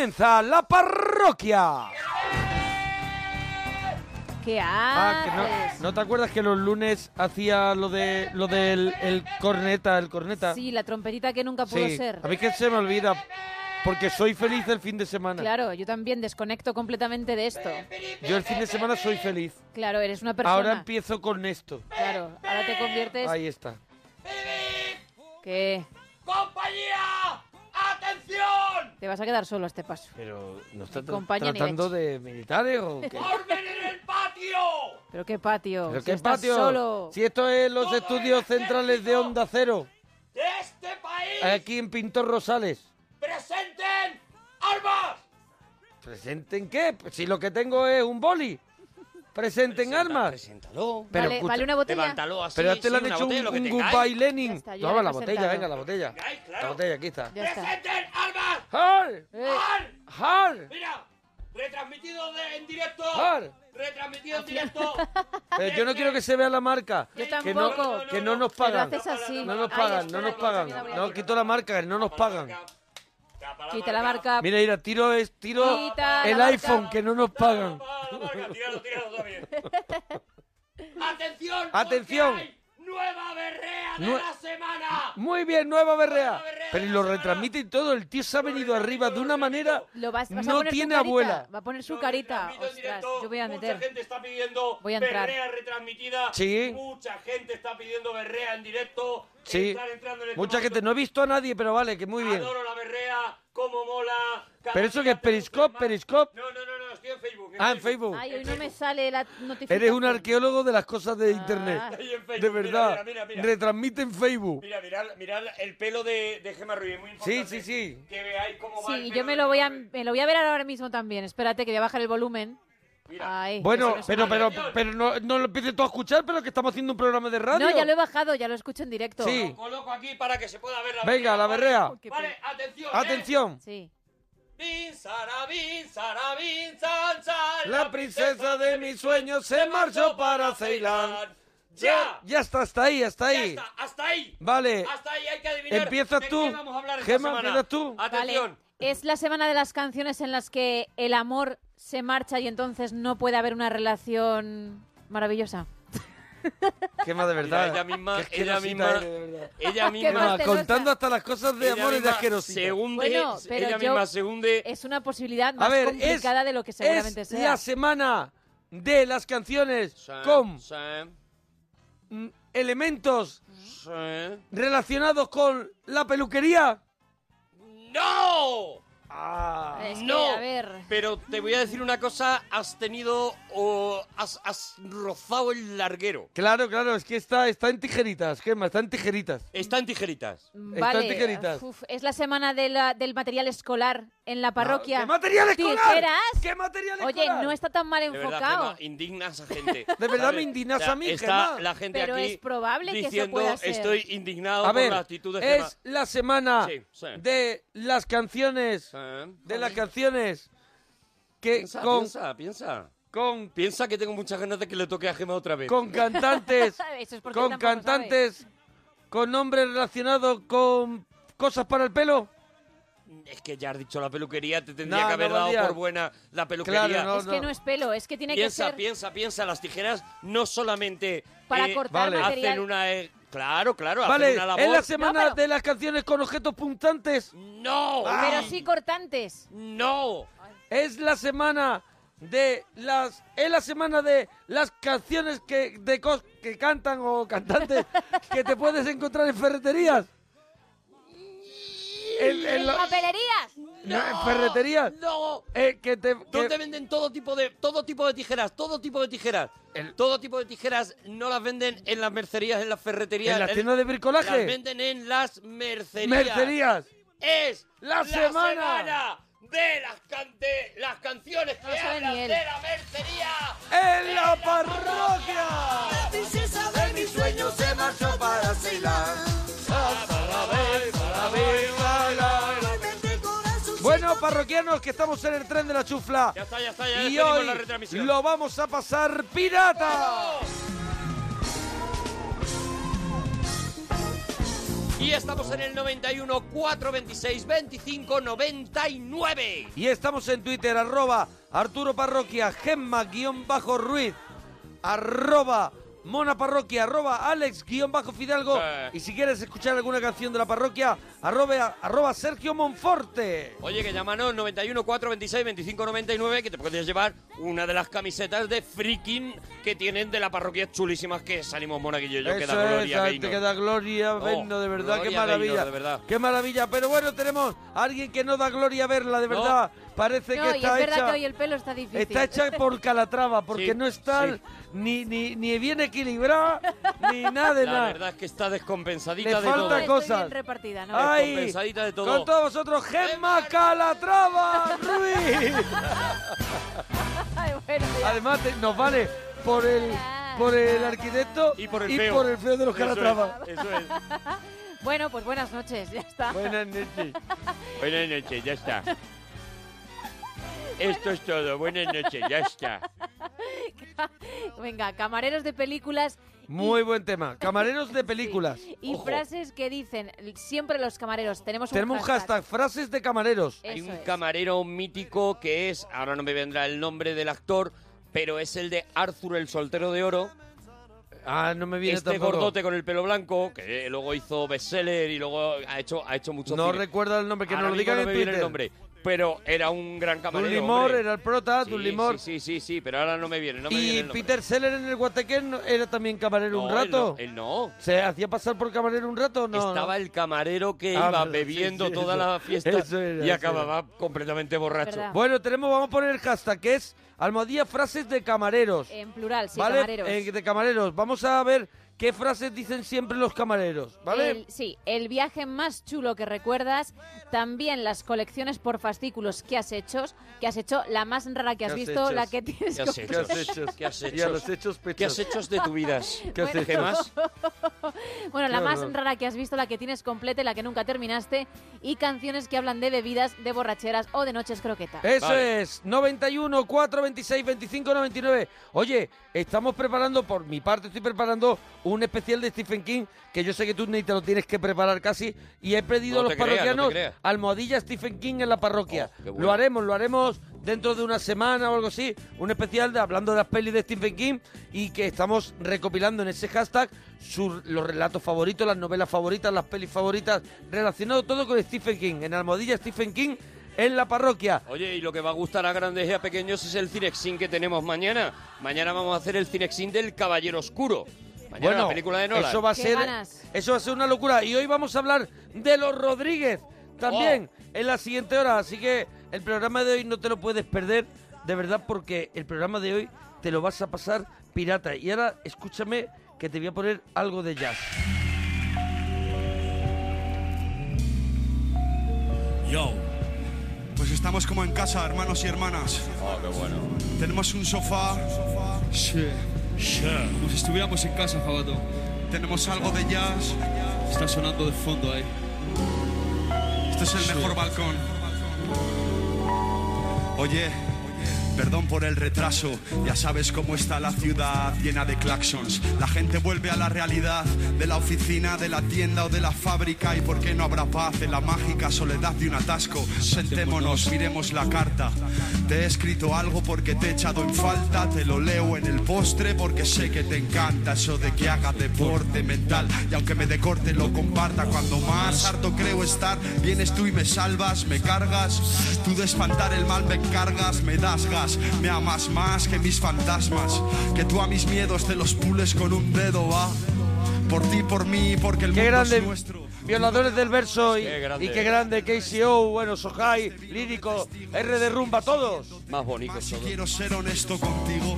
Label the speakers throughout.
Speaker 1: Comienza la parroquia.
Speaker 2: ¿Qué
Speaker 1: Ah, que
Speaker 2: haces?
Speaker 1: no, ¿no te acuerdas que los lunes hacía lo de lo del el corneta, el corneta?
Speaker 2: Sí, la trompetita que nunca pudo
Speaker 1: Sí.
Speaker 2: ser.
Speaker 1: A mí que se me olvida porque soy feliz el fin de semana.
Speaker 2: Claro, yo también desconecto completamente de esto.
Speaker 1: Yo el fin de semana soy feliz.
Speaker 2: Claro, eres una persona.
Speaker 1: Ahora empiezo con esto.
Speaker 2: Claro, ahora te conviertes.
Speaker 1: Ahí está.
Speaker 2: ¿Qué?
Speaker 3: ¡Compañía! ¡Atención!
Speaker 2: Te vas a quedar solo a este paso.
Speaker 1: Pero no está tra-
Speaker 2: Compañía ni
Speaker 1: tratando de militares o qué?
Speaker 3: ¡Orden en el patio!
Speaker 2: Pero qué patio.
Speaker 1: ¿Pero
Speaker 2: si
Speaker 1: qué
Speaker 2: estás
Speaker 1: patio?
Speaker 2: Solo.
Speaker 1: Si esto es los estudios centrales de Onda Cero,
Speaker 3: ¡De este país!
Speaker 1: aquí en Pintor Rosales.
Speaker 3: ¡Presenten armas!
Speaker 1: ¿Presenten qué? Pues si lo que tengo es un boli. Presenten armas.
Speaker 3: Preséntalo.
Speaker 1: Pero
Speaker 2: vale,
Speaker 1: escucha-
Speaker 2: vale una botella.
Speaker 3: Levántalo así.
Speaker 1: Pero a este
Speaker 3: sí,
Speaker 1: le han
Speaker 3: una
Speaker 1: hecho un,
Speaker 3: botella, lo que
Speaker 1: un
Speaker 3: tengáis.
Speaker 1: goodbye Lenin.
Speaker 2: Está, yo
Speaker 1: Toma
Speaker 2: ya
Speaker 1: la
Speaker 2: he
Speaker 1: botella, venga, la botella.
Speaker 3: Claro.
Speaker 1: La botella, aquí está.
Speaker 2: Ya está.
Speaker 3: ¡Presenten armas!
Speaker 1: ¡Har!
Speaker 2: Eh,
Speaker 3: ¡Ar!
Speaker 1: ¡Har!
Speaker 3: Mira, retransmitido de- en directo.
Speaker 1: ¡Har!
Speaker 3: Retransmitido en directo.
Speaker 1: Pero yo no quiero que se vea la marca.
Speaker 2: Yo
Speaker 1: Que no,
Speaker 2: tampoco.
Speaker 1: que no nos
Speaker 2: Pero
Speaker 1: pagan.
Speaker 2: haces así.
Speaker 1: No nos
Speaker 2: Ay,
Speaker 1: pagan,
Speaker 2: espera,
Speaker 1: no nos
Speaker 2: que
Speaker 1: pagan. No, quito la marca, que no nos pagan.
Speaker 2: Quita la marca.
Speaker 1: Mira, mira, tiro, es, tiro
Speaker 2: Quita la
Speaker 1: el
Speaker 2: marca.
Speaker 1: iPhone, que no nos pagan.
Speaker 3: Tíralo, tíralo también. ¡Atención!
Speaker 1: Atención.
Speaker 3: ¡Nueva berrea de
Speaker 1: Nue-
Speaker 3: la semana!
Speaker 1: Muy bien, nueva berrea.
Speaker 3: Nueva berrea
Speaker 1: Pero lo retransmite y todo. El tío se ha venido arriba de una manera.
Speaker 2: Lo vas, vas a
Speaker 1: No tiene abuela.
Speaker 2: Va a poner su
Speaker 3: Lo
Speaker 2: carita. Ostras,
Speaker 3: directo.
Speaker 2: yo voy a
Speaker 3: Mucha
Speaker 2: meter.
Speaker 3: gente está pidiendo
Speaker 2: Voy a entrar.
Speaker 3: berrea retransmitida.
Speaker 1: Sí.
Speaker 3: Mucha gente está pidiendo berrea en directo.
Speaker 1: Sí.
Speaker 3: Están entrando en este
Speaker 1: Mucha gente. No he visto a nadie, pero vale, que muy bien.
Speaker 3: Adoro la berrea, cómo mola.
Speaker 1: ¿Pero eso que es Periscope? ¿Periscope?
Speaker 3: No, no, no, no, estoy en Facebook.
Speaker 1: Ah, en Facebook.
Speaker 2: Ay, hoy no me sale la notificación.
Speaker 1: Eres un arqueólogo de las cosas de
Speaker 2: Ah.
Speaker 1: internet.
Speaker 3: Ahí en Facebook,
Speaker 1: De verdad.
Speaker 3: mira, mira, mira.
Speaker 1: Retransmite en Facebook.
Speaker 3: Mira, mirad, mirad el pelo de, de Gemma Ruiz, muy
Speaker 1: Sí,
Speaker 3: importante.
Speaker 1: sí, sí.
Speaker 3: Que veáis cómo va
Speaker 2: Sí,
Speaker 3: el
Speaker 2: yo me lo voy a me lo voy a ver ahora mismo también. Espérate que voy a bajar el volumen.
Speaker 3: Mira.
Speaker 2: Ay,
Speaker 1: Bueno, pero,
Speaker 2: me-
Speaker 1: pero, pero no, no lo empieces tú a escuchar, pero que estamos haciendo un programa de radio.
Speaker 2: No, ya lo he bajado, ya lo escucho en directo.
Speaker 1: Sí.
Speaker 3: Lo coloco aquí para que se pueda ver la
Speaker 1: Venga, la
Speaker 3: ¿vale?
Speaker 1: berrea.
Speaker 3: Vale, atención.
Speaker 1: Atención.
Speaker 2: Sí.
Speaker 3: Bin, sarabin, sarabin, san, san,
Speaker 1: La princesa de mis sueños se marchó para Ceilán.
Speaker 3: ¡Ya!
Speaker 1: Ya está, hasta ahí, hasta
Speaker 3: Ya
Speaker 1: ahí.
Speaker 3: está, hasta ahí.
Speaker 1: Vale.
Speaker 3: Hasta ahí hay que adivinar.
Speaker 1: Empiezas tú.
Speaker 3: qué vamos a hablar esta
Speaker 1: Gemma,
Speaker 3: semana.
Speaker 1: empiezas tú.
Speaker 3: Atención.
Speaker 2: Vale. Es la semana de las canciones en las que el amor se marcha y entonces no puede haber una relación maravillosa.
Speaker 1: Gema, de
Speaker 3: Mira,
Speaker 1: verdad.
Speaker 3: ella misma, ella misma,
Speaker 1: eres, de verdad.
Speaker 3: ella misma,
Speaker 1: contando hasta las cosas de
Speaker 3: ella
Speaker 1: amor y de
Speaker 3: misma
Speaker 1: asquerosita.
Speaker 3: se hunde,
Speaker 2: Bueno, pero
Speaker 3: ella misma se hunde.
Speaker 2: Es una posibilidad
Speaker 1: A
Speaker 2: más
Speaker 1: ver, es,
Speaker 2: complicada de lo que seguramente
Speaker 1: es
Speaker 2: sea.
Speaker 1: la semana de las canciones
Speaker 3: Sí,
Speaker 1: con
Speaker 3: sí,
Speaker 1: mm, elementos
Speaker 3: sí.
Speaker 1: relacionados con la peluquería.
Speaker 3: ¡No!
Speaker 1: Ah.
Speaker 2: Es que,
Speaker 3: no.
Speaker 2: a ver.
Speaker 3: Pero te voy a decir una cosa, has tenido o has, has rozado el larguero.
Speaker 1: Claro, claro, es que está, está en tijeritas, Gemma, está en tijeritas.
Speaker 3: Está en tijeritas.
Speaker 2: Vale,
Speaker 1: tijeritas.
Speaker 2: uf, es la semana de la- del material escolar en la parroquia.
Speaker 1: ¿Qué material escolar?
Speaker 2: ¿Tijeras?
Speaker 1: ¿Qué material
Speaker 2: Oye,
Speaker 1: escolar?
Speaker 2: no está tan mal
Speaker 3: De verdad,
Speaker 2: enfocado.
Speaker 3: Gemma, indignas a gente.
Speaker 1: De verdad me indignas
Speaker 3: O sea,
Speaker 1: a mí,
Speaker 3: Está
Speaker 1: Gemma.
Speaker 3: la gente
Speaker 2: Pero
Speaker 3: aquí
Speaker 2: es probable que eso
Speaker 3: diciendo
Speaker 2: pueda ser.
Speaker 3: estoy indignado
Speaker 1: A
Speaker 3: por la actitud de Gemma.
Speaker 1: es la semana
Speaker 3: Sí, sí.
Speaker 1: de las canciones,
Speaker 3: Sí.
Speaker 1: de las canciones que
Speaker 3: Piensa,
Speaker 1: con,
Speaker 3: piensa, piensa.
Speaker 1: con,
Speaker 3: Piensa que tengo muchas ganas de que le toque a Gemma otra vez.
Speaker 1: con cantantes,
Speaker 2: es
Speaker 1: con cantantes, con nombres relacionados con cosas para el pelo.
Speaker 3: Es que ya has dicho la peluquería, te tendría
Speaker 1: No,
Speaker 3: que haber
Speaker 1: no
Speaker 3: dado por buena la peluquería.
Speaker 1: Claro, no,
Speaker 2: es que no es pelo, es que tiene que
Speaker 3: piensa,
Speaker 2: ser
Speaker 3: piensa, piensa, las tijeras no solamente
Speaker 2: para
Speaker 3: eh,
Speaker 2: cortar
Speaker 1: vale.
Speaker 2: material.
Speaker 3: hacen una... eh, claro, claro,
Speaker 1: Vale,
Speaker 3: hacen una labor...
Speaker 1: es la semana
Speaker 2: pero-
Speaker 1: de las canciones con objetos puntantes.
Speaker 3: ¡No!
Speaker 2: Pero sí cortantes.
Speaker 3: ¡No!
Speaker 1: Es la semana de las es la semana de las canciones que de cos- que cantan o cantantes que te puedes encontrar en ferreterías. En, en
Speaker 2: ¿En
Speaker 1: lo-
Speaker 2: papelerías?
Speaker 1: no, en ferreterías.
Speaker 3: ¡No!
Speaker 1: Eh, que te que-
Speaker 3: ¿Dónde venden todo tipo de todo tipo de tijeras? Todo tipo de tijeras.
Speaker 1: El-
Speaker 3: Todo tipo de tijeras no las venden en las mercerías, en las ferreterías.
Speaker 1: en las
Speaker 3: en-
Speaker 1: tiendas de
Speaker 3: Las
Speaker 1: bricolaje.
Speaker 3: venden en las mercerías.
Speaker 1: Mercerías.
Speaker 3: Es
Speaker 1: La semana.
Speaker 3: semana de las, cante- las canciones que
Speaker 2: No
Speaker 3: hablan de la mercería.
Speaker 1: En la parroquia.
Speaker 4: princesa de mis sueños se marchó para Ceilán.
Speaker 1: Bueno, parroquianos, que estamos en el tren de la chufla.
Speaker 3: Ya está, ya está, ya
Speaker 1: y hoy
Speaker 3: la retransmisión.
Speaker 1: lo vamos a pasar pirata.
Speaker 3: Y estamos en el 91 426 25 99.
Speaker 1: Y estamos en Twitter, arroba Arturo Parroquia, Gemma guion bajo Ruiz, arroba Mona Parroquia, arroba Alex guion bajo Fidalgo.
Speaker 3: Eh.
Speaker 1: Y si quieres escuchar alguna canción de la parroquia, arroba, arroba Sergio Monforte.
Speaker 3: Oye, que llámanos 91 426 25 99 que te puedes llevar una de las camisetas de freaking que tienen de la parroquia chulísimas que salimos Monaguillo y yo. que
Speaker 1: Eso
Speaker 3: da
Speaker 1: es,
Speaker 3: gloria, Gaynor.
Speaker 1: te queda gloria
Speaker 3: Oh,
Speaker 1: de verdad, qué
Speaker 3: gloria,
Speaker 1: maravilla.
Speaker 3: Gaynor, de verdad.
Speaker 1: Qué maravilla, pero bueno, tenemos a alguien que no da gloria verla, de
Speaker 3: No.
Speaker 1: Parece
Speaker 2: No,
Speaker 1: que
Speaker 2: y es
Speaker 1: está
Speaker 2: verdad
Speaker 1: hecha
Speaker 2: que hoy el pelo está difícil.
Speaker 1: Está hecha por Calatrava, porque
Speaker 3: Sí,
Speaker 1: no está
Speaker 3: sí.
Speaker 1: ni, ni, ni bien equilibrada, ni nada de
Speaker 3: La
Speaker 1: nada.
Speaker 3: verdad es que está descompensadita
Speaker 1: Le
Speaker 3: de
Speaker 1: falta
Speaker 3: todo.
Speaker 2: Estoy
Speaker 1: cosas.
Speaker 2: bien repartida, ¿no?
Speaker 1: Ay,
Speaker 3: Descompensadita de todo.
Speaker 1: Con todos vosotros, Gemma Calatrava Ruiz.
Speaker 2: Ay, bueno.
Speaker 1: Además, te- nos vale por el, por el arquitecto
Speaker 3: Y por el feo.
Speaker 1: por el feo de los
Speaker 3: Eso es,
Speaker 1: Calatrava.
Speaker 3: Eso es.
Speaker 2: Bueno, pues buenas noches, ya está.
Speaker 1: Buenas noches.
Speaker 3: Buenas noches, ya está. Esto es todo. Buenas noches, ya está.
Speaker 2: Venga, camareros de películas
Speaker 1: Muy buen tema. Camareros de películas.
Speaker 2: y
Speaker 3: Ojo.
Speaker 2: frases que dicen siempre los camareros. Tenemos un
Speaker 1: Tenemos un hashtag, frases de camareros.
Speaker 3: Hay
Speaker 2: Eso
Speaker 3: un
Speaker 2: es.
Speaker 3: camarero mítico que es, ahora no me vendrá el nombre del actor, pero es el de Arthur el soltero de oro.
Speaker 1: Ah, no me viene
Speaker 3: Este
Speaker 1: tampoco.
Speaker 3: gordote con el pelo blanco, que luego hizo bestseller y luego ha hecho, ha hecho mucho
Speaker 1: No
Speaker 3: cine.
Speaker 1: recuerdo el nombre, que
Speaker 3: Ahora
Speaker 1: nos lo
Speaker 3: mismo
Speaker 1: digan
Speaker 3: no
Speaker 1: en
Speaker 3: me viene
Speaker 1: Twitter.
Speaker 3: el nombre, pero era un gran camarero. Hombre.
Speaker 1: era el prota,
Speaker 3: Sí. Sí, sí, sí, sí, pero ahora no me viene, no me viene
Speaker 1: y
Speaker 3: el nombre.
Speaker 1: Peter Seller en el Guatequén era también camarero
Speaker 3: No,
Speaker 1: un
Speaker 3: él
Speaker 1: rato.
Speaker 3: no, Él no.
Speaker 1: ¿Se hacía pasar por camarero un rato o no?
Speaker 3: Estaba el camarero que
Speaker 1: Ah,
Speaker 3: iba
Speaker 1: verdad,
Speaker 3: bebiendo
Speaker 1: sí, sí,
Speaker 3: toda
Speaker 1: eso.
Speaker 3: la fiesta
Speaker 1: Eso era,
Speaker 3: y acababa completamente borracho.
Speaker 2: Verdad.
Speaker 1: Bueno, tenemos, vamos a poner el hashtag que es almohadilla frases de camareros.
Speaker 2: En plural, sí,
Speaker 1: ¿Vale?
Speaker 2: camareros.
Speaker 1: Eh, de camareros. Vamos a ver qué frases dicen siempre los camareros, ¿vale?
Speaker 2: El- sí, el viaje más chulo que recuerdas, también las colecciones por fascículos que has hecho, que has hecho, la más rara que has
Speaker 1: ¿Qué has
Speaker 2: visto,
Speaker 1: hecho?
Speaker 2: la que tienes
Speaker 3: ¿Qué has
Speaker 2: que-
Speaker 1: ¿Qué has
Speaker 3: hechos?
Speaker 1: hecho?
Speaker 3: ¿Qué has
Speaker 1: Y a
Speaker 3: hecho?
Speaker 1: los hechos
Speaker 3: ¿Qué has hecho de tu vida?
Speaker 1: ¿Qué has
Speaker 2: Bueno.
Speaker 1: hecho?
Speaker 3: ¿Qué más?
Speaker 2: Bueno, la más rara que has visto, la que tienes completa y la que nunca terminaste, y canciones que hablan de bebidas, de borracheras o de noches croquetas.
Speaker 1: Eso
Speaker 3: Vale.
Speaker 1: es, 91 4 26 25 99. Oye, estamos preparando, por mi parte estoy preparando un especial de Stephen King, que yo sé que tú ni te lo tienes que preparar casi, y he pedido
Speaker 3: No
Speaker 1: a los
Speaker 3: creas, no
Speaker 1: parroquianos
Speaker 3: creas.
Speaker 1: almohadilla Stephen King en la parroquia.
Speaker 3: Oh, bueno.
Speaker 1: Lo haremos, lo haremos dentro de una semana o algo así, un especial de hablando de las pelis de Stephen King y que estamos recopilando en ese hashtag sus, los relatos favoritos, las novelas favoritas, las pelis favoritas, relacionado todo con Stephen King, en almohadilla Stephen King en la parroquia.
Speaker 3: Oye, y lo que va a gustar a grandes y a pequeños es el Cinexin que tenemos mañana. Mañana vamos a hacer el Cinexin del Caballero Oscuro. Mañana la película de Nolan.
Speaker 1: Eso va a ser
Speaker 2: ganas.
Speaker 1: eso va a ser una locura y hoy vamos a hablar de los Rodríguez también
Speaker 3: Oh.
Speaker 1: en la siguiente hora, así que el programa de hoy no te lo puedes perder, de verdad porque el programa de hoy te lo vas a pasar pirata y ahora escúchame que te voy a poner algo de jazz.
Speaker 5: Yo. Pues estamos como en casa, hermanos y hermanas.
Speaker 3: Oh, qué bueno.
Speaker 5: Tenemos un sofá,
Speaker 6: sí. Como si estuviéramos en casa, Jabato.
Speaker 5: tenemos algo de jazz.
Speaker 6: Está sonando de fondo ahí.
Speaker 5: Este es el mejor balcón. Oye, Perdón por el retraso, ya sabes cómo está la ciudad llena de claxons. La gente vuelve a la realidad de la oficina, de la tienda o de la fábrica. ¿Y por qué no habrá paz en la mágica soledad de un atasco? Sentémonos, miremos la carta. Te he escrito algo porque te he echado en falta. Te lo leo en el postre porque sé que te encanta eso de que haga deporte mental. Y aunque me decorte, lo comparta. Cuando más harto creo estar, vienes tú y me salvas, me cargas. Tú de espantar el mal me encargas, me das gas. Me amas más que mis fantasmas. Que tú a mis miedos te los pules con un dedo, va. Por ti, por mí, porque el
Speaker 1: Qué
Speaker 5: mundo
Speaker 1: grande.
Speaker 5: es nuestro.
Speaker 1: Violadores del verso y
Speaker 3: Qué grande.
Speaker 1: y qué grande KCO, bueno, Sohai, Lírico, R de Rumba, todos.
Speaker 3: Más bonitos
Speaker 5: Más si
Speaker 3: todos.
Speaker 5: quiero ser honesto contigo.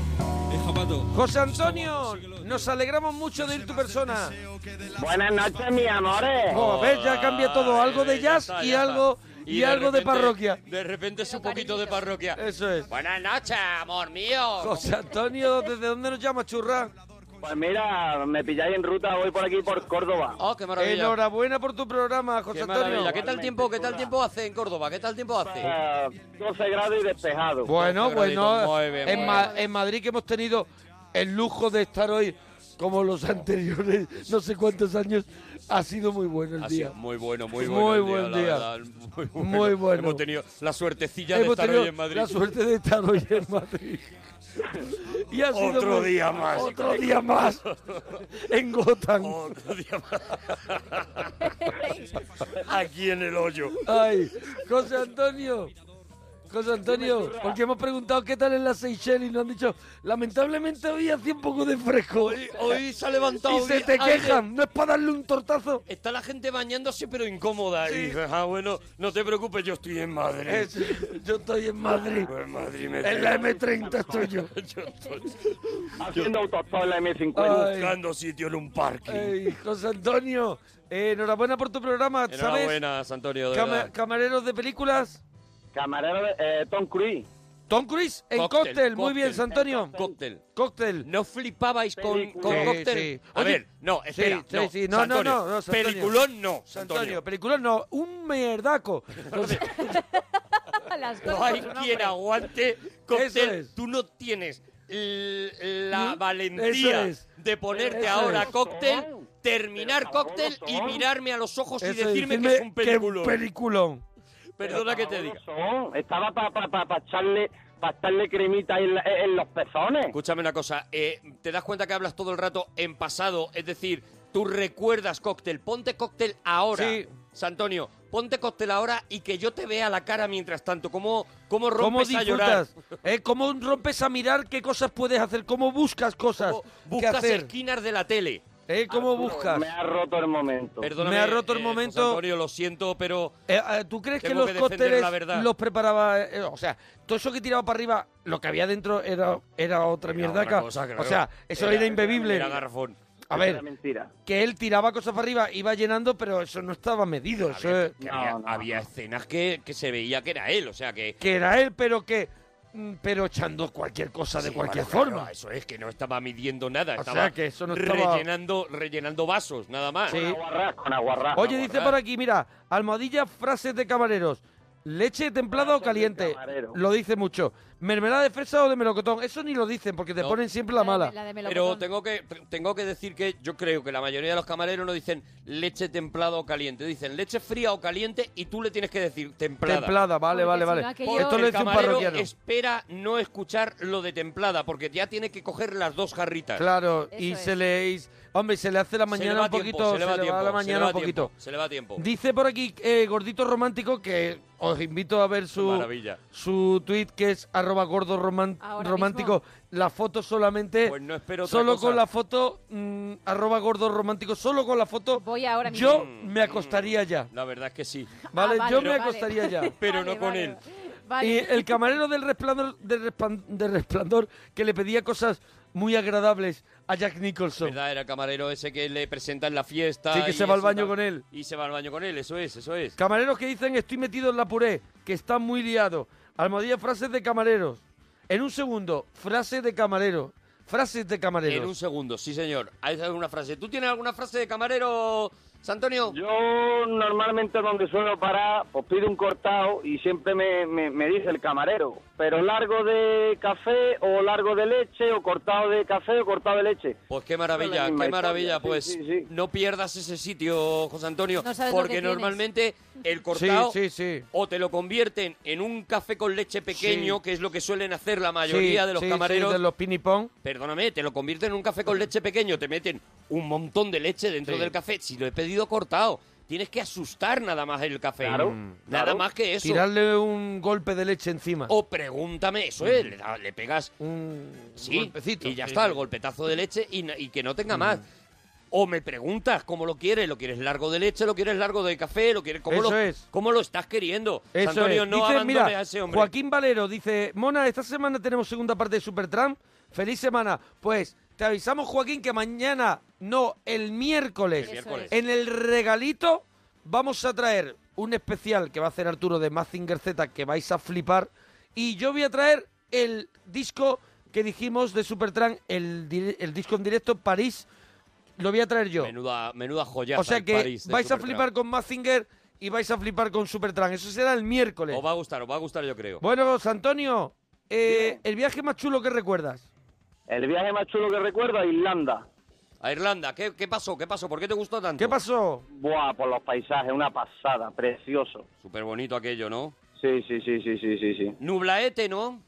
Speaker 7: Pato.
Speaker 1: José Antonio, nos alegramos mucho de ir tu persona.
Speaker 8: Buenas noches, mis amores.
Speaker 1: Como ves, ya cambia todo, algo de
Speaker 3: Eh,
Speaker 1: jazz y algo y, algo de
Speaker 3: repente-
Speaker 1: parroquia.
Speaker 3: De repente es un poquito de parroquia.
Speaker 1: Eso es.
Speaker 3: Buenas noches, amor mío.
Speaker 1: José Antonio, ¿desde dónde nos llama, churra?
Speaker 8: Pues mira, me pilláis en ruta, voy por aquí por Córdoba.
Speaker 3: Oh, qué maravilla.
Speaker 1: Enhorabuena por tu programa, José
Speaker 3: Qué
Speaker 1: Antonio.
Speaker 3: maravilla. ¿Qué tal tiempo, qué tal tiempo hace en Córdoba? ¿Qué tal tiempo hace?
Speaker 8: Eh, 12 grados y despejado.
Speaker 1: Bueno, bueno,
Speaker 3: muy bien,
Speaker 1: en,
Speaker 3: muy
Speaker 1: Ma-
Speaker 3: bien.
Speaker 1: en Madrid que hemos tenido el lujo de estar hoy como los anteriores, no sé cuántos años, ha sido muy bueno el
Speaker 3: Ha
Speaker 1: día.
Speaker 3: sido muy bueno, muy
Speaker 1: Muy
Speaker 3: bueno.
Speaker 1: buen día.
Speaker 3: verdad, Muy bueno.
Speaker 1: Muy bueno.
Speaker 3: Hemos tenido la suertecilla de estar hoy en Madrid.
Speaker 1: la suerte de estar hoy en Madrid. Y ha sido
Speaker 3: Otro
Speaker 1: muy-
Speaker 3: día más.
Speaker 1: Otro día más. en Gotham.
Speaker 3: Otro día más. Aquí en el hoyo.
Speaker 1: Ay, José Antonio. José Antonio, porque hemos preguntado qué tal en la Seychelles y nos han dicho, lamentablemente hoy hacía un poco de fresco.
Speaker 3: Hoy, hoy se ha levantado.
Speaker 1: Y se te
Speaker 3: aire.
Speaker 1: quejan, no es para darle un tortazo.
Speaker 3: Está la gente bañándose pero incómoda.
Speaker 1: Sí.
Speaker 3: Y dices, ah, bueno, no te preocupes, yo estoy en Madrid.
Speaker 1: Es- yo estoy en Madrid.
Speaker 3: Pues Madrid me
Speaker 1: En la M30 estoy yo.
Speaker 3: Yo estoy
Speaker 8: Haciendo autostop en la M50.
Speaker 1: Ay.
Speaker 3: buscando sitio en un parque.
Speaker 1: José Antonio, eh, enhorabuena por tu programa, ¿sabes?
Speaker 3: Enhorabuena, Antonio, de verdad.
Speaker 1: camareros de películas.
Speaker 8: Camarero de eh, Tom Cruise.
Speaker 1: Tom Cruise en
Speaker 3: Cóctel,
Speaker 1: cóctel, muy bien,
Speaker 3: cóctel.
Speaker 1: Antonio.
Speaker 3: Cóctel.
Speaker 1: Cóctel.
Speaker 3: ¿No flipabais con,
Speaker 8: Película.
Speaker 3: con
Speaker 1: Sí,
Speaker 3: cóctel?
Speaker 1: sí.
Speaker 3: A
Speaker 1: Oye,
Speaker 3: ver, no, espera.
Speaker 1: sí,
Speaker 3: no,
Speaker 1: sí. No,
Speaker 3: San
Speaker 1: no,
Speaker 3: Antonio,
Speaker 1: no.
Speaker 3: Peliculón no, San
Speaker 1: Antonio,
Speaker 3: Antonio.
Speaker 1: películas no, un
Speaker 2: cosas
Speaker 3: No hay quien aguante cóctel.
Speaker 1: Es.
Speaker 3: Tú no tienes la valentía
Speaker 1: es.
Speaker 3: de ponerte
Speaker 1: Eso
Speaker 3: ahora
Speaker 1: es.
Speaker 3: cóctel, terminar cóctel y mirarme a los ojos y decirme que es un peliculón.
Speaker 1: peliculón.
Speaker 3: Perdona que te diga.
Speaker 8: Son. Estaba para pa, pa, pa echarle, pa echarle cremita en, la- en los pezones.
Speaker 3: Escúchame una cosa, eh, ¿te das cuenta que hablas todo el rato en pasado? Es decir, tú recuerdas cóctel, ponte cóctel ahora.
Speaker 1: Sí.
Speaker 3: Santonio, ponte cóctel ahora y que yo te vea la cara mientras tanto. ¿Cómo, cómo
Speaker 1: ¿Cómo
Speaker 3: rompes a llorar?
Speaker 1: ¿Eh? ¿Cómo rompes a mirar qué cosas puedes hacer? ¿Cómo buscas cosas
Speaker 3: ¿Cómo
Speaker 1: que
Speaker 3: buscas
Speaker 1: hacer?
Speaker 3: esquinas de la tele?
Speaker 1: ¿Eh? ¿Cómo buscas?
Speaker 8: Me ha roto el momento.
Speaker 3: Perdóname,
Speaker 1: Me ha roto el
Speaker 3: eh,
Speaker 1: momento.
Speaker 3: José Antonio, lo siento, pero
Speaker 1: Eh, ¿Tú crees que los
Speaker 3: que
Speaker 1: cócteles
Speaker 3: la
Speaker 1: los preparaba? eh, o sea, todo eso que tiraba para arriba, lo que había dentro era, era otra
Speaker 3: Era
Speaker 1: mierdaca.
Speaker 3: otra cosa, claro.
Speaker 1: O sea, eso era,
Speaker 3: Era-
Speaker 1: imbebible.
Speaker 3: era garrafón.
Speaker 1: A
Speaker 8: Era
Speaker 1: ver,
Speaker 8: mentira.
Speaker 1: que él tiraba cosas para arriba, iba llenando, pero eso no estaba medido. Eso es-
Speaker 8: No,
Speaker 3: había,
Speaker 8: no,
Speaker 3: había
Speaker 8: no.
Speaker 3: escenas que, que se veía que era él, o sea que...
Speaker 1: que era él, pero que pero echando cualquier cosa de
Speaker 3: Sí,
Speaker 1: cualquier
Speaker 3: bueno, claro,
Speaker 1: forma.
Speaker 3: eso es, que no estaba midiendo nada,
Speaker 1: O
Speaker 3: estaba
Speaker 1: sea, que eso no estaba-
Speaker 3: rellenando, rellenando vasos, nada más.
Speaker 1: Sí.
Speaker 8: Con aguarrás, con aguarrás.
Speaker 1: Oye, dice por aquí, mira, almohadilla, frases de camareros. Leche templada o caliente. Lo dice mucho. Mermelada de fresa o de melocotón. Eso ni lo dicen porque te
Speaker 3: No.
Speaker 1: ponen siempre la mala.
Speaker 2: la de
Speaker 3: Pero tengo que, tengo que decir que yo creo que la mayoría de los camareros no dicen leche templada o caliente, dicen leche fría o caliente y tú le tienes que decir templada.
Speaker 1: Templada, vale,
Speaker 2: Porque
Speaker 1: vale, vale.
Speaker 3: Porque
Speaker 1: Esto lo
Speaker 3: el
Speaker 1: dice un
Speaker 3: camarero
Speaker 1: parroquiano.
Speaker 3: espera no escuchar lo de templada, porque ya tiene que coger las dos jarritas.
Speaker 1: Claro,
Speaker 2: Eso
Speaker 1: y
Speaker 2: es.
Speaker 1: se le... Hombre, se le hace la mañana un poquito,
Speaker 3: se le va tiempo,
Speaker 1: a la
Speaker 3: se le
Speaker 1: mañana
Speaker 3: va
Speaker 1: un poquito.
Speaker 3: tiempo, se le va tiempo.
Speaker 1: Dice por aquí eh, Gordito Romántico que os invito a ver su,
Speaker 3: Maravilla.
Speaker 1: su tweet que es arroba gordo roman-
Speaker 2: Ahora
Speaker 1: romántico. La foto solamente,
Speaker 3: Pues no espero otra
Speaker 1: solo
Speaker 3: cosa.
Speaker 1: con la foto, mm, arroba gordo romántico, solo con la foto,
Speaker 2: Voy ahora mismo.
Speaker 1: yo me acostaría ya.
Speaker 3: La verdad es que sí.
Speaker 1: ¿Vale?
Speaker 2: Ah,
Speaker 1: yo
Speaker 2: vale,
Speaker 1: me
Speaker 2: vale.
Speaker 1: acostaría ya.
Speaker 3: Pero
Speaker 2: Vale,
Speaker 3: no con
Speaker 2: vale,
Speaker 3: él.
Speaker 2: Vale.
Speaker 1: Y el camarero del resplandor, del resplan- del resplandor que le pedía cosas muy agradables a Jack Nicholson.
Speaker 3: ¿Verdad? Era el camarero ese que le presenta en la fiesta.
Speaker 1: Sí, que
Speaker 3: y
Speaker 1: se va al
Speaker 3: eso
Speaker 1: baño
Speaker 3: tal.
Speaker 1: con él.
Speaker 3: Y se va al baño con él, eso es, eso es.
Speaker 1: Camareros que dicen estoy metido en la puré, que está muy liado. Almohadilla frases de camareros. En un segundo, frases de camarero. Frases de camareros.
Speaker 3: En un segundo, sí señor. Hay alguna frase. ¿Tú tienes alguna frase de camarero, Santonio.
Speaker 8: Yo normalmente donde suelo parar, pues pido un cortado y siempre me, me, me dice el camarero, pero largo de café o largo de leche o cortado de café o cortado de leche.
Speaker 3: Pues qué maravilla,
Speaker 8: la
Speaker 3: qué maravilla.
Speaker 8: sí,
Speaker 3: Pues
Speaker 8: sí, sí.
Speaker 3: no pierdas ese sitio, José Antonio,
Speaker 2: No
Speaker 3: porque
Speaker 2: tienes.
Speaker 3: normalmente el cortado
Speaker 1: Sí, sí, sí.
Speaker 3: o te lo convierten en un café con leche pequeño,
Speaker 1: Sí.
Speaker 3: que es lo que suelen hacer la mayoría
Speaker 1: Sí,
Speaker 3: de los
Speaker 1: sí,
Speaker 3: camareros.
Speaker 1: sí, de los pinipón.
Speaker 3: Perdóname, te lo convierten en un café con leche pequeño, te meten un montón de leche dentro
Speaker 1: Sí.
Speaker 3: del café. Si lo he pedido cortado, tienes que asustar nada más el café.
Speaker 8: Claro,
Speaker 3: Mm.
Speaker 8: claro.
Speaker 3: Nada más que eso.
Speaker 1: Tirarle un golpe de leche encima.
Speaker 3: O pregúntame, eso es, le, da- le pegas
Speaker 1: un
Speaker 3: Sí,
Speaker 1: golpecito.
Speaker 3: y ya
Speaker 1: Sí,
Speaker 3: está, el golpetazo de leche y, na- y que no tenga más. O me preguntas cómo lo quieres, lo quieres largo de leche, lo quieres largo de café, lo quieres cómo,
Speaker 1: Eso
Speaker 3: lo,
Speaker 1: es.
Speaker 3: cómo lo estás queriendo.
Speaker 1: Eso
Speaker 3: Antonio,
Speaker 1: es.
Speaker 3: no
Speaker 1: Dice,
Speaker 3: abandones
Speaker 1: mira,
Speaker 3: a ese hombre.
Speaker 1: Joaquín Valero dice, Mona, esta semana tenemos segunda parte de Supertramp. Feliz semana. Pues te avisamos, Joaquín, que mañana, no, el miércoles,
Speaker 3: El miércoles.
Speaker 1: en el regalito vamos a traer un especial que va a hacer Arturo de Mazinger Z que vais a flipar. Y yo voy a traer el disco que dijimos de Supertramp, el, di- el disco en directo París. Lo voy a traer yo.
Speaker 3: Menuda, menuda joya.
Speaker 1: O sea que vais a flipar con Mazinger y vais a flipar con Supertramp. Eso será el miércoles.
Speaker 3: Os va a gustar, os va a gustar yo creo.
Speaker 1: Bueno, Antonio, eh, el viaje más chulo que recuerdas.
Speaker 8: El viaje más chulo que recuerdo a Irlanda.
Speaker 3: A Irlanda, ¿qué, qué pasó? ¿Qué pasó? ¿Por qué te gustó tanto?
Speaker 1: ¿Qué pasó?
Speaker 8: Buah, por los paisajes, una pasada, precioso.
Speaker 3: Súper bonito aquello, ¿no?
Speaker 8: Sí, sí, sí, sí, sí, sí, sí.
Speaker 3: Nublaete, ¿no?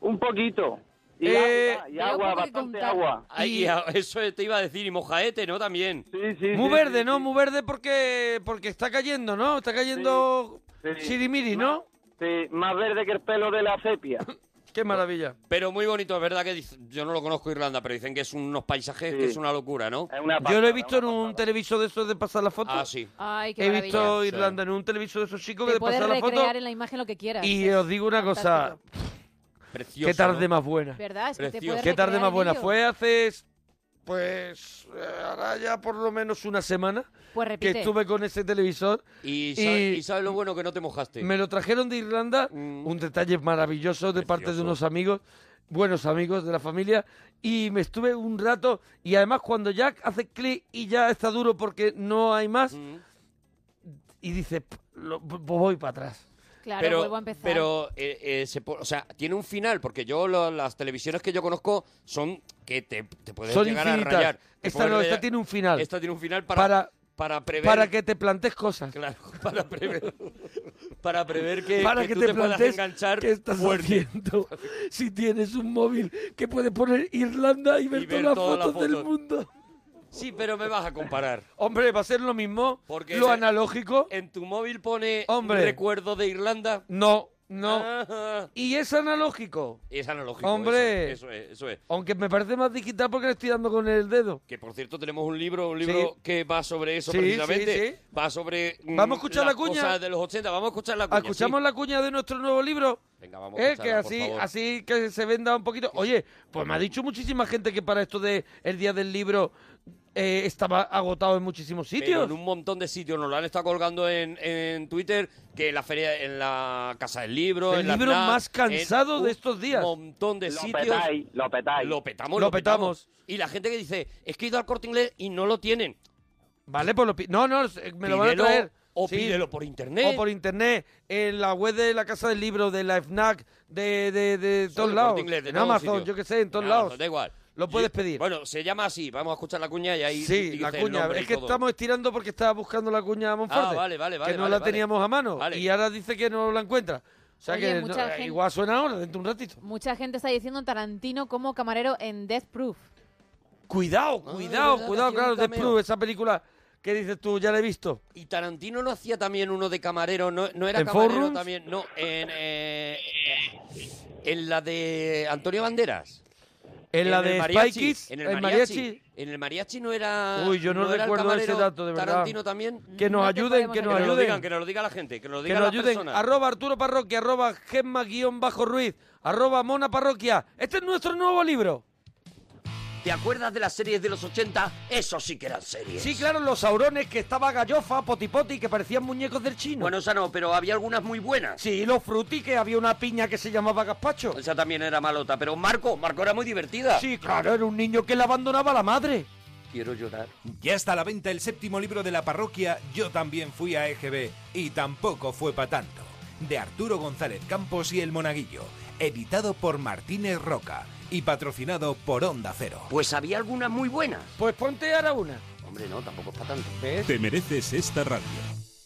Speaker 8: Un poquito. Y
Speaker 1: Eh,
Speaker 8: agua, y agua, bastante
Speaker 2: contar.
Speaker 8: agua.
Speaker 3: Ay, eso te iba a decir, y mojaete, ¿no? También.
Speaker 8: Sí, sí,
Speaker 1: Muy
Speaker 8: sí,
Speaker 1: verde,
Speaker 8: sí,
Speaker 1: ¿no?
Speaker 8: sí.
Speaker 1: Muy verde porque porque está cayendo, ¿no? Está cayendo
Speaker 8: Sí, sí.
Speaker 1: sirimiri, ¿no?
Speaker 8: Sí, más verde que el pelo de la sepia.
Speaker 1: Qué maravilla.
Speaker 3: Pero muy bonito, es verdad que dice- yo no lo conozco Irlanda, pero dicen que es unos paisajes
Speaker 8: Sí.
Speaker 3: que es una locura, ¿no?
Speaker 1: Yo lo he visto en un televisor de esos de pasar la foto.
Speaker 3: Ah, sí.
Speaker 2: Ay, qué
Speaker 1: He
Speaker 2: maravilla.
Speaker 1: visto
Speaker 3: Sí.
Speaker 1: Irlanda en un televisor de esos chicos que
Speaker 2: Te
Speaker 1: de
Speaker 2: puedes
Speaker 1: pasar la foto.
Speaker 2: recrear en la imagen lo que quieras.
Speaker 1: Y os digo una cosa, qué tarde
Speaker 3: ¿no?
Speaker 1: más buena.
Speaker 2: ¿Verdad? Es que te
Speaker 3: Precioso.
Speaker 2: puedes
Speaker 1: Qué tarde más
Speaker 2: en
Speaker 1: buena. Fue hace, pues, eh, ahora ya por lo menos una semana
Speaker 2: Pues
Speaker 1: que estuve con ese televisor.
Speaker 3: Y, sabe-
Speaker 1: Y-
Speaker 3: y sabes lo bueno que no te mojaste.
Speaker 1: Me lo trajeron de Irlanda,
Speaker 3: Mm.
Speaker 1: un detalle maravilloso de parte de unos amigos, buenos amigos de la familia, y me estuve un rato, y además cuando ya hace clic y ya está duro porque no hay más,
Speaker 3: Mm.
Speaker 1: y dice, "P- lo- p- voy para atrás.
Speaker 2: Claro,
Speaker 3: pero,
Speaker 2: vuelvo a empezar.
Speaker 3: pero eh, eh, se po- o sea, tiene un final, porque yo lo- las televisiones que yo conozco son que te, te puedes
Speaker 1: Son
Speaker 3: llegar
Speaker 1: infinitas.
Speaker 3: a rayar. Te
Speaker 1: Esta
Speaker 3: puedes
Speaker 1: no, esta
Speaker 3: rayar.
Speaker 1: tiene un final.
Speaker 3: Esta tiene un final para,
Speaker 1: Para-
Speaker 3: para prever...
Speaker 1: Para que te plantes cosas.
Speaker 3: Claro, para prever, para prever que,
Speaker 1: para
Speaker 3: que
Speaker 1: que,
Speaker 3: tú
Speaker 1: te,
Speaker 3: puedas
Speaker 1: plantes
Speaker 3: enganchar
Speaker 1: qué estás
Speaker 3: fuerte.
Speaker 1: haciendo. Si tienes un móvil que puede poner Irlanda y ver, todas las
Speaker 3: todas las
Speaker 1: fotos del
Speaker 3: fotos.
Speaker 1: mundo.
Speaker 3: Sí, pero me vas a comparar.
Speaker 1: Hombre, va a ser lo mismo.
Speaker 3: Porque
Speaker 1: lo analógico.
Speaker 3: En tu móvil pone
Speaker 1: Hombre.
Speaker 3: recuerdo de Irlanda.
Speaker 1: No, no.
Speaker 3: Ah,
Speaker 1: Y es analógico.
Speaker 3: es analógico.
Speaker 1: Hombre.
Speaker 3: Eso, eso es, eso es.
Speaker 1: Aunque me parece más digital porque le estoy dando con el dedo.
Speaker 3: Que por cierto tenemos un libro, un libro
Speaker 1: Sí.
Speaker 3: que va sobre eso
Speaker 1: Sí,
Speaker 3: precisamente.
Speaker 1: sí, sí.
Speaker 3: Va sobre mm,
Speaker 1: Vamos a escuchar la cuña.
Speaker 3: de los 80. Vamos a escuchar la cuña.
Speaker 1: ¿Escuchamos la cuña de nuestro nuevo libro?
Speaker 3: Venga, vamos a
Speaker 1: Eh, que
Speaker 3: por
Speaker 1: así,
Speaker 3: favor.
Speaker 1: así que se venda un poquito. Oye, pues me ha dicho muchísima gente que para esto de el día del libro eh, estaba agotado en muchísimos
Speaker 3: Pero
Speaker 1: sitios.
Speaker 3: en un montón de sitios nos lo han estado colgando en, en Twitter, que en la feria, en la casa del libro,
Speaker 1: El
Speaker 3: en la
Speaker 1: libro
Speaker 3: FNAC,
Speaker 1: más cansado
Speaker 3: en
Speaker 1: de
Speaker 3: un
Speaker 1: estos días.
Speaker 3: montón de
Speaker 8: Lo
Speaker 3: sitios.
Speaker 8: petáis, lo petáis.
Speaker 3: Lo petamos,
Speaker 1: Lo
Speaker 3: lo, petamos.
Speaker 1: petamos.
Speaker 3: Y la gente que dice, es que he ido al corte inglés y no lo tienen.
Speaker 1: Vale, pues lo No, no, eh, me lo van a traer.
Speaker 3: O
Speaker 1: Sí.
Speaker 3: pídelo por internet.
Speaker 1: O por internet, en la web de la Casa del Libro, de la FNAC, de, de, de
Speaker 3: Sí,
Speaker 1: todos lados.
Speaker 3: Inglés, de
Speaker 1: en Amazon, yo que sé, en todos
Speaker 3: En
Speaker 1: lados.
Speaker 3: Amazon, da igual.
Speaker 1: Lo puedes
Speaker 3: Y-
Speaker 1: pedir.
Speaker 3: Bueno, se llama así. Vamos a escuchar la cuña y ahí
Speaker 1: Sí, la cuña. Es que
Speaker 3: todo.
Speaker 1: estamos estirando porque estaba buscando la cuña a Monforte.
Speaker 3: Ah, vale, vale, vale,
Speaker 1: Que no
Speaker 3: vale,
Speaker 1: la
Speaker 3: vale.
Speaker 1: teníamos a mano.
Speaker 3: Vale.
Speaker 1: Y ahora dice que no la encuentra. O sea
Speaker 2: Oye,
Speaker 1: que no,
Speaker 2: gente-
Speaker 1: igual suena ahora, dentro de un ratito.
Speaker 2: Mucha gente está diciendo Tarantino como camarero en Death Proof.
Speaker 1: Cuidado,
Speaker 3: Ah,
Speaker 1: cuidado, cuidado, claro,
Speaker 3: cameo.
Speaker 1: Proof, esa película que dices tú, ya la he visto.
Speaker 3: Y Tarantino no hacía también uno de camarero, no, no era
Speaker 1: ¿En
Speaker 3: camarero
Speaker 1: Forums?
Speaker 3: también, no, en, eh, en la de Antonio Banderas.
Speaker 1: En la
Speaker 3: el
Speaker 1: de
Speaker 3: mariachi,
Speaker 1: Spy Kids,
Speaker 3: en el, mariachi.
Speaker 1: mariachi,
Speaker 3: En el mariachi no era.
Speaker 1: Uy, yo no
Speaker 3: era el
Speaker 1: recuerdo ese dato, de verdad.
Speaker 3: Tarantino también.
Speaker 1: que nos
Speaker 2: No
Speaker 1: ayuden, que
Speaker 3: Que
Speaker 1: nos
Speaker 3: lo
Speaker 1: ayuden.
Speaker 3: digan, que nos lo diga la gente, que nos lo
Speaker 1: Que
Speaker 3: digan
Speaker 1: nos ayuden.
Speaker 3: personas.
Speaker 1: Arroba Arturo Parroquia, arroba Gemma guion bajo Ruiz, arroba Mona Parroquia. Este es nuestro nuevo libro.
Speaker 3: ¿Te acuerdas de las series de los 80? Eso sí que eran series.
Speaker 1: Sí, claro, los saurones que estaba gallofa, potipoti, que parecían muñecos del chino.
Speaker 3: Bueno, esa no, pero había algunas muy buenas.
Speaker 1: Sí, los fruti, que había una piña que se llamaba gazpacho.
Speaker 3: Esa también era malota, pero Marco, Marco era muy divertida.
Speaker 1: Sí, claro, era un niño que le abandonaba a la madre.
Speaker 3: quiero llorar.
Speaker 9: Ya está a la venta el séptimo libro de la parroquia Yo también fui a EGB y tampoco fue para tanto, de Arturo González Campos y El Monaguillo, editado por Martínez Roca y patrocinado por Onda Cero.
Speaker 3: Pues había algunas muy buenas.
Speaker 1: Pues ponte ahora una.
Speaker 3: Hombre, no, tampoco es para tanto.
Speaker 1: ¿Ves?
Speaker 10: Te mereces esta radio.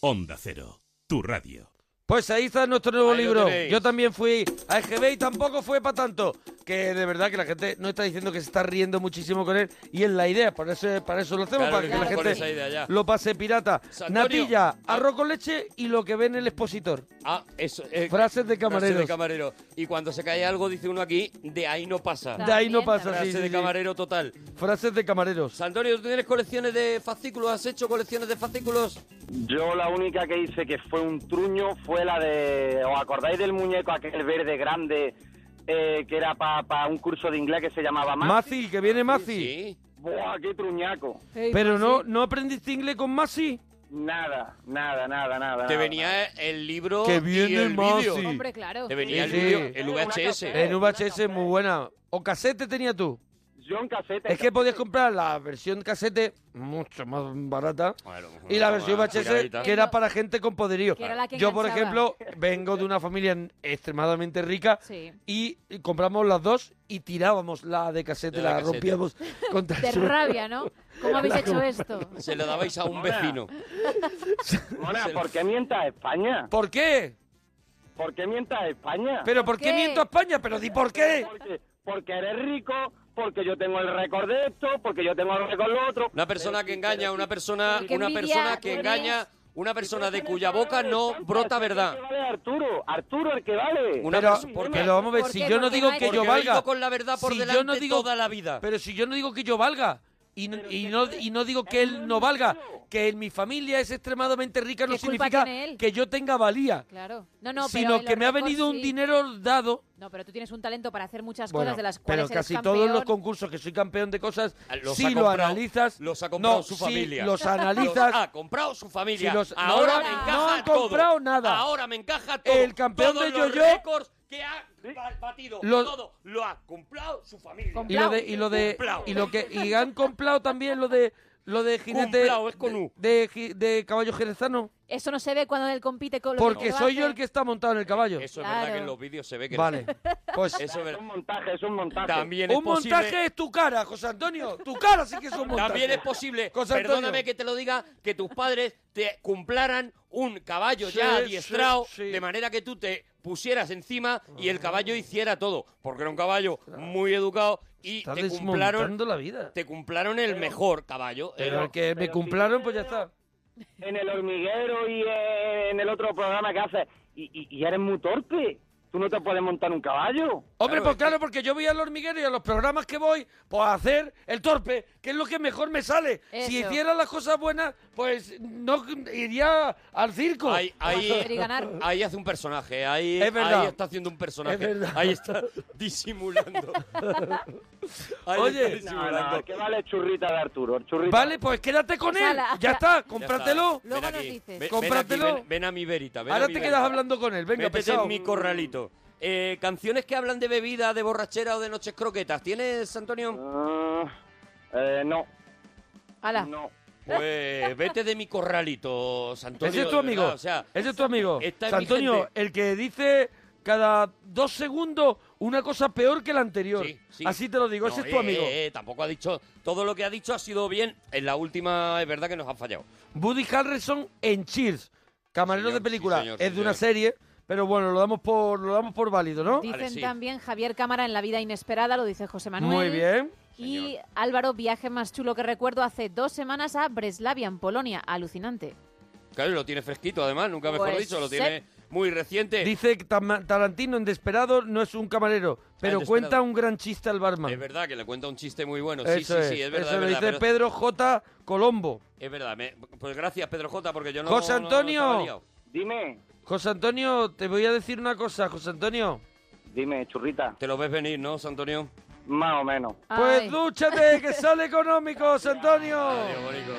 Speaker 10: Onda Cero, tu radio.
Speaker 1: Pues ahí está nuestro nuevo
Speaker 3: Ahí
Speaker 1: libro. Yo también fui a EGB y tampoco fue para tanto. Que de verdad que la gente no está diciendo que se está riendo muchísimo con él. Y es la idea, para eso, para eso lo hacemos,
Speaker 3: Claro,
Speaker 1: para que la gente
Speaker 3: idea
Speaker 1: lo pase pirata. Natilla,
Speaker 3: ah.
Speaker 1: arroz con leche y lo que ve en el expositor.
Speaker 3: Ah, eso. eh,
Speaker 1: Frases de
Speaker 3: frase
Speaker 1: camareros.
Speaker 3: de camarero. Y cuando se cae algo, dice uno aquí, de ahí no pasa.
Speaker 1: De ahí no pasa,
Speaker 3: Frase
Speaker 1: sí, sí,
Speaker 3: de
Speaker 1: sí.
Speaker 3: camarero total.
Speaker 1: Frases de camareros.
Speaker 3: Antonio, ¿tú tienes colecciones de fascículos? ¿Has hecho colecciones de fascículos?
Speaker 8: Yo la única que hice que fue un truño fue la de... ¿Os acordáis del muñeco aquel verde grande eh, que era para un curso de inglés que se llamaba Mazi?
Speaker 1: Mazi, que viene Mazi.
Speaker 3: Sí.
Speaker 8: ¡Buah, qué truñaco!
Speaker 1: Pero no, no aprendiste inglés con Mazi.
Speaker 8: Nada, nada, nada, nada.
Speaker 3: Te
Speaker 8: nada.
Speaker 3: venía el libro
Speaker 1: Que
Speaker 3: y
Speaker 1: viene
Speaker 3: el
Speaker 1: Mazi.
Speaker 3: vídeo.
Speaker 2: Hombre, claro.
Speaker 3: Te venía
Speaker 1: Sí,
Speaker 3: el
Speaker 1: sí.
Speaker 3: vídeo, el VHS.
Speaker 1: En VHS muy buena. ¿O casete tenía tú?
Speaker 8: Casete.
Speaker 1: Es que podías comprar la versión casete mucho más barata
Speaker 3: Bueno,
Speaker 1: y la versión VHS
Speaker 3: tiradita.
Speaker 1: que era para gente con poderío.
Speaker 2: Que era la que
Speaker 1: Yo, por ejemplo, vengo de una familia extremadamente rica
Speaker 2: Sí.
Speaker 1: y compramos las dos y tirábamos la de casete,
Speaker 3: De la
Speaker 1: la,
Speaker 3: casete.
Speaker 1: rompíamos contra el
Speaker 2: De rabia, ¿no? ¿Cómo habéis hecho esto?
Speaker 3: Se lo dabais a un
Speaker 8: Mona.
Speaker 3: vecino.
Speaker 8: Mona, ¿por qué mientas a España?
Speaker 1: ¿Por qué?
Speaker 8: ¿Por qué mientas a España?
Speaker 1: ¿Pero por qué
Speaker 2: qué?
Speaker 1: miento a España? ¿Pero di por qué?
Speaker 8: Porque, porque eres rico, porque yo tengo el récord de esto, porque yo tengo el récord de lo otro.
Speaker 3: Una persona que engaña, una persona, una persona que engaña, una persona de cuya boca no brota verdad.
Speaker 8: Arturo, Arturo el que vale.
Speaker 3: Una
Speaker 1: Pero,
Speaker 3: perso- ¿por qué?
Speaker 1: pero vamos a ver,
Speaker 2: ¿Por
Speaker 1: si yo no
Speaker 2: Porque
Speaker 1: digo que yo
Speaker 3: Porque
Speaker 1: valga...
Speaker 3: con la verdad por
Speaker 1: si yo
Speaker 3: delante
Speaker 1: no digo,
Speaker 3: toda la vida.
Speaker 1: Pero si yo no digo que yo valga y, no- y no, y no digo que él no valga, que en mi familia es extremadamente rica no
Speaker 2: ¿Qué culpa
Speaker 1: significa
Speaker 2: tiene él?
Speaker 1: que yo tenga valía,
Speaker 2: Claro. No, no, pero
Speaker 1: sino
Speaker 2: en
Speaker 1: que
Speaker 2: los
Speaker 1: me ha
Speaker 2: récords
Speaker 1: venido un
Speaker 2: sí.
Speaker 1: dinero dado.
Speaker 2: No, pero tú tienes un talento para hacer muchas
Speaker 1: Bueno,
Speaker 2: cosas de las cuales
Speaker 1: pero
Speaker 2: eres
Speaker 1: casi todos los concursos que soy campeón de cosas,
Speaker 3: Los
Speaker 1: si
Speaker 3: ha
Speaker 1: lo
Speaker 3: comprado-
Speaker 1: analizas,
Speaker 3: los ha comprado
Speaker 1: no,
Speaker 3: su
Speaker 1: si
Speaker 3: familia.
Speaker 1: los
Speaker 3: Los
Speaker 1: analizas,
Speaker 3: ha comprado su familia.
Speaker 1: Si los- no
Speaker 3: Ahora me
Speaker 1: no
Speaker 3: encaja
Speaker 1: han comprado
Speaker 3: todo.
Speaker 1: nada.
Speaker 3: Ahora me encaja todo.
Speaker 1: El campeón
Speaker 3: Todos
Speaker 1: de
Speaker 3: los
Speaker 1: yo-yo-
Speaker 3: récords que ha ba- batido.
Speaker 1: Los-
Speaker 3: Todo lo ha comprado su familia.
Speaker 1: Y lo de y lo de
Speaker 3: Comprado.
Speaker 1: y lo que y han comprado también lo de lo de jinete
Speaker 3: Comprado, es con U.
Speaker 1: de, de, de caballo jerezano,
Speaker 2: Eso no se ve cuando él compite con lo
Speaker 1: porque
Speaker 2: que
Speaker 1: soy yo el que está montado en el caballo.
Speaker 3: Eso es
Speaker 2: Claro.
Speaker 3: verdad que en los vídeos se ve que
Speaker 1: Vale, pues
Speaker 3: Eso es
Speaker 8: Es un montaje, es un montaje.
Speaker 3: También es
Speaker 1: un
Speaker 3: posible.
Speaker 1: montaje es tu cara, José Antonio. Tu cara sí que es un montaje.
Speaker 3: También es posible,
Speaker 1: José
Speaker 3: perdóname que te lo diga, que tus padres te cumplaran un caballo
Speaker 1: Sí,
Speaker 3: ya
Speaker 1: sí,
Speaker 3: adiestrado,
Speaker 1: sí.
Speaker 3: de manera que tú te pusieras encima y el caballo hiciera todo, porque era un caballo muy educado y te cumplaron,
Speaker 1: la vida.
Speaker 3: te cumplaron el mejor caballo.
Speaker 1: Pero el que me
Speaker 8: pero
Speaker 1: cumplaron, pues ya está.
Speaker 8: En el hormiguero y en el otro programa que haces. Y, y, y eres muy torpe. Tú no te puedes montar un caballo.
Speaker 1: Hombre,
Speaker 3: Claro,
Speaker 1: pues claro, porque yo voy al hormiguero y a los programas que voy, pues a hacer el torpe, que es lo que mejor me sale. Si hiciera las cosas buenas, pues no iría al circo.
Speaker 3: Ahí, hace un personaje, ahí,
Speaker 1: Es verdad.
Speaker 3: ahí está haciendo un personaje,
Speaker 1: Es verdad.
Speaker 3: ahí está disimulando. Ahí
Speaker 1: Oye.
Speaker 3: está
Speaker 8: No,
Speaker 3: disimulando.
Speaker 8: no, ¿qué vale churrita de Arturo? Churrita.
Speaker 1: Vale, pues quédate con él.
Speaker 2: Sala.
Speaker 1: Ya está, cómpratelo.
Speaker 2: Luego nos dices.
Speaker 3: ven- ven aquí,
Speaker 1: Cómpratelo.
Speaker 3: ven- ven a mi verita. ven a
Speaker 1: Ahora
Speaker 3: mi
Speaker 1: te
Speaker 3: verita.
Speaker 1: quedas hablando con él. Venga,
Speaker 3: Métete
Speaker 1: pesado.
Speaker 3: en mi corralito. Eh, canciones que hablan de bebida, de borrachera o de noches croquetas. ¿Tienes, Antonio?
Speaker 8: Ah, eh, no,
Speaker 2: Ala.
Speaker 8: no.
Speaker 3: Pues vete de mi corralito, Antonio.
Speaker 1: Ese es tu amigo.
Speaker 3: O sea,
Speaker 1: Ese es tu amigo.
Speaker 3: está en
Speaker 1: San
Speaker 3: mi
Speaker 1: Antonio,
Speaker 3: gente.
Speaker 1: el que dice cada dos segundos una cosa peor que la anterior.
Speaker 3: sí, sí.
Speaker 1: Así te lo digo,
Speaker 3: No,
Speaker 1: ese es tu
Speaker 3: eh,
Speaker 1: amigo.
Speaker 3: eh, tampoco ha dicho. Todo lo que ha dicho ha sido bien. En la última es verdad que nos ha fallado.
Speaker 1: Woody Harrelson en Cheers, camarero
Speaker 3: Señor,
Speaker 1: de película.
Speaker 3: sí, señor,
Speaker 1: es
Speaker 3: sí,
Speaker 1: de una serie, pero bueno, lo damos por lo damos por válido, ¿no?
Speaker 2: Dicen
Speaker 3: Vale, sí.
Speaker 2: también Javier Cámara en La vida inesperada, lo dice José Manuel.
Speaker 1: Muy bien.
Speaker 2: Y Álvaro, viaje más chulo que recuerdo hace dos semanas a Breslavia, en Polonia. Alucinante.
Speaker 3: Claro, y lo tiene fresquito, además, nunca mejor
Speaker 2: Pues
Speaker 3: dicho. Lo tiene muy reciente.
Speaker 1: Dice Tarantino en Desperado no es un camarero, pero
Speaker 3: Desperado.
Speaker 1: cuenta un gran chiste al barman.
Speaker 3: Es verdad que le cuenta un chiste muy bueno. Sí,
Speaker 1: Eso
Speaker 3: sí, sí, es verdad.
Speaker 1: Eso
Speaker 3: es
Speaker 1: lo
Speaker 3: verdad,
Speaker 1: dice
Speaker 3: pero-
Speaker 1: Pedro J. Colombo.
Speaker 3: Es verdad. me- pues gracias, Pedro J, porque yo no.
Speaker 1: José
Speaker 3: no- no
Speaker 1: Antonio.
Speaker 8: Dime,
Speaker 1: José Antonio, te voy a decir una cosa, José Antonio.
Speaker 8: dime, churrita.
Speaker 3: Te lo ves venir, ¿no, José Antonio?
Speaker 8: Más o menos.
Speaker 1: Pues
Speaker 2: Ay.
Speaker 1: dúchate, que sale económico, José Antonio.
Speaker 3: Adiós, bonico.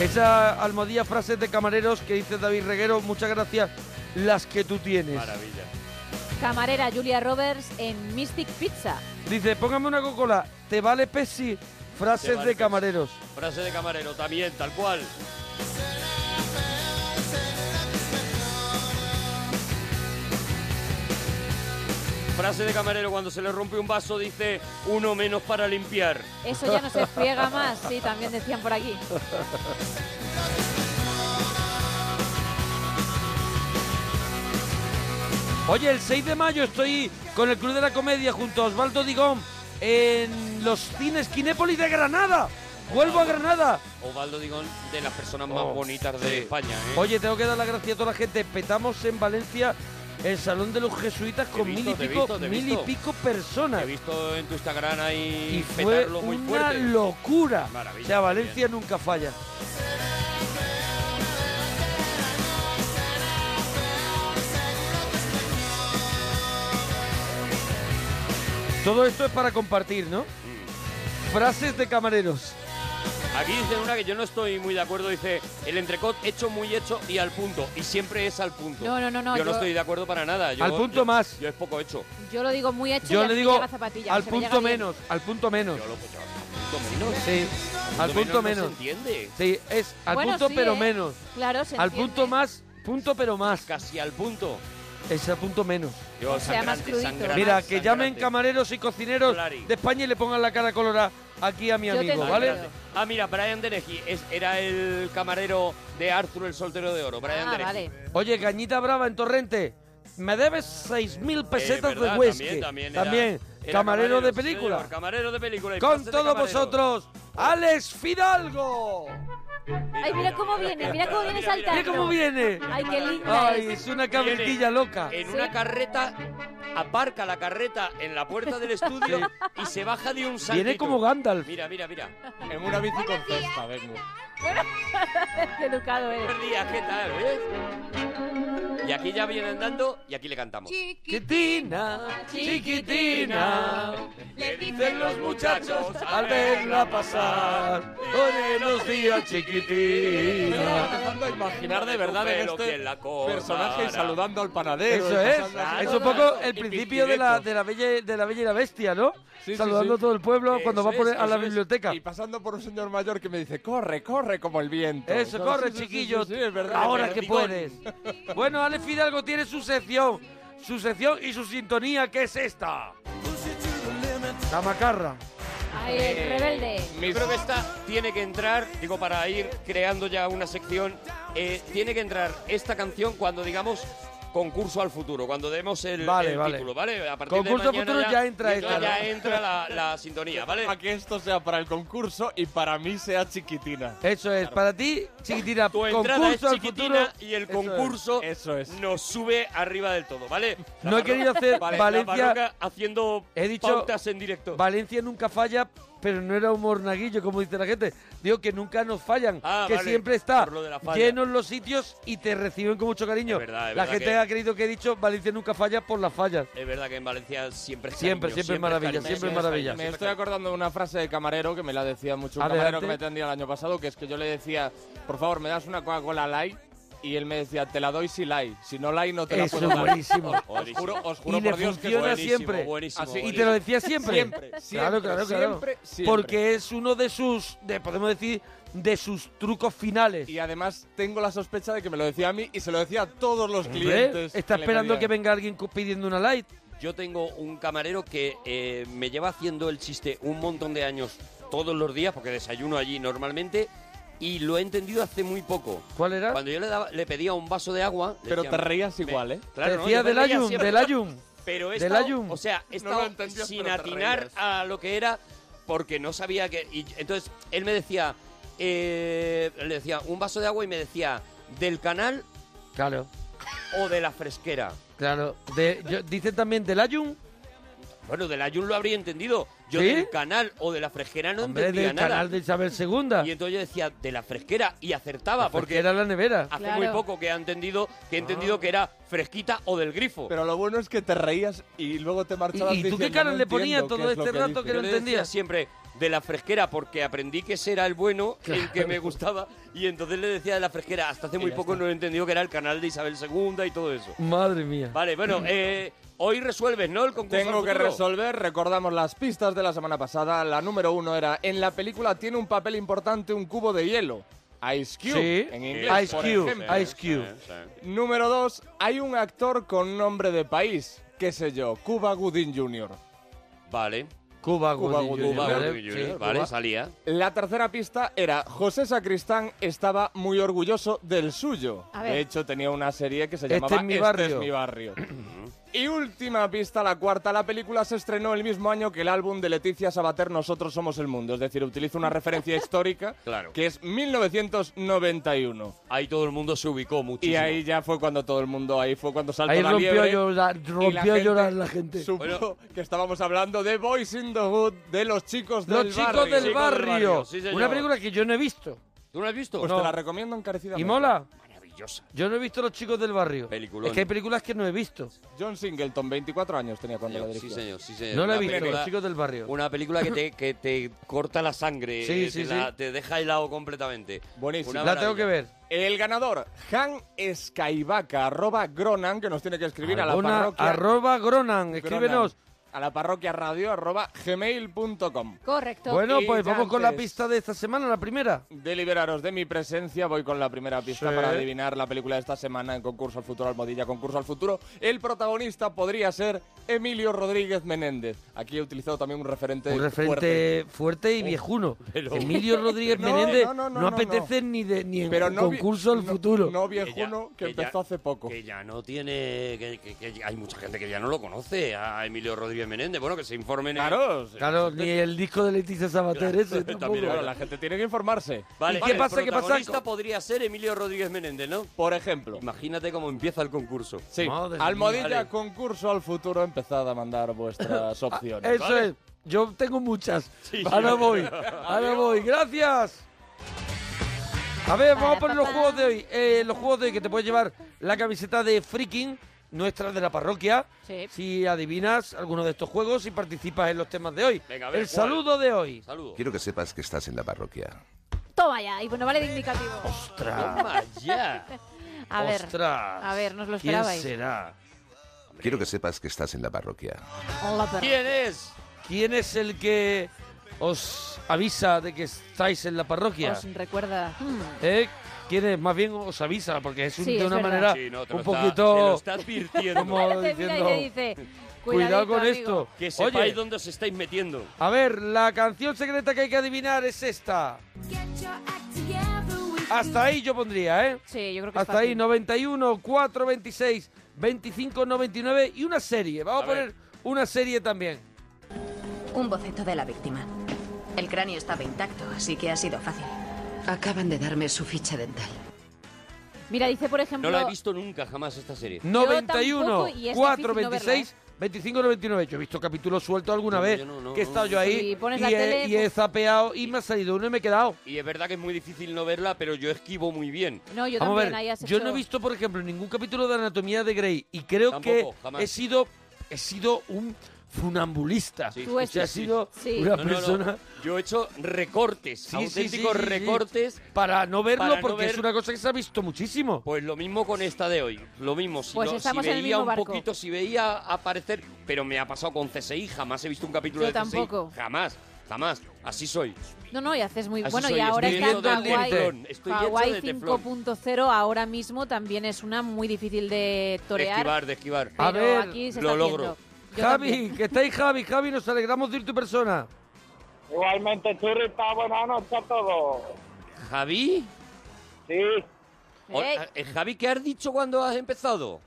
Speaker 1: Esa almohadilla frases de camareros que dice David Reguero, muchas gracias, las que tú tienes.
Speaker 3: Maravilla.
Speaker 2: Camarera Julia Roberts en Mystic Pizza.
Speaker 1: Dice, póngame una Coca-Cola. ¿Te vale Pepsi? Frases de camareros.
Speaker 3: Frase de camarero, también, tal cual. Frase de camarero, cuando se le rompe un vaso, dice uno menos para limpiar.
Speaker 2: Eso ya no se friega más, sí, también decían por aquí.
Speaker 1: Oye, el 6 de mayo estoy con el Club de la Comedia junto a Osvaldo Digón en los cines Kinépolis de Granada. Vuelvo a Granada.
Speaker 3: Ovaldo Digón, de las personas más
Speaker 1: Oh,
Speaker 3: bonitas de
Speaker 1: sí.
Speaker 3: España. ¿eh?
Speaker 1: Oye, tengo que dar las gracias a toda la gente. Petamos en Valencia el Salón de los Jesuitas con
Speaker 3: visto,
Speaker 1: mil y pico,
Speaker 3: visto,
Speaker 1: mil y pico personas.
Speaker 3: He visto en tu Instagram ahí
Speaker 1: Y fue
Speaker 3: muy
Speaker 1: una
Speaker 3: fuerte.
Speaker 1: locura.
Speaker 3: Maravilla,
Speaker 1: o sea, Valencia nunca falla. Todo esto es para compartir, ¿no? Frases de camareros.
Speaker 3: Aquí dice una que yo no estoy muy de acuerdo. Dice, el entrecot hecho, muy hecho y al punto. Y siempre es al punto.
Speaker 2: No, no, no, no,
Speaker 3: Yo, no estoy de acuerdo para nada. Yo-
Speaker 1: Al punto
Speaker 3: yo-
Speaker 1: más.
Speaker 3: Yo es poco hecho.
Speaker 2: Yo lo digo muy hecho y
Speaker 1: Yo
Speaker 2: a
Speaker 1: le
Speaker 2: mí
Speaker 1: digo
Speaker 2: llega zapatilla,
Speaker 1: al
Speaker 2: me
Speaker 1: punto
Speaker 2: bien.
Speaker 1: menos, al punto menos.
Speaker 3: Yo lo pues, yo- al punto menos.
Speaker 1: Sí, al punto
Speaker 3: no
Speaker 1: menos.
Speaker 3: se entiende.
Speaker 1: Sí, es al
Speaker 2: Bueno,
Speaker 1: punto
Speaker 2: sí,
Speaker 1: pero
Speaker 2: ¿eh?
Speaker 1: menos.
Speaker 2: Claro, se
Speaker 1: Al
Speaker 2: entiende.
Speaker 1: punto más, punto pero más.
Speaker 3: Casi al punto.
Speaker 1: Es al punto menos.
Speaker 3: Yo,
Speaker 2: O sea, más
Speaker 3: sangrante,
Speaker 2: crudito.
Speaker 3: sangrante,
Speaker 1: Mira, que llamen camareros y cocineros
Speaker 3: Clari.
Speaker 1: de España y le pongan la cara colorada aquí a mi
Speaker 2: Yo te
Speaker 1: amigo,
Speaker 2: entiendo.
Speaker 1: ¿vale?
Speaker 3: Ah, mira, Brian Dennehy es, era el camarero de Arthur el soltero de oro. Brian
Speaker 2: Ah, vale.
Speaker 1: Oye, Cañita Brava en Torrente, me debes 6.000 pesetas
Speaker 3: Eh, verdad,
Speaker 1: de whisky.
Speaker 3: También, también, era-
Speaker 1: También,
Speaker 3: era
Speaker 1: camarero de
Speaker 3: sí,
Speaker 1: película.
Speaker 3: señor, camarero de película. y
Speaker 1: Con
Speaker 3: de
Speaker 1: todos
Speaker 3: camarero.
Speaker 1: vosotros, Alex Fidalgo.
Speaker 2: Ay, mira cómo viene, mira cómo viene saltando.
Speaker 1: Mira cómo viene.
Speaker 2: Ay, qué linda
Speaker 1: Ay,
Speaker 2: es.
Speaker 1: es una cabritilla loca.
Speaker 3: En
Speaker 2: Sí.
Speaker 3: una carreta, aparca la carreta en la puerta del estudio y se baja de un salto.
Speaker 1: Viene como Gandalf.
Speaker 3: Mira, mira, mira.
Speaker 11: En una bici con cesta, vengo.
Speaker 2: Qué educado eres.
Speaker 3: Buenos días, ¿qué tal? ¿Ves? Y aquí ya viene andando y aquí le cantamos.
Speaker 1: Chiquitina, chiquitina, le dicen los muchachos al verla pasar. Buenos días,
Speaker 11: Estoy
Speaker 1: chiquitina.
Speaker 11: empezando a imaginar de verdad en este personaje saludando al panadero.
Speaker 1: Eso
Speaker 11: y
Speaker 1: es, es un poco el principio de la, de, la bella, de la Bella y la Bestia, ¿no?
Speaker 11: Sí, sí,
Speaker 1: Saludando
Speaker 11: sí.
Speaker 1: a todo el pueblo cuando va a poner a la biblioteca.
Speaker 11: Y pasando por un señor mayor que me dice, corre, corre como el viento.
Speaker 1: Eso,
Speaker 11: Sí,
Speaker 1: corre,
Speaker 11: sí, sí,
Speaker 1: chiquillo.
Speaker 11: sí, sí, es verdad,
Speaker 1: Ahora que puedes. Bueno, Alex Fidalgo tiene su sección. Su sección y su sintonía, que es esta. La macarra.
Speaker 2: Ay, el rebelde.
Speaker 3: Yo creo que esta tiene que entrar, digo, para ir creando ya una sección, eh, tiene que entrar esta canción cuando digamos concurso al futuro, cuando demos el,
Speaker 1: Vale,
Speaker 3: el
Speaker 1: vale.
Speaker 3: título, ¿vale? A partir
Speaker 1: Concurso
Speaker 3: de
Speaker 1: al
Speaker 3: mañana
Speaker 1: futuro ya entra esta,
Speaker 3: ya
Speaker 1: ¿no?
Speaker 3: entra la, la sintonía, ¿vale?
Speaker 11: A que esto sea para el concurso y para mí sea chiquitina.
Speaker 1: Eso es, para ti, chiquitina,
Speaker 3: Tu entrada es
Speaker 1: al
Speaker 3: chiquitina
Speaker 1: futuro.
Speaker 3: y el
Speaker 1: Eso es.
Speaker 3: concurso
Speaker 11: Eso es.
Speaker 3: nos sube arriba del todo, ¿vale? La
Speaker 1: No he querido hacer
Speaker 3: Vale,
Speaker 1: Valencia-
Speaker 3: haciendo
Speaker 1: He dicho-
Speaker 3: pautas en directo.
Speaker 1: Valencia nunca falla, pero no era humor naguillo, como dice la gente. Digo que nunca nos fallan,
Speaker 3: Ah,
Speaker 1: que
Speaker 3: vale,
Speaker 1: siempre está
Speaker 3: lo la
Speaker 1: llenos los sitios y te reciben con mucho cariño.
Speaker 3: Es verdad, es
Speaker 1: la
Speaker 3: verdad
Speaker 1: gente
Speaker 3: que-
Speaker 1: ha creído que he dicho Valencia nunca falla por las fallas.
Speaker 3: Es verdad que en Valencia siempre es
Speaker 1: Siempre,
Speaker 3: cariño,
Speaker 1: siempre es maravilla,
Speaker 3: cariño,
Speaker 1: siempre es maravilla.
Speaker 11: Me
Speaker 3: siempre
Speaker 11: estoy acordando de una frase de camarero que me la decía mucho un
Speaker 1: Adelante.
Speaker 11: camarero que me atendía el año pasado, que es que yo le decía, por favor, me das una Coca-Cola light y él me decía, te la doy si light, si no light no te la
Speaker 1: Eso
Speaker 11: puedo
Speaker 1: es
Speaker 11: dar.
Speaker 1: buenísimo.
Speaker 11: Os juro, os juro
Speaker 1: Y le
Speaker 11: por Dios que
Speaker 1: funciona
Speaker 11: buenísimo.
Speaker 1: siempre.
Speaker 3: buenísimo,
Speaker 11: Así-
Speaker 1: Y te lo decía siempre.
Speaker 11: Siempre,
Speaker 1: claro,
Speaker 11: siempre,
Speaker 1: claro, claro.
Speaker 11: siempre, siempre.
Speaker 1: Porque es uno de sus, de, podemos decir, de sus trucos finales.
Speaker 11: Y además tengo la sospecha de que me lo decía a mí y se lo decía a todos los
Speaker 1: Hombre,
Speaker 11: clientes.
Speaker 1: Está
Speaker 11: le
Speaker 1: esperando
Speaker 11: pedían.
Speaker 1: que venga alguien cu- pidiendo una light.
Speaker 3: Yo tengo un camarero que eh, me lleva haciendo el chiste un montón de años todos los días, porque desayuno allí normalmente, y lo he entendido hace muy poco.
Speaker 1: ¿Cuál era?
Speaker 3: Cuando yo le, daba, le pedía un vaso de agua... le
Speaker 11: Pero
Speaker 3: decía,
Speaker 11: te reías
Speaker 3: "Me-
Speaker 11: igual, ¿eh?
Speaker 3: Claro,
Speaker 1: decía
Speaker 3: Yo me
Speaker 1: del
Speaker 3: reía
Speaker 1: ayun,
Speaker 3: siempre.
Speaker 1: del ayun.
Speaker 3: Pero he
Speaker 1: Del
Speaker 3: estado,
Speaker 1: ayun.
Speaker 3: o sea, he
Speaker 11: No lo
Speaker 3: estado
Speaker 11: entendías,
Speaker 3: sin
Speaker 11: pero te
Speaker 3: atinar
Speaker 11: reías.
Speaker 3: a lo que era porque no sabía que... Y entonces él me decía, eh, le decía un vaso de agua y me decía, ¿del canal
Speaker 1: Claro,
Speaker 3: o de la fresquera?
Speaker 1: claro. De, yo- dicen también del ayun.
Speaker 3: Bueno, del ayun lo habría entendido. Yo
Speaker 1: ¿Sí?
Speaker 3: del canal o de la fresquera no
Speaker 1: Hombre,
Speaker 3: entendía
Speaker 1: del
Speaker 3: nada.
Speaker 1: canal de Isabel II.
Speaker 3: Y entonces yo decía, de la fresquera, y acertaba,
Speaker 1: porque
Speaker 3: porque
Speaker 1: era la nevera.
Speaker 3: hace
Speaker 2: Claro.
Speaker 3: muy poco que he entendido, que he entendido
Speaker 1: Ah.
Speaker 3: que era fresquita o del grifo.
Speaker 11: Pero lo bueno es que te reías y luego te
Speaker 1: ¿Y,
Speaker 11: marchabas
Speaker 1: y tú qué cara
Speaker 11: "No
Speaker 1: le ponías
Speaker 11: entiendo
Speaker 1: todo este
Speaker 11: que
Speaker 1: rato que
Speaker 11: dice".
Speaker 1: no
Speaker 3: Yo le decía
Speaker 1: entendía?
Speaker 3: siempre de la fresquera porque aprendí que ese era el bueno, el que
Speaker 1: Claro.
Speaker 3: me gustaba, y entonces le decía de la fresquera. Hasta hace muy poco
Speaker 11: está.
Speaker 3: no he entendido que era el canal de Isabel II y todo eso.
Speaker 1: Madre mía.
Speaker 3: Vale, bueno, eh, Hoy resuelves, ¿no? El concurso
Speaker 11: Tengo que resolver, recordamos las pistas de la semana pasada. La número uno era, en la película tiene un papel importante un cubo de hielo. Ice Cube,
Speaker 1: Sí.
Speaker 11: en inglés,
Speaker 1: Ice
Speaker 11: por
Speaker 1: Cube,
Speaker 11: ejemplo.
Speaker 1: Ice Cube.
Speaker 11: Número dos, hay un actor con nombre de país, qué sé yo, Cuba Gooding Jr.
Speaker 3: Vale.
Speaker 1: Cuba,
Speaker 11: Cuba
Speaker 1: Gooding Jr.,
Speaker 11: Jr.,
Speaker 1: ¿vale?
Speaker 3: Jr.,
Speaker 1: Sí,
Speaker 3: vale,
Speaker 1: Cuba.
Speaker 3: salía.
Speaker 11: La tercera pista era José Sacristán estaba muy orgulloso del suyo. De hecho, tenía una serie que se
Speaker 1: Este
Speaker 11: llamaba
Speaker 1: es mi
Speaker 11: Este
Speaker 1: barrio.
Speaker 11: es mi barrio. y última pista, la cuarta. La película se estrenó el mismo año que el álbum de Leticia Sabater Nosotros somos el mundo. Es decir, utiliza una referencia histórica
Speaker 3: Claro.
Speaker 11: que es 1991.
Speaker 3: Ahí todo el mundo se ubicó muchísimo.
Speaker 11: Y ahí ya fue cuando todo el mundo, ahí fue cuando saltó
Speaker 1: Ahí
Speaker 11: la
Speaker 1: rompió,
Speaker 11: liebre.
Speaker 1: a llorar,
Speaker 11: y la
Speaker 1: rompió a
Speaker 11: gente
Speaker 1: llorar la gente.
Speaker 11: Supo
Speaker 3: Bueno.
Speaker 11: que estábamos hablando de Boys in the Hood, de los chicos
Speaker 1: Los
Speaker 11: del
Speaker 1: chicos
Speaker 11: barrio.
Speaker 1: del
Speaker 3: Chicos del
Speaker 1: barrio.
Speaker 3: sí.
Speaker 1: Una película que yo no he visto.
Speaker 3: ¿Tú no has visto?
Speaker 11: Pues
Speaker 1: No.
Speaker 11: te la recomiendo encarecidamente.
Speaker 1: ¿Y mola?
Speaker 3: Maravillosa.
Speaker 1: Yo no he visto Los chicos del barrio.
Speaker 3: Peliculón.
Speaker 1: Es que hay películas que no he visto.
Speaker 11: John Singleton, 24 años tenía cuando la
Speaker 3: Sí,
Speaker 11: dirigió.
Speaker 3: señor, sí, señor.
Speaker 1: No la he visto,
Speaker 3: película-
Speaker 1: Los chicos del barrio.
Speaker 3: Una película que te, que te corta la sangre,
Speaker 1: Sí,
Speaker 3: eh,
Speaker 1: sí,
Speaker 3: te, la-
Speaker 1: sí.
Speaker 3: te deja helado completamente.
Speaker 11: Buenísimo.
Speaker 3: Una
Speaker 1: La tengo que ver.
Speaker 11: El ganador, Han Skyvaca, arroba Gronan, que nos tiene que escribir a la parroquia.
Speaker 1: arroba Gronan, escríbenos.
Speaker 11: Gronan, a la parroquia radio arroba gmail.com.
Speaker 2: Correcto.
Speaker 1: Bueno,
Speaker 11: Y
Speaker 1: pues
Speaker 11: ya
Speaker 1: vamos con la pista de esta semana, la primera.
Speaker 11: De liberaros de mi presencia, voy con la primera pista
Speaker 1: Sí.
Speaker 11: para adivinar la película de esta semana en Concurso al Futuro Almohadilla, Concurso al Futuro. El protagonista podría ser Emilio Rodríguez Menéndez. Aquí he utilizado también un referente
Speaker 1: Un referente fuerte, y viejuno. Emilio Rodríguez
Speaker 11: No,
Speaker 1: Menéndez
Speaker 11: no,
Speaker 1: no,
Speaker 11: no, no,
Speaker 1: apetece ni de ni en
Speaker 11: Pero
Speaker 1: concurso al
Speaker 11: no-
Speaker 1: futuro.
Speaker 11: No
Speaker 3: Que ya-
Speaker 11: viejuno, que,
Speaker 3: que ya-
Speaker 11: empezó hace poco.
Speaker 3: Que ya no tiene. Que, que- que hay mucha gente que ya no lo conoce, a Emilio Rodríguez Menéndez. Bueno, que se informen. en-
Speaker 11: Claro,
Speaker 1: Claro, ni el disco de Leticia Sabater ese tampoco.
Speaker 11: Claro, la gente tiene que informarse.
Speaker 3: Vale,
Speaker 1: ¿Y qué
Speaker 3: el
Speaker 1: pasa, qué pasa
Speaker 3: protagonista podría ser Emilio Rodríguez Menéndez, ¿no?
Speaker 11: Por ejemplo.
Speaker 3: Imagínate cómo empieza el concurso.
Speaker 11: Sí,
Speaker 1: Madre
Speaker 11: Almohadilla,
Speaker 3: mía. Vale.
Speaker 11: concurso al futuro, empezad a mandar vuestras opciones.
Speaker 1: Eso
Speaker 11: ¿vale?
Speaker 1: es. Yo tengo muchas.
Speaker 3: Sí.
Speaker 1: Ahora voy. Ahora voy. Gracias. A ver, vamos a poner los juegos de hoy. Eh, los juegos de hoy que te puedes llevar la camiseta de Freaking, nuestra de la parroquia.
Speaker 2: Sí.
Speaker 1: Si adivinas alguno de estos juegos y participas en los temas de hoy.
Speaker 3: Venga, a ver,
Speaker 1: El
Speaker 3: ¿cuál?
Speaker 1: saludo de hoy.
Speaker 3: Saludos.
Speaker 12: Quiero que sepas que estás en la parroquia.
Speaker 2: Toma ya. Y bueno, vale de indicativo.
Speaker 1: ¡Ostras!
Speaker 3: Toma ya.
Speaker 2: A ver.
Speaker 1: ¡Ostras!
Speaker 2: A ver, nos lo
Speaker 1: ¿Quién
Speaker 2: esperabais.
Speaker 1: será?
Speaker 12: Quiero que sepas que estás en la parroquia.
Speaker 2: Hola, perro.
Speaker 3: ¿Quién es?
Speaker 1: ¿Quién es el que os avisa de que estáis en la parroquia?
Speaker 2: Os recuerda. Hmm.
Speaker 1: ¿Eh? ¿Quién es? Más bien os avisa, porque es un-
Speaker 2: Sí,
Speaker 1: de
Speaker 2: es
Speaker 1: una
Speaker 2: verdad.
Speaker 1: manera
Speaker 3: Sí, no, te lo
Speaker 1: un
Speaker 3: está-
Speaker 1: poquito...
Speaker 3: te lo está advirtiendo.
Speaker 1: como
Speaker 2: Te mira y
Speaker 1: diciendo,
Speaker 2: te dice,
Speaker 1: Cuidado
Speaker 2: "Cuidadito,
Speaker 1: con
Speaker 2: amigo".
Speaker 1: esto.
Speaker 3: Que sepáis
Speaker 1: Oye,
Speaker 3: dónde os estáis metiendo.
Speaker 1: a ver, la canción secreta que hay que adivinar es esta. Hasta ahí yo pondría, ¿eh?
Speaker 2: Sí, yo creo que es
Speaker 1: Hasta ahí,
Speaker 2: fácil.
Speaker 1: 91, 4, 26, 25, 99 y una serie. Vamos a,
Speaker 3: A ver.
Speaker 1: poner una serie también.
Speaker 13: Un boceto de la víctima. El cráneo estaba intacto, así que ha sido fácil. Acaban de darme su ficha dental.
Speaker 2: Mira, dice por ejemplo.
Speaker 3: No la he visto nunca jamás esta serie.
Speaker 1: 91,
Speaker 2: tampoco, y es
Speaker 1: 4,
Speaker 2: difícil no
Speaker 1: 26, 25, 99. Yo he visto capítulos sueltos alguna
Speaker 3: No,
Speaker 1: vez
Speaker 3: yo no, no,
Speaker 1: que he
Speaker 3: no.
Speaker 1: estado yo ahí
Speaker 2: pones
Speaker 1: y,
Speaker 2: la
Speaker 1: he,
Speaker 2: tele,
Speaker 1: y he
Speaker 2: pues-
Speaker 1: zapeado y me ha salido uno y me he quedado.
Speaker 3: Y es verdad que es muy difícil no verla, pero yo esquivo muy bien.
Speaker 2: No, yo
Speaker 1: Vamos a
Speaker 2: también.
Speaker 1: ver,
Speaker 2: ahí has
Speaker 1: yo
Speaker 2: hecho-
Speaker 1: no he visto, por ejemplo, ningún capítulo de Anatomía de Grey y creo
Speaker 3: Tampoco,
Speaker 1: que
Speaker 3: jamás.
Speaker 1: he sido he sido un funambulista.
Speaker 3: Sí,
Speaker 2: Tú
Speaker 1: sido
Speaker 2: Sí.
Speaker 1: una
Speaker 3: No, no, no.
Speaker 1: persona
Speaker 3: Yo he hecho recortes,
Speaker 1: Sí,
Speaker 3: auténticos
Speaker 1: sí, sí, sí.
Speaker 3: recortes.
Speaker 1: para no verlo
Speaker 3: Para no
Speaker 1: porque es una cosa que se ha visto muchísimo.
Speaker 3: Pues lo mismo con esta de hoy. Lo mismo. Si,
Speaker 2: Pues
Speaker 3: no-
Speaker 2: estamos
Speaker 3: si
Speaker 2: en el
Speaker 3: veía
Speaker 2: mismo
Speaker 3: un
Speaker 2: barco.
Speaker 3: poquito, si veía aparecer. Pero me ha pasado con CSI. Jamás he visto un capítulo
Speaker 2: Yo
Speaker 3: de CSI.
Speaker 2: tampoco.
Speaker 3: Jamás, jamás. Así soy.
Speaker 2: No, no, y haces muy
Speaker 3: Así
Speaker 2: bueno.
Speaker 3: soy,
Speaker 2: y ahora
Speaker 3: estoy
Speaker 2: está
Speaker 1: de
Speaker 3: de teflón.
Speaker 2: 5.0 ahora mismo también es una muy difícil de
Speaker 3: De
Speaker 2: torear.
Speaker 3: esquivar, de esquivar.
Speaker 1: A
Speaker 2: pero
Speaker 1: ver,
Speaker 2: aquí se
Speaker 3: lo
Speaker 2: está
Speaker 3: logro.
Speaker 2: haciendo.
Speaker 1: Javi,
Speaker 2: también.
Speaker 1: que estáis Javi, Javi, nos alegramos de ir tu persona.
Speaker 14: Igualmente, Churrita, buenas noches a todos.
Speaker 3: Javi.
Speaker 14: Sí,
Speaker 3: O- eh, Javi, ¿qué has dicho cuando has empezado?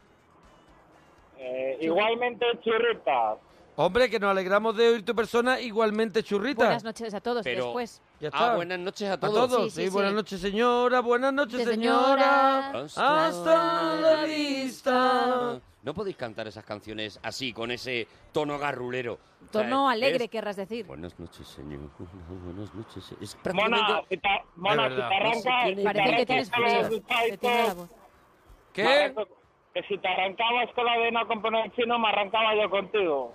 Speaker 14: eh, igualmente, Churrita.
Speaker 1: Hombre, que nos alegramos de oír tu persona, igualmente churrita.
Speaker 2: Buenas noches a todos
Speaker 3: Pero-
Speaker 2: después.
Speaker 1: Ya está.
Speaker 3: Ah, buenas noches a
Speaker 1: A
Speaker 3: todos.
Speaker 2: Sí,
Speaker 1: sí,
Speaker 2: sí,
Speaker 1: buenas noches señora, buenas noches señora. Hasta la vista.
Speaker 3: No podéis cantar esas canciones así, con ese tono garrulero. O sea,
Speaker 2: Tono
Speaker 3: es-
Speaker 2: alegre, querrás decir.
Speaker 3: Buenas noches, señor. Buenas noches. Es
Speaker 14: Mona,
Speaker 3: prácticamente...
Speaker 14: si te, Mona, si te arranca, si
Speaker 3: es.
Speaker 14: te
Speaker 2: Parece que tienes frío.
Speaker 1: ¿Qué?
Speaker 14: Que si te arrancabas con la de no componer chino, me arrancaba yo contigo.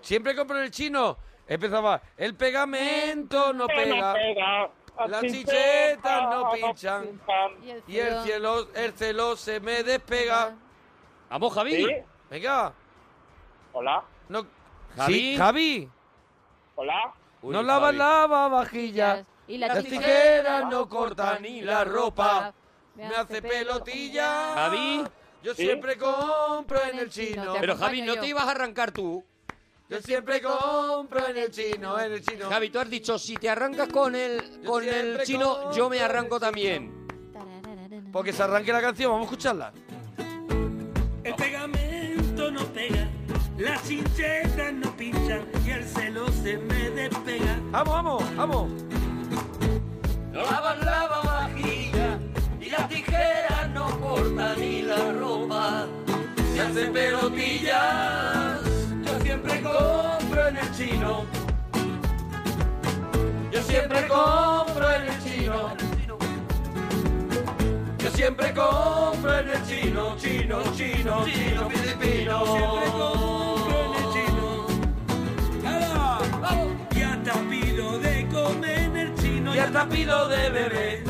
Speaker 1: Siempre compro el chino. Empezaba, el pegamento no pega.
Speaker 14: no pega,
Speaker 1: Las chichetas no pinchan.
Speaker 2: Y el
Speaker 1: el cielo, el celo se me despega.
Speaker 3: Vamos, Javi.
Speaker 14: ¿Sí?
Speaker 1: Venga.
Speaker 14: Hola.
Speaker 1: No,
Speaker 3: ¿Javi?
Speaker 1: Sí, Javi.
Speaker 14: Hola.
Speaker 1: no lavas lava vajillas.
Speaker 2: Y
Speaker 1: las
Speaker 2: las
Speaker 1: tijeras no cortan ni la ropa. Me hace pelotilla.
Speaker 3: Javi.
Speaker 1: Yo
Speaker 3: Sí.
Speaker 1: siempre compro en el chino.
Speaker 3: Pero Javi, ¿no te ibas a arrancar tú?
Speaker 1: Yo siempre compro en el chino, en el chino.
Speaker 3: Javi, tú has dicho, si te arrancas con el, con el chino, yo me arranco también.
Speaker 1: Porque se arranque la canción, vamos a escucharla.
Speaker 15: Las chinchetas no pinchan y el celo se me despega.
Speaker 1: Vamos, vamos, vamos.
Speaker 16: No lavas lavavajillas y las tijeras no cortan ni la ropa. Se hacen pelotillas. Yo siempre compro en el chino. Yo siempre compro en el chino. Yo siempre compro en el chino, chino, chino, chino, filipino.
Speaker 15: Hasta pido de
Speaker 16: beber.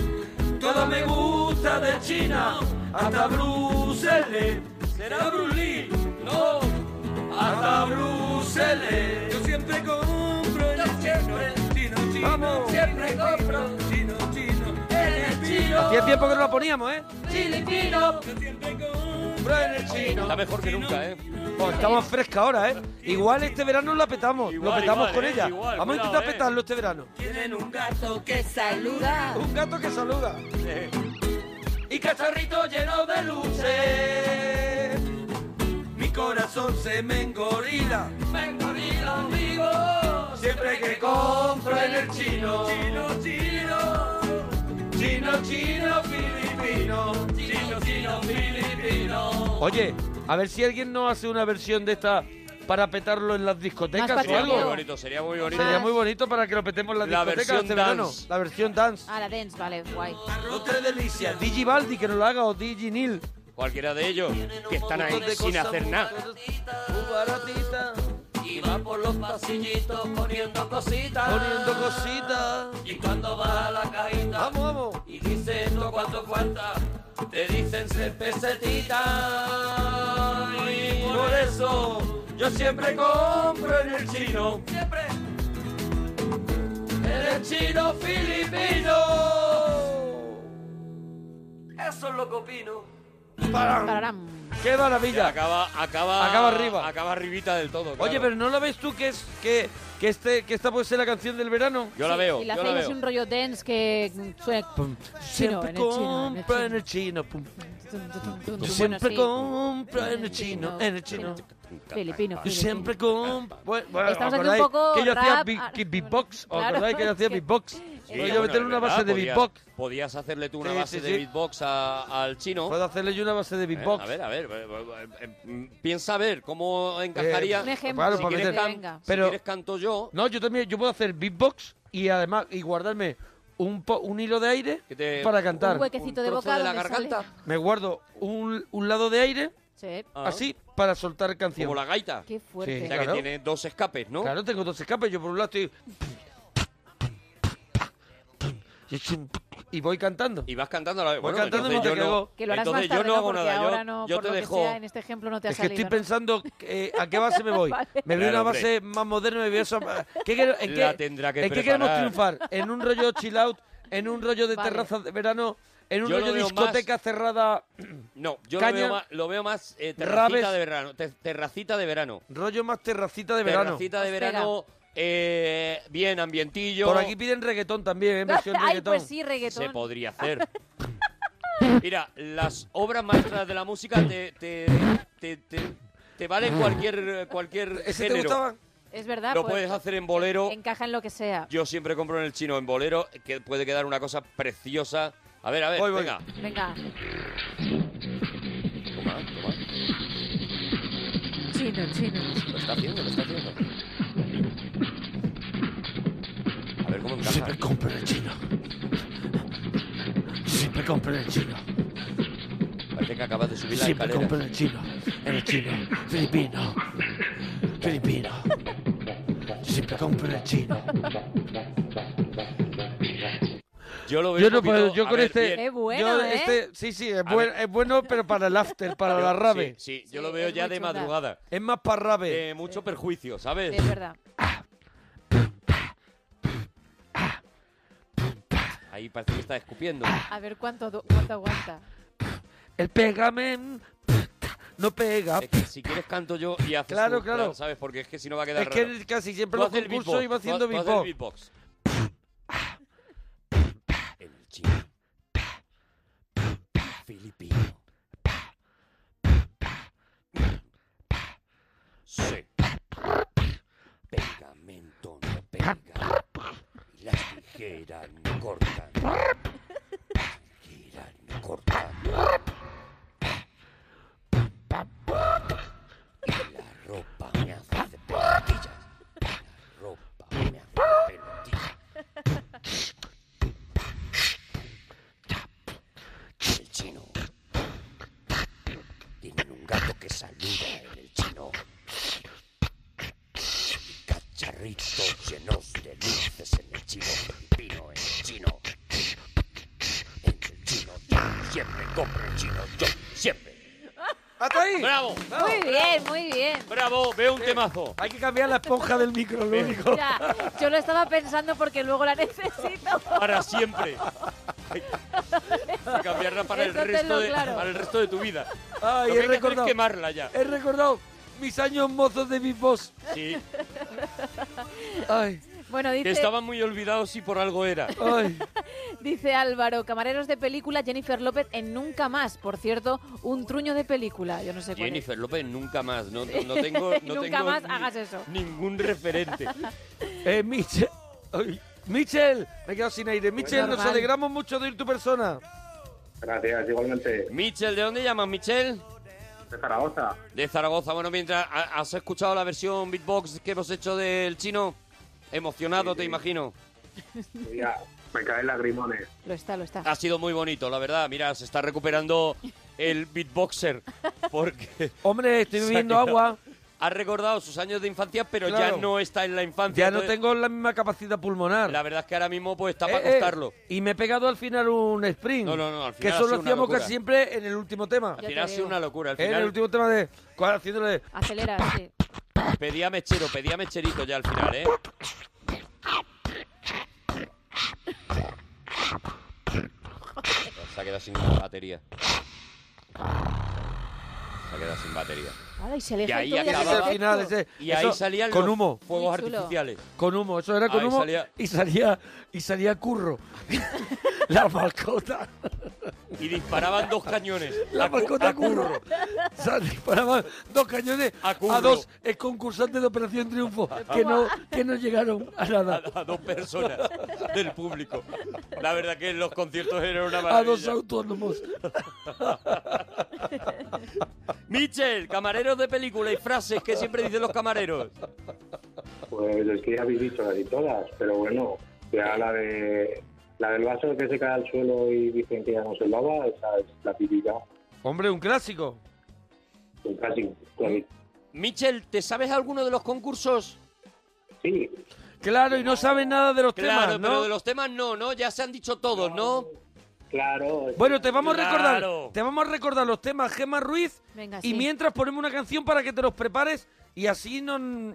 Speaker 16: Todo me gusta de China, hasta Bruselas. ¿Será Brulí? No, hasta Bruselas.
Speaker 15: Yo siempre compro en el chino. Chino, chino.
Speaker 16: Vamos. Siempre compro.
Speaker 15: Chino, chino.
Speaker 16: En el chino.
Speaker 1: Hacía tiempo que no la poníamos, ¿eh?
Speaker 16: Filipino.
Speaker 15: Yo siempre Compro
Speaker 1: en el chino.
Speaker 3: Está mejor que nunca, ¿eh?
Speaker 1: Pues estamos fresca ahora, ¿eh? Igual este verano la petamos. lo
Speaker 3: Igual,
Speaker 1: petamos
Speaker 3: igual,
Speaker 1: con
Speaker 3: eh,
Speaker 1: ella.
Speaker 3: igual,
Speaker 1: Vamos a
Speaker 3: cuidado,
Speaker 1: intentar
Speaker 3: eh.
Speaker 1: petarlo este verano.
Speaker 16: Tienen un gato que saluda.
Speaker 1: Un gato que saluda.
Speaker 16: y cacharrito lleno de luces. Mi corazón se me engorila, me engorila vivo. Siempre que compro en el chino, chino, chino, chino, chino, filipino, chino, chino, filipino.
Speaker 1: Oye, a ver si alguien nos hace una versión de esta para petarlo en las discotecas o
Speaker 3: Sería muy
Speaker 1: algo.
Speaker 3: bonito, sería muy bonito.
Speaker 1: Sería muy bonito para que lo petemos en las
Speaker 3: La
Speaker 1: discotecas
Speaker 3: versión
Speaker 1: este verano.
Speaker 3: dance.
Speaker 1: La versión dance.
Speaker 2: Ah, la dance, vale, guay.
Speaker 1: Otra delicia. Digi Baldi que nos lo haga o Digi Nil.
Speaker 3: Cualquiera de ellos que están ahí sin hacer nada.
Speaker 1: Muy baratita.
Speaker 16: Y va por los pasillitos poniendo cositas.
Speaker 1: Poniendo cositas.
Speaker 16: Y cuando va a la cajita
Speaker 1: Vamos, vamos.
Speaker 16: y dice esto cuánto cuesta, te dicen ser pesetita. Y por eso yo siempre compro en el chino. Siempre. En el chino filipino. Eso es lo que opino.
Speaker 1: ¡Param!
Speaker 2: Pararam.
Speaker 1: ¡Qué maravilla!
Speaker 3: Acaba, acaba,
Speaker 1: Acaba arriba.
Speaker 3: Acaba arribita del todo.
Speaker 1: Oye, pero ¿no la ves tú que es que, que, este, que esta puede ser la canción del verano?
Speaker 3: Yo la veo,
Speaker 2: Y la
Speaker 3: yo la
Speaker 2: hacéis
Speaker 3: veo.
Speaker 2: un rollo dance que mm, suena chino,
Speaker 1: Siempre
Speaker 2: en el chino, en el
Speaker 1: compro en
Speaker 2: chino.
Speaker 1: el chino. pum. Yo siempre
Speaker 2: sí.
Speaker 1: compro en el chino, en el chino.
Speaker 2: Filipino,
Speaker 1: Yo siempre compro. Bueno, bueno,
Speaker 2: Estamos
Speaker 1: ¿os
Speaker 2: haciendo un poco
Speaker 1: que yo hacía
Speaker 2: rap,
Speaker 1: beat-
Speaker 2: ah.
Speaker 1: que beatbox? ¿Os
Speaker 2: Claro,
Speaker 1: acordáis que yo hacía
Speaker 2: es
Speaker 1: beatbox?
Speaker 3: Sí,
Speaker 1: Pero meter una
Speaker 3: verdad,
Speaker 1: base de
Speaker 3: podías-
Speaker 1: beatbox.
Speaker 3: Podías hacerle tú una
Speaker 1: Sí,
Speaker 3: base
Speaker 1: sí,
Speaker 3: de
Speaker 1: sí.
Speaker 3: beatbox a- al chino.
Speaker 1: Puedo hacerle yo una base de
Speaker 3: Eh,
Speaker 1: beatbox.
Speaker 3: A ver, a ver. eh, eh, eh, eh, Piensa a ver cómo encajaría.
Speaker 2: Un ejemplo.
Speaker 1: Claro,
Speaker 3: si,
Speaker 1: para
Speaker 3: quieres
Speaker 1: meter-
Speaker 3: can-
Speaker 2: Venga.
Speaker 3: si
Speaker 1: Pero-
Speaker 3: quieres canto yo.
Speaker 1: No, yo también, yo puedo hacer beatbox y además, y guardarme un, po- un hilo de aire
Speaker 3: Que te-
Speaker 1: para cantar.
Speaker 2: Un huequecito de boca
Speaker 3: de la
Speaker 2: sale.
Speaker 3: garganta.
Speaker 1: Me guardo un, un lado de aire,
Speaker 2: Sí.
Speaker 3: Ah,
Speaker 1: así, para soltar canción.
Speaker 3: Como la gaita.
Speaker 2: Qué fuerte.
Speaker 1: Sí,
Speaker 3: O sea
Speaker 1: claro.
Speaker 3: que tiene dos escapes, ¿no?
Speaker 1: Claro, tengo dos escapes. Yo por un lado estoy... Y voy cantando.
Speaker 3: Y vas cantando a la vez.
Speaker 1: Voy
Speaker 3: Bueno,
Speaker 1: cantando
Speaker 3: entonces
Speaker 1: mientras
Speaker 3: yo
Speaker 1: que
Speaker 3: no,
Speaker 1: hago-
Speaker 2: Que lo harás
Speaker 3: entonces
Speaker 2: más tarde,
Speaker 3: yo no
Speaker 2: ¿no?
Speaker 3: hago nada.
Speaker 2: ahora
Speaker 3: Yo,
Speaker 2: no,
Speaker 3: yo
Speaker 2: por
Speaker 3: te
Speaker 2: lo que
Speaker 3: dejo.
Speaker 2: sea, en este ejemplo no te ha
Speaker 1: Es que
Speaker 2: salido.
Speaker 1: estoy
Speaker 2: ¿no?
Speaker 1: pensando eh, a qué base me voy.
Speaker 2: Vale.
Speaker 1: Me voy a una base más moderna, me voy a eso- ¿Qué, quiero- en
Speaker 3: La
Speaker 1: qué,
Speaker 3: tendrá que
Speaker 1: ¿en qué queremos triunfar? ¿En un rollo chill out? ¿En un rollo de
Speaker 2: Vale.
Speaker 1: terraza de verano? ¿En un
Speaker 3: Yo
Speaker 1: rollo
Speaker 3: veo
Speaker 1: discoteca cerrada?
Speaker 3: No, yo
Speaker 1: Caña,
Speaker 3: lo veo más, lo veo más eh, terracita
Speaker 1: rabes.
Speaker 3: de verano. te- terracita de verano.
Speaker 1: Rollo más terracita de verano.
Speaker 3: Terracita de
Speaker 2: Espera.
Speaker 3: verano, eh, bien ambientillo.
Speaker 1: Por aquí piden reggaetón también, ¿eh? versión
Speaker 2: Ay,
Speaker 1: reggaetón.
Speaker 2: pues sí, reggaetón.
Speaker 3: Se podría hacer. Mira, las obras maestras de la música te, te, te, te- te valen cualquier, cualquier
Speaker 1: ¿Ese te
Speaker 3: género.
Speaker 2: Es verdad.
Speaker 3: Lo
Speaker 2: pues,
Speaker 3: puedes hacer en bolero.
Speaker 2: Encaja en lo que sea.
Speaker 3: Yo siempre compro en el chino en bolero, que puede quedar una cosa preciosa. A ver, a ver,
Speaker 1: Voy, voy.
Speaker 3: venga.
Speaker 2: Venga.
Speaker 3: Toma, toma.
Speaker 2: Chino, chino.
Speaker 3: Lo está haciendo, lo está haciendo. Cómo encaja.
Speaker 1: Siempre compro en el chino. Siempre compro en el chino.
Speaker 3: Parece que acabas de subir la
Speaker 1: Siempre
Speaker 3: escalera.
Speaker 1: compro en el chino. En el chino. Filipino. Filipino. Siempre compro en el chino.
Speaker 3: Yo lo veo
Speaker 1: Yo
Speaker 3: un
Speaker 1: no
Speaker 3: poquito-
Speaker 1: puedo, yo
Speaker 3: a
Speaker 1: con
Speaker 3: ver,
Speaker 1: este...
Speaker 3: bien.
Speaker 2: Es bueno,
Speaker 1: yo
Speaker 2: ¿eh?
Speaker 1: este, sí, sí, es, buen-
Speaker 3: ver.
Speaker 1: es bueno, pero para el after, para la
Speaker 3: Yo-
Speaker 1: rave.
Speaker 3: Sí, sí, yo lo veo
Speaker 2: es
Speaker 3: ya
Speaker 2: muy
Speaker 3: de
Speaker 2: chunga.
Speaker 3: madrugada.
Speaker 1: Es más para rave.
Speaker 3: De mucho perjuicio, ¿sabes?
Speaker 2: Sí, es verdad.
Speaker 3: Ahí parece que está escupiendo.
Speaker 2: A ver cuánto, cuánto aguanta.
Speaker 1: El pegamen no pega.
Speaker 3: Es que si quieres canto yo y haces
Speaker 1: Claro,
Speaker 3: tú,
Speaker 1: claro.
Speaker 3: ¿sabes? Porque es que si no va a quedar
Speaker 1: Es que casi siempre
Speaker 3: Tú
Speaker 1: los
Speaker 3: haz el
Speaker 1: concursos
Speaker 3: beatbox,
Speaker 1: iba
Speaker 3: tú
Speaker 1: haciendo
Speaker 3: tú el
Speaker 1: beatbox
Speaker 3: el chino. Filipino. Sí. Pegamento no pega. Y las tijeras no cortan. Las tijeras no cortan. Y la ropa me hace de pelotillas. La ropa me hace de pelotillas. El chino. Tienen un gato que saluda en el chino. Cacharritos llenos de luces en el chino el chino. En el chino, yo siempre compro el chino, yo siempre.
Speaker 1: ¡Hasta ahí!
Speaker 3: ¡Bravo!
Speaker 2: Muy bien, muy bien.
Speaker 3: ¡Bravo! Veo un temazo.
Speaker 1: Hay que cambiar la esponja del micro, lo único.
Speaker 2: Yo lo estaba pensando porque luego la necesito.
Speaker 3: Para siempre. Hay que cambiarla para el, resto de,
Speaker 2: claro.
Speaker 3: para el resto de tu vida.
Speaker 1: Ay,
Speaker 3: Lo
Speaker 1: he
Speaker 3: que es
Speaker 1: recordado.
Speaker 3: quemarla ya.
Speaker 1: He recordado mis años mozos de beatbox.
Speaker 3: Sí,
Speaker 1: Ay,
Speaker 2: Bueno,
Speaker 3: que
Speaker 2: dice,
Speaker 3: estaban muy olvidados y por algo era.
Speaker 1: ay.
Speaker 2: dice Álvaro, camareros de película, Jennifer López en Nunca Más. Por cierto, un truño de película. Yo no sé cuál es.
Speaker 3: Jennifer López nunca más. No, no tengo, no
Speaker 2: Nunca
Speaker 3: tengo
Speaker 2: más
Speaker 3: ni-
Speaker 2: hagas eso.
Speaker 3: ningún referente.
Speaker 1: Eh, Michel. Ay, Michel, me he quedado sin aire. Michel, nos alegramos mucho de oír tu persona.
Speaker 17: Gracias, igualmente.
Speaker 3: Michel, ¿de dónde llamas, Michel?
Speaker 17: De Zaragoza.
Speaker 3: De Zaragoza. Bueno, mientras ha- has escuchado la versión beatbox que hemos hecho del chino, emocionado,
Speaker 17: Sí,
Speaker 3: te
Speaker 17: sí.
Speaker 3: imagino.
Speaker 17: Ya, me caen lagrimones.
Speaker 2: Lo está, lo está.
Speaker 3: Ha sido muy bonito, la verdad. Mira, se está recuperando el beatboxer. Porque
Speaker 1: Hombre, estoy bebiendo agua.
Speaker 3: ha recordado sus años de infancia, pero
Speaker 1: Claro.
Speaker 3: ya no está en la infancia.
Speaker 1: Ya no
Speaker 3: Entonces,
Speaker 1: tengo la misma capacidad pulmonar.
Speaker 3: La verdad es que ahora mismo pues está
Speaker 1: Eh,
Speaker 3: para
Speaker 1: eh,
Speaker 3: contarlo.
Speaker 1: y me he pegado al final un sprint.
Speaker 3: No, no, no, al
Speaker 1: Que
Speaker 3: final ha
Speaker 1: eso lo
Speaker 3: una
Speaker 1: hacíamos
Speaker 3: locura.
Speaker 1: casi siempre en el último tema.
Speaker 3: Al final ha sido una locura. Al
Speaker 1: En el último tema de. cuál, Haciéndole.
Speaker 2: Acelera, sí.
Speaker 3: Pedía mechero, pedía mecherito ya al final, ¿eh? Se ha quedado sin batería. Se ha quedado sin batería.
Speaker 2: Ahora, y se le
Speaker 3: Y ahí acababa-
Speaker 1: final, ese-
Speaker 3: Y ahí salían
Speaker 1: con
Speaker 3: los
Speaker 1: humo.
Speaker 3: fuegos artificiales.
Speaker 1: Con humo, eso era con
Speaker 3: Ahí
Speaker 1: humo.
Speaker 3: salía-
Speaker 1: Y salía. Y salía curro. la mascota.
Speaker 3: Y disparaban dos cañones.
Speaker 1: La
Speaker 3: a
Speaker 1: mascota
Speaker 3: a curro.
Speaker 1: curro. O sea, disparaban dos cañones
Speaker 3: A
Speaker 1: a, dos concursantes de Operación Triunfo que no, que no llegaron a nada.
Speaker 3: A, a dos personas del público. La verdad que los conciertos eran una
Speaker 1: A
Speaker 3: maravilla.
Speaker 1: dos autónomos.
Speaker 3: Michel, camareros de película y frases que siempre dicen los camareros.
Speaker 17: Pues es que ya habéis dicho casi todas, pero bueno, ya la de la del vaso que se cae al suelo y dicen que ya no se lava, esa es la típica,
Speaker 1: Hombre, un clásico.
Speaker 17: un clásico. clásico.
Speaker 3: Michel, ¿te sabes alguno de los concursos?
Speaker 17: Sí,
Speaker 1: Claro, y no saben nada de los
Speaker 3: Claro,
Speaker 1: temas, ¿no?
Speaker 3: pero de los temas no, ¿no? Ya se han dicho todos, ¿no?
Speaker 17: Claro.
Speaker 1: Bueno, te vamos a recordar, te vamos a recordar los temas Gemma Ruiz
Speaker 2: Venga,
Speaker 1: y
Speaker 2: sí.
Speaker 1: mientras ponemos una canción para que te los prepares y así no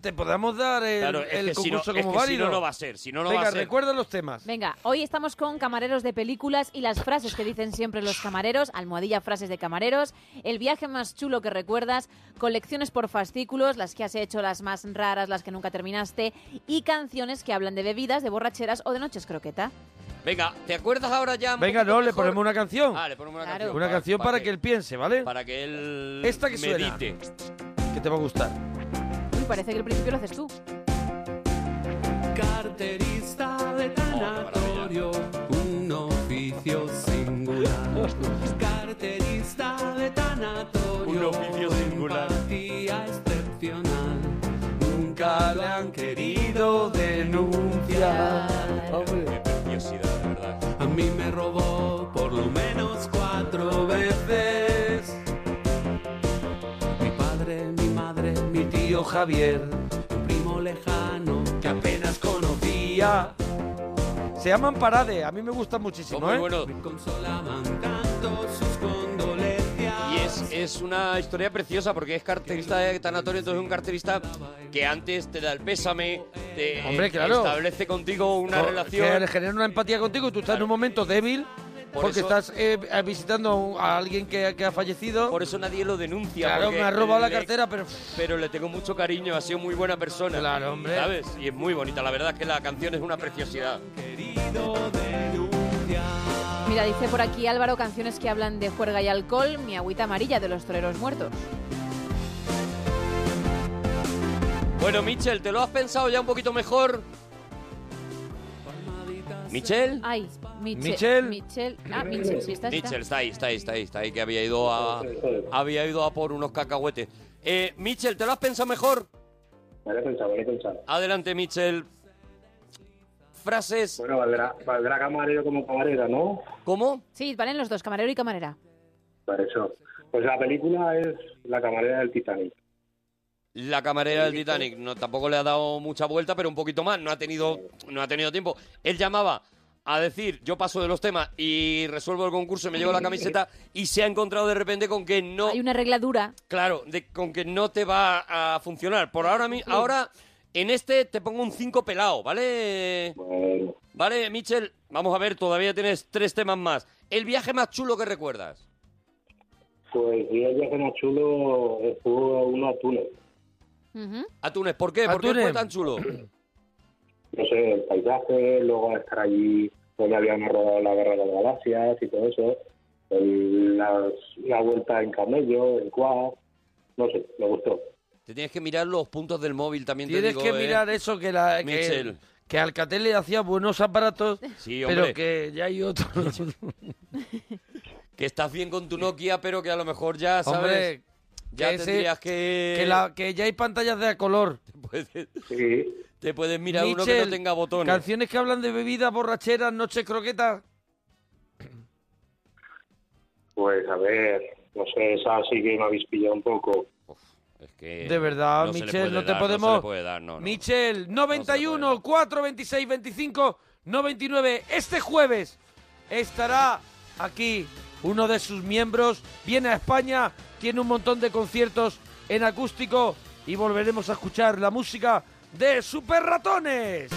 Speaker 1: te podamos dar el,
Speaker 3: Claro, es
Speaker 1: el
Speaker 3: que si no,
Speaker 1: concurso
Speaker 3: es
Speaker 1: como
Speaker 3: que si
Speaker 1: válido.
Speaker 3: no, no va a ser. Si no, no
Speaker 1: Venga,
Speaker 3: va a ser.
Speaker 1: recuerda los temas.
Speaker 2: Venga, hoy estamos con camareros de películas y las frases que dicen siempre los camareros, almohadilla frases de camareros, el viaje más chulo que recuerdas, colecciones por fascículos, las que has hecho, las más raras, las que nunca terminaste, y canciones que hablan de bebidas, de borracheras o de noches croqueta.
Speaker 3: Venga, ¿te acuerdas ahora ya? un
Speaker 1: Venga,
Speaker 3: poquito
Speaker 1: no, le
Speaker 3: mejor?
Speaker 1: ponemos una canción.
Speaker 3: Ah, le ponemos una
Speaker 2: Claro.
Speaker 3: canción.
Speaker 1: una canción para, que, él piense, ¿vale?
Speaker 3: Para que él
Speaker 1: Esta que suena.
Speaker 3: medite.
Speaker 1: Que te va a gustar.
Speaker 2: Uy, parece que el principio lo haces tú.
Speaker 18: Carterista de tanatorio, un oficio singular. Carterista de tanatorio,
Speaker 3: Un oficio singular.
Speaker 18: empatía excepcional. Nunca lo han
Speaker 1: Querido denunciar.
Speaker 18: Mí me robó por lo menos cuatro veces. Mi padre, mi madre, mi tío Javier, un primo lejano que apenas conocía.
Speaker 1: Se llaman Parade, a mí me gustan muchísimo,
Speaker 3: Son muy
Speaker 1: ¿eh?
Speaker 3: buenos. Es, es una historia preciosa porque es carterista de tanatorio, entonces es un carterista que antes te da el pésame, te
Speaker 1: Hombre, claro.
Speaker 3: establece contigo una relación.
Speaker 1: Que le genera una empatía contigo y tú estás en un momento débil
Speaker 3: Por
Speaker 1: porque
Speaker 3: eso-
Speaker 1: estás eh, eh, visitando a alguien que, que ha fallecido.
Speaker 3: Por eso nadie lo denuncia.
Speaker 1: Claro, me ha robado la cartera, pero...
Speaker 3: Pero le tengo mucho cariño, ha sido muy buena persona.
Speaker 1: Claro, hombre.
Speaker 3: ¿Sabes? Y es muy bonita, la verdad es que la canción es una preciosidad.
Speaker 2: Mira, dice por aquí Álvaro canciones que hablan de juerga y alcohol, mi agüita amarilla de los toreros muertos.
Speaker 3: Bueno, Michel, ¿te lo has pensado ya un poquito mejor? ¿Michel?
Speaker 2: Ay, Michel.
Speaker 3: Michel.
Speaker 2: Michel. Ah, Michel, sí, está, está.
Speaker 3: Michel, está ahí, está ahí, está ahí, está ahí, que había ido a, había ido a por unos cacahuetes. Eh, Michel, ¿te lo has pensado mejor?
Speaker 17: Me lo he pensado, me lo he pensado.
Speaker 3: Adelante, Michel. Frases.
Speaker 17: Bueno, valdrá, valdrá camarero como camarera, ¿no?
Speaker 3: ¿Cómo?
Speaker 2: Sí, valen los dos, camarero y camarera.
Speaker 17: Por eso. Pues la película es La camarera del Titanic.
Speaker 3: La camarera del Titanic no tampoco le ha dado mucha vuelta, pero un poquito más. No ha tenido, no ha tenido tiempo. Él llamaba a decir, yo paso de los temas y resuelvo el concurso, me llevo la camiseta y se ha encontrado de repente con que no,
Speaker 2: Hay una regla dura.
Speaker 3: claro, de, con que no te va a funcionar. Por ahora, mi- ahora en este te pongo un 5 pelado, ¿vale? Vale, Michel, vamos a ver, todavía tienes tres temas más. El viaje más chulo que recuerdas.
Speaker 17: Pues yo el viaje más chulo fue uno a Túnez.
Speaker 3: A Túnez, ¿por qué? ¿Por qué fue tan chulo?
Speaker 17: No sé, el paisaje, luego estar allí donde habíamos rodado la guerra de las galaxias y todo eso. El- las- la vuelta en camello, en quad. No sé, me gustó.
Speaker 3: Te tienes que mirar los puntos del móvil también. te
Speaker 1: Tienes
Speaker 3: digo,
Speaker 1: que
Speaker 3: ¿eh?
Speaker 1: mirar eso, que, la, que,
Speaker 3: Michel.
Speaker 1: que Alcatel le hacía buenos aparatos,
Speaker 3: Sí,
Speaker 1: pero que ya hay otros.
Speaker 3: Que estás bien con tu Nokia, pero que a lo mejor ya, ¿sabes?
Speaker 1: Hombre,
Speaker 3: ya
Speaker 1: que ese-
Speaker 3: tendrías que...
Speaker 1: que, la- que ya hay pantallas de a color.
Speaker 3: Puedes- Te puedes mirar uno que
Speaker 1: Michel,
Speaker 3: no tenga botones.
Speaker 1: Canciones que hablan de bebidas, borracheras, noches croquetas.
Speaker 17: Pues a ver, no sé, esa sí que me habéis pillado un poco.
Speaker 3: Es que
Speaker 1: De verdad,
Speaker 3: no
Speaker 1: Michel, no te
Speaker 3: dar,
Speaker 1: podemos.
Speaker 3: No se le puede dar, no, no.
Speaker 1: Michel, 91, 4, 26, 25, 99. Este jueves estará aquí uno de sus miembros. Viene a España, tiene un montón de conciertos en acústico y volveremos a escuchar la música de Super Ratones.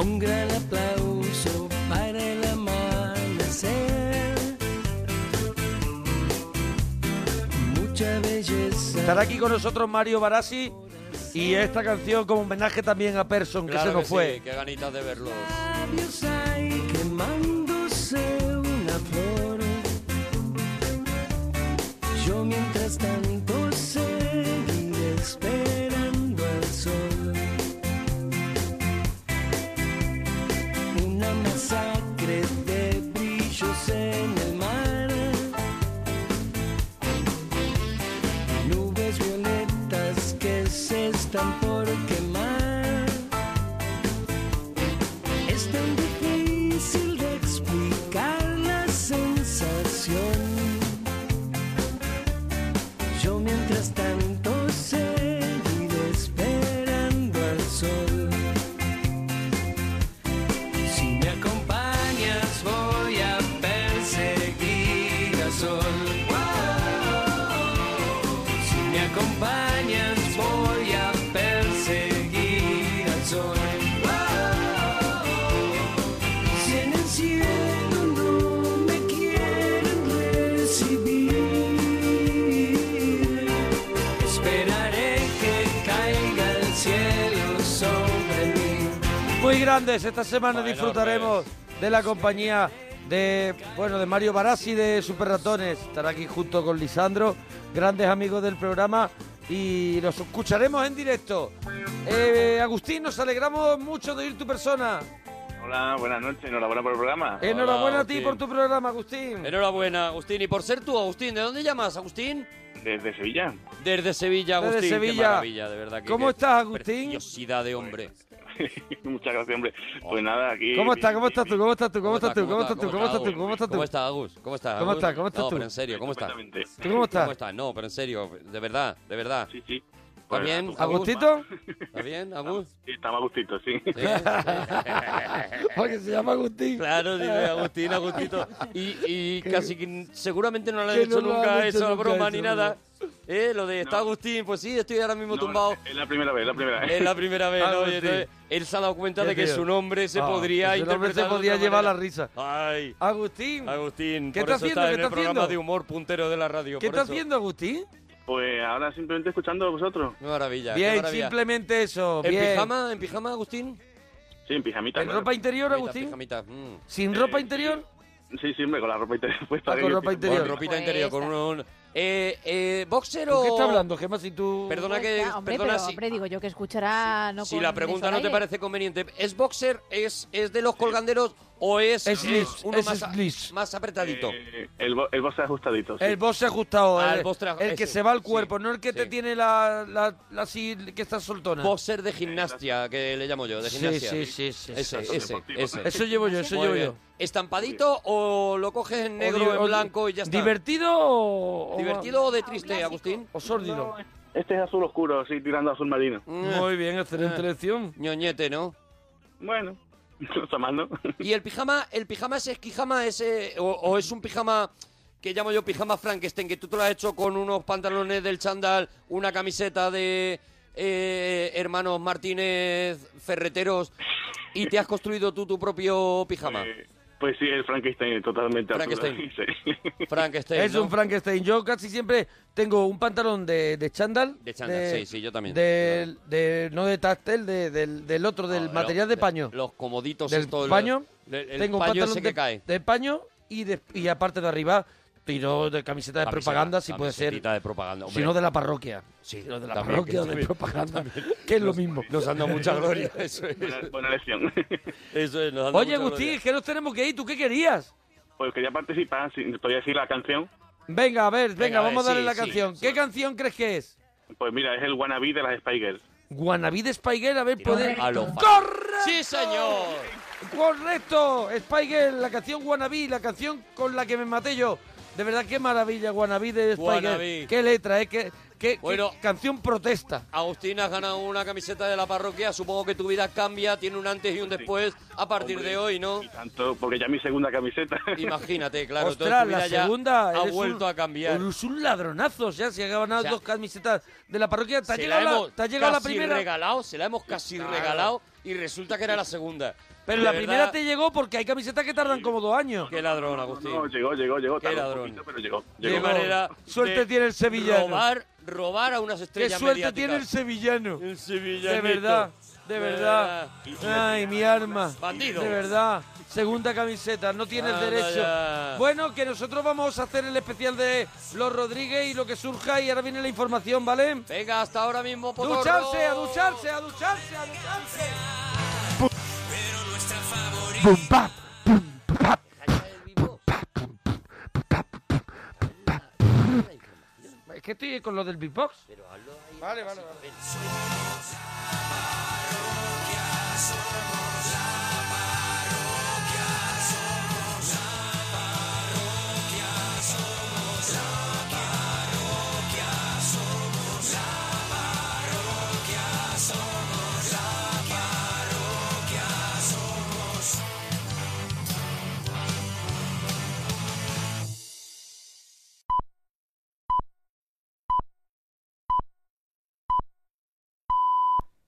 Speaker 19: Un gran aplauso
Speaker 1: Estará aquí con nosotros Mario Barassi y esta canción como homenaje también a Person, que se nos
Speaker 3: que
Speaker 1: fue.
Speaker 3: sí, qué ganitas de verlos.
Speaker 19: Yo mientras tanto
Speaker 1: Esta semana disfrutaremos de la compañía de bueno de Mario Barassi de Super Ratones. Estará aquí junto con Lisandro, grandes amigos del programa y los escucharemos en directo. Eh, Agustín, nos alegramos mucho de oír tu persona.
Speaker 20: Hola, buenas noches, enhorabuena por el programa.
Speaker 1: Enhorabuena a ti por tu programa, Agustín.
Speaker 3: Enhorabuena, Agustín. Y por ser tú, Agustín, ¿de dónde llamas, Agustín?
Speaker 20: Desde Sevilla.
Speaker 3: Desde Sevilla,
Speaker 1: Desde
Speaker 3: Agustín. Qué
Speaker 1: Sevilla.
Speaker 3: maravilla, de verdad. que-
Speaker 1: ¿Cómo
Speaker 3: qué
Speaker 1: estás, Agustín?
Speaker 3: Preciosidad de hombre.
Speaker 20: Muchas gracias, hombre. Pues nada, aquí...
Speaker 1: ¿Cómo estás? ¿Cómo estás tú? ¿Cómo estás tú? ¿Cómo estás tú? ¿Cómo estás tú? ¿Cómo estás tú? ¿Cómo estás tú?
Speaker 3: ¿Cómo estás, Agus? ¿Cómo estás?
Speaker 1: ¿Cómo
Speaker 3: Agus?
Speaker 1: estás? ¿Cómo estás
Speaker 3: no,
Speaker 1: tú?
Speaker 3: pero en serio, ¿cómo estás?
Speaker 1: ¿Tú cómo estás?
Speaker 3: ¿Cómo estás? No, pero en serio, de verdad, de verdad.
Speaker 20: Sí, sí.
Speaker 3: ¿Estás bien, Agus?
Speaker 1: ¿Agustito?
Speaker 3: ¿Estás bien, Agus?
Speaker 20: Sí, estamos a gustito, sí.
Speaker 1: Porque se llama Agustín.
Speaker 3: Claro, dime Agustín, Agustito. Y, y casi que seguramente no le han hecho
Speaker 1: no lo
Speaker 3: nunca
Speaker 1: hecho
Speaker 3: esa
Speaker 1: nunca
Speaker 3: broma
Speaker 1: eso,
Speaker 3: ni nada. Eh, lo de está Agustín, pues sí, estoy ahora mismo tumbado.
Speaker 20: Es la primera vez, la primera vez.
Speaker 3: Es la primera vez, ¿no? Entonces él se ha dado cuenta de que
Speaker 1: tío.
Speaker 3: su nombre se
Speaker 1: Ah,
Speaker 3: podría
Speaker 1: su nombre
Speaker 3: interpretar
Speaker 1: se
Speaker 3: otra
Speaker 1: llevar
Speaker 3: manera.
Speaker 1: la risa.
Speaker 3: Ay.
Speaker 1: Agustín.
Speaker 3: Agustín,
Speaker 1: ¿Qué
Speaker 3: por
Speaker 1: está
Speaker 3: eso
Speaker 1: haciendo?
Speaker 3: está
Speaker 1: ¿Qué
Speaker 3: en el
Speaker 1: está
Speaker 3: programa
Speaker 1: haciendo?
Speaker 3: de humor puntero de la radio.
Speaker 1: ¿Qué
Speaker 3: por
Speaker 1: está
Speaker 3: eso.
Speaker 1: haciendo Agustín?
Speaker 20: Pues ahora simplemente escuchando a vosotros.
Speaker 3: Qué maravilla, qué
Speaker 1: Bien,
Speaker 3: maravilla.
Speaker 1: simplemente eso.
Speaker 3: ¿En
Speaker 1: bien.
Speaker 3: pijama, en pijama, Agustín?
Speaker 20: Sí, en pijamita.
Speaker 1: ¿En
Speaker 20: claro.
Speaker 1: ropa interior,
Speaker 3: Pijamita,
Speaker 1: Agustín?
Speaker 3: pijamita, mm.
Speaker 1: ¿Sin ropa interior?
Speaker 20: Sí, sí, hombre, con la ropa interior puesta.
Speaker 1: Ah, con ropa interior.
Speaker 3: Con ropita interior, con un... Eh, eh, ¿Boxer
Speaker 1: ¿Tú
Speaker 3: o...?
Speaker 1: qué estás hablando, Gemma? Si tú...
Speaker 3: Perdona que...
Speaker 2: Está, hombre,
Speaker 3: perdona
Speaker 2: pero,
Speaker 3: si,
Speaker 2: hombre, digo yo que escuchará no
Speaker 3: si la pregunta no te parece conveniente. ¿Es boxer? ¿Es, es de los colganderos o es,
Speaker 1: Es
Speaker 3: es uno
Speaker 1: es
Speaker 3: más, a-
Speaker 1: lis.
Speaker 3: más apretadito?
Speaker 20: Eh, el, bo- el boss ajustadito. sí.
Speaker 1: El boss ajustado,
Speaker 3: Ah,
Speaker 1: el,
Speaker 3: el boss tra-
Speaker 1: el que
Speaker 3: ese,
Speaker 1: se va al
Speaker 3: sí,
Speaker 1: cuerpo, no el que te tiene la, la, la así, que está soltona.
Speaker 3: Boxer de gimnasia, que le llamo yo, de
Speaker 1: Sí,
Speaker 3: gimnasia.
Speaker 1: sí, sí, sí,
Speaker 3: Ese,
Speaker 1: sí.
Speaker 3: ese, ese.
Speaker 1: Eso llevo yo, eso
Speaker 3: Muy
Speaker 1: llevo
Speaker 3: bien.
Speaker 1: yo.
Speaker 3: ¿Estampadito o lo coges en negro,
Speaker 1: O di-
Speaker 3: en
Speaker 1: o
Speaker 3: blanco y ya está?
Speaker 1: ¿Divertido o...?
Speaker 3: ¿Divertido o de triste, Agustín?
Speaker 1: ¿O sórdido?
Speaker 20: Este es azul oscuro, sí, tirando a azul marino.
Speaker 1: Muy bien, excelente
Speaker 3: Eh.
Speaker 1: elección.
Speaker 3: Ñoñete, ¿no?
Speaker 20: Bueno,
Speaker 3: ¿Y el pijama, el pijama ese es pijama ese, o, o es un pijama que llamo yo pijama Frankenstein, que tú te lo has hecho con unos pantalones del chandal, una camiseta de eh, hermanos Martínez Ferreteros y te has construido tú tu propio pijama?
Speaker 20: Pues sí, el Frankenstein totalmente azul.
Speaker 3: Frankenstein.
Speaker 20: Sí.
Speaker 3: Frankenstein,
Speaker 1: Es
Speaker 3: ¿no?
Speaker 1: un Frankenstein. Yo casi siempre tengo un pantalón de, de chándal.
Speaker 3: De chándal, sí, sí, yo también.
Speaker 1: del- de- no de táctil, de- del, del otro, del
Speaker 3: No,
Speaker 1: material de paño.
Speaker 3: Los comoditos
Speaker 1: del paño.
Speaker 3: el, el
Speaker 1: tengo un
Speaker 3: paño
Speaker 1: pantalón
Speaker 3: ese
Speaker 1: de,
Speaker 3: que cae.
Speaker 1: de paño y, de, y aparte de arriba tiro de camiseta de
Speaker 3: Camiseta,
Speaker 1: propaganda, si puede ser.
Speaker 3: de propaganda,
Speaker 1: Si
Speaker 3: hombre.
Speaker 1: no de la parroquia.
Speaker 3: Sí,
Speaker 1: no de la
Speaker 3: también,
Speaker 1: parroquia de propaganda, que es lo mismo.
Speaker 3: Nos han dado mucha gloria, eso es.
Speaker 20: Buena, buena elección.
Speaker 3: Eso es, nos han dado
Speaker 1: Oye, Agustín, que nos tenemos que ir. ¿Tú qué querías?
Speaker 20: Pues quería participar, si podía decir la canción.
Speaker 1: Venga, a ver, venga,
Speaker 3: Venga, a ver,
Speaker 1: vamos a darle
Speaker 3: sí,
Speaker 1: la
Speaker 3: sí,
Speaker 1: canción. ¿Qué canción crees que es?
Speaker 20: Pues mira, es el Wannabe de las Girls.
Speaker 1: Guanabí de Girl, a ver, puede...
Speaker 3: A lo
Speaker 1: ¡Correcto!
Speaker 3: ¡Sí, señor!
Speaker 1: ¡Correcto! Girl, la canción Wannabe, la canción con la que me maté yo. De verdad, qué maravilla, Wannabe de. Girl. Qué letra, ¿eh? Qué, qué- qué
Speaker 3: Bueno.
Speaker 1: canción protesta.
Speaker 3: Agustín, has ganado una camiseta de la parroquia. Supongo que tu vida cambia, tiene un antes y un después a partir
Speaker 20: Hombre.
Speaker 3: de hoy, ¿no?
Speaker 20: Tanto, porque ya mi segunda camiseta.
Speaker 3: Imagínate, claro.
Speaker 1: Ostras,
Speaker 3: toda tu vida
Speaker 1: la
Speaker 3: ya
Speaker 1: segunda
Speaker 3: ha
Speaker 1: eres
Speaker 3: vuelto
Speaker 1: un-
Speaker 3: a cambiar.
Speaker 1: Eres un ladronazo, sea, si has ganado
Speaker 3: O sea,
Speaker 1: dos camisetas de la parroquia, te ha
Speaker 3: Se
Speaker 1: llegado,
Speaker 3: la
Speaker 1: la,
Speaker 3: hemos
Speaker 1: te ha llegado la
Speaker 3: casi
Speaker 1: primera.
Speaker 3: regalado, se la hemos casi
Speaker 1: Claro.
Speaker 3: regalado y resulta que era la segunda.
Speaker 1: Pero
Speaker 3: De
Speaker 1: la
Speaker 3: verdad,
Speaker 1: primera te llegó porque hay camisetas que tardan como dos años.
Speaker 3: Qué ladrón, Agustín.
Speaker 20: No, llegó, llegó, llegó.
Speaker 3: Qué ladrón.
Speaker 20: poquito, pero llegó.
Speaker 3: Qué
Speaker 20: llegó.
Speaker 3: manera
Speaker 1: Suerte
Speaker 3: de
Speaker 1: tiene el sevillano.
Speaker 3: Robar, robar a unas
Speaker 1: Qué
Speaker 3: estrellas
Speaker 1: suerte
Speaker 3: mediáticas.
Speaker 1: tiene el sevillano.
Speaker 3: El
Speaker 1: De
Speaker 3: sevillanito.
Speaker 1: verdad, de verdad. Ay, mi arma.
Speaker 3: Bandido.
Speaker 1: De verdad. Segunda camiseta, no tienes
Speaker 3: Anda
Speaker 1: derecho. Bueno, que nosotros vamos a hacer el especial de los Rodríguez y lo que surja y ahora viene la información, ¿vale?
Speaker 3: Venga, hasta ahora mismo, Potorro.
Speaker 1: Ducharse, a ducharse, a ducharse, a ducharse. Pum, pap, pum, pap. Es que estoy con lo del beatbox. Vale, vale, vale.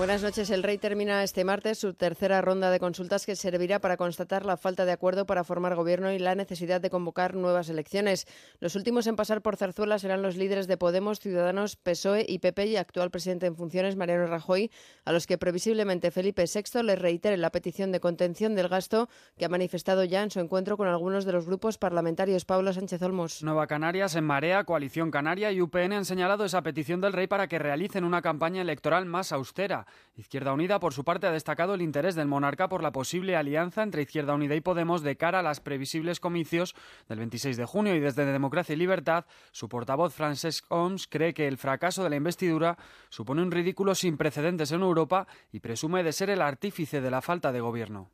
Speaker 21: Buenas noches. El rey termina este martes su tercera ronda de consultas que servirá para constatar la falta de acuerdo para formar gobierno y la necesidad de convocar nuevas elecciones. Los últimos en pasar por Zarzuela serán los líderes de Podemos, Ciudadanos, PSOE y PP y actual presidente en funciones Mariano Rajoy, a los que previsiblemente Felipe VI les reitere la petición de contención del gasto que ha manifestado ya en su encuentro con algunos de los grupos parlamentarios. Pablo Sánchez Olmos.
Speaker 22: Nueva Canarias, En Marea, Coalición Canaria y UPN han señalado esa petición del rey para que realicen una campaña electoral más austera. Izquierda Unida, por su parte, ha destacado el interés del monarca por la posible alianza entre Izquierda Unida y Podemos de cara a las previsibles comicios del 26 de junio y desde Democracia y Libertad, su portavoz Francesc Homs cree que el fracaso de la investidura supone un ridículo sin precedentes en Europa y presume de ser el artífice de la falta de gobierno.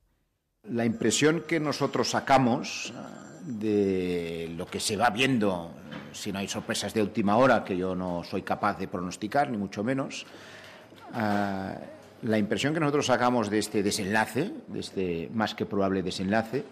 Speaker 23: La impresión que nosotros sacamos de lo que se va viendo, si no hay sorpresas de última hora, que yo no soy capaz de pronosticar, ni mucho menos, ah, la impresión que nosotros sacamos de este desenlace, de este más que probable desenlace,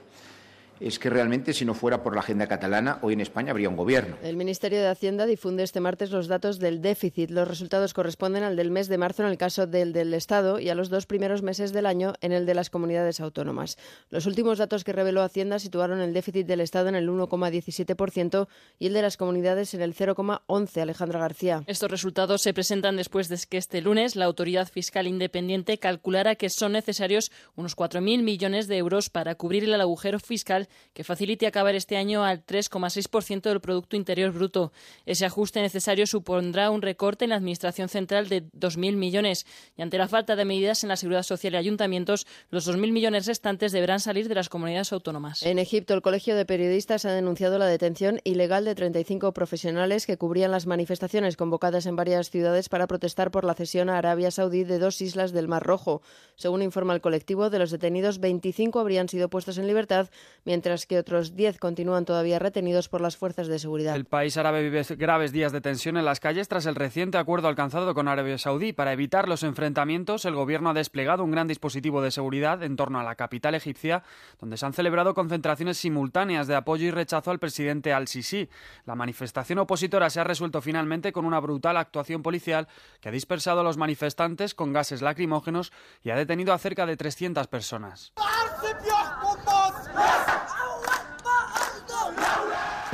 Speaker 23: es que realmente si no fuera por la agenda catalana, hoy en España habría un gobierno.
Speaker 21: El Ministerio de Hacienda difunde este martes los datos del déficit. Los resultados corresponden al del mes de marzo en el caso del del Estado y a los dos primeros meses del año en el de las comunidades autónomas. Los últimos datos que reveló Hacienda situaron el déficit del Estado en el 1,17% y el de las comunidades en el 0,11%. Alejandra García.
Speaker 24: Estos resultados se presentan después de que este lunes la Autoridad Fiscal Independiente calculara que son necesarios unos 4.000 millones de euros para cubrir el agujero fiscal que facilite acabar este año al 3,6% del Producto Interior Bruto. Ese ajuste necesario supondrá un recorte en la Administración Central de 2.000 millones y ante la falta de medidas en la Seguridad Social y ayuntamientos, los 2.000 millones restantes deberán salir de las comunidades autónomas.
Speaker 21: En Egipto, el Colegio de Periodistas ha denunciado la detención ilegal de 35 profesionales que cubrían las manifestaciones convocadas en varias ciudades para protestar por la cesión a Arabia Saudí de dos islas del Mar Rojo. Según informa el colectivo, de los detenidos, 25 habrían sido puestos en libertad, mientras que otros 10 continúan todavía retenidos por las fuerzas de seguridad.
Speaker 22: El país árabe vive graves días de tensión en las calles tras el reciente acuerdo alcanzado con Arabia Saudí. Para evitar los enfrentamientos, el gobierno ha desplegado un gran dispositivo de seguridad en torno a la capital egipcia, donde se han celebrado concentraciones simultáneas de apoyo y rechazo al presidente al-Sisi. La manifestación opositora se ha resuelto finalmente con una brutal actuación policial que ha dispersado a los manifestantes con gases lacrimógenos y ha detenido a cerca de 300 personas.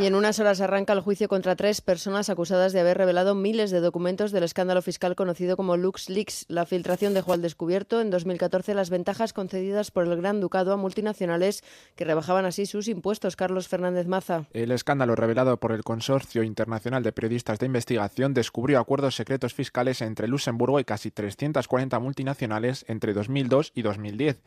Speaker 21: Y en unas horas arranca el juicio contra tres personas acusadas de haber revelado miles de documentos del escándalo fiscal conocido como LuxLeaks. La filtración dejó al descubierto en 2014 las ventajas concedidas por el Gran Ducado a multinacionales que rebajaban así sus impuestos. Carlos Fernández Maza.
Speaker 25: El escándalo revelado por el Consorcio Internacional de Periodistas de Investigación descubrió acuerdos secretos fiscales entre Luxemburgo y casi 340 multinacionales entre 2002 y 2010.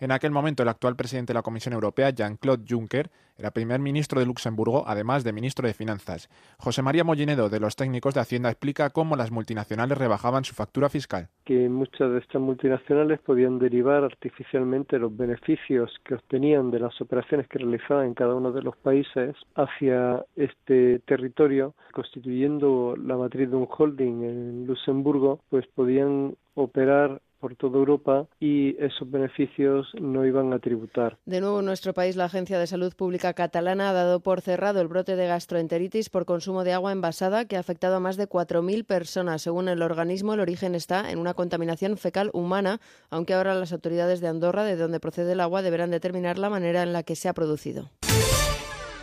Speaker 25: En aquel momento, el actual presidente de la Comisión Europea, Jean-Claude Juncker, era primer ministro de Luxemburgo, además de ministro de Finanzas. José María Mollinedo, de los técnicos de Hacienda, explica cómo las multinacionales rebajaban su factura fiscal.
Speaker 26: que muchas de estas multinacionales podían derivar artificialmente los beneficios que obtenían de las operaciones que realizaban en cada uno de los países hacia este territorio, constituyendo la matriz de un holding en Luxemburgo, pues podían operar por toda Europa y esos beneficios no iban a tributar.
Speaker 21: De nuevo en nuestro país, la Agencia de Salud Pública catalana ha dado por cerrado el brote de gastroenteritis por consumo de agua envasada que ha afectado a más de 4.000 personas. Según el organismo, el origen está en una contaminación fecal humana, aunque ahora las autoridades de Andorra, de donde procede el agua, deberán determinar la manera en la que se ha producido.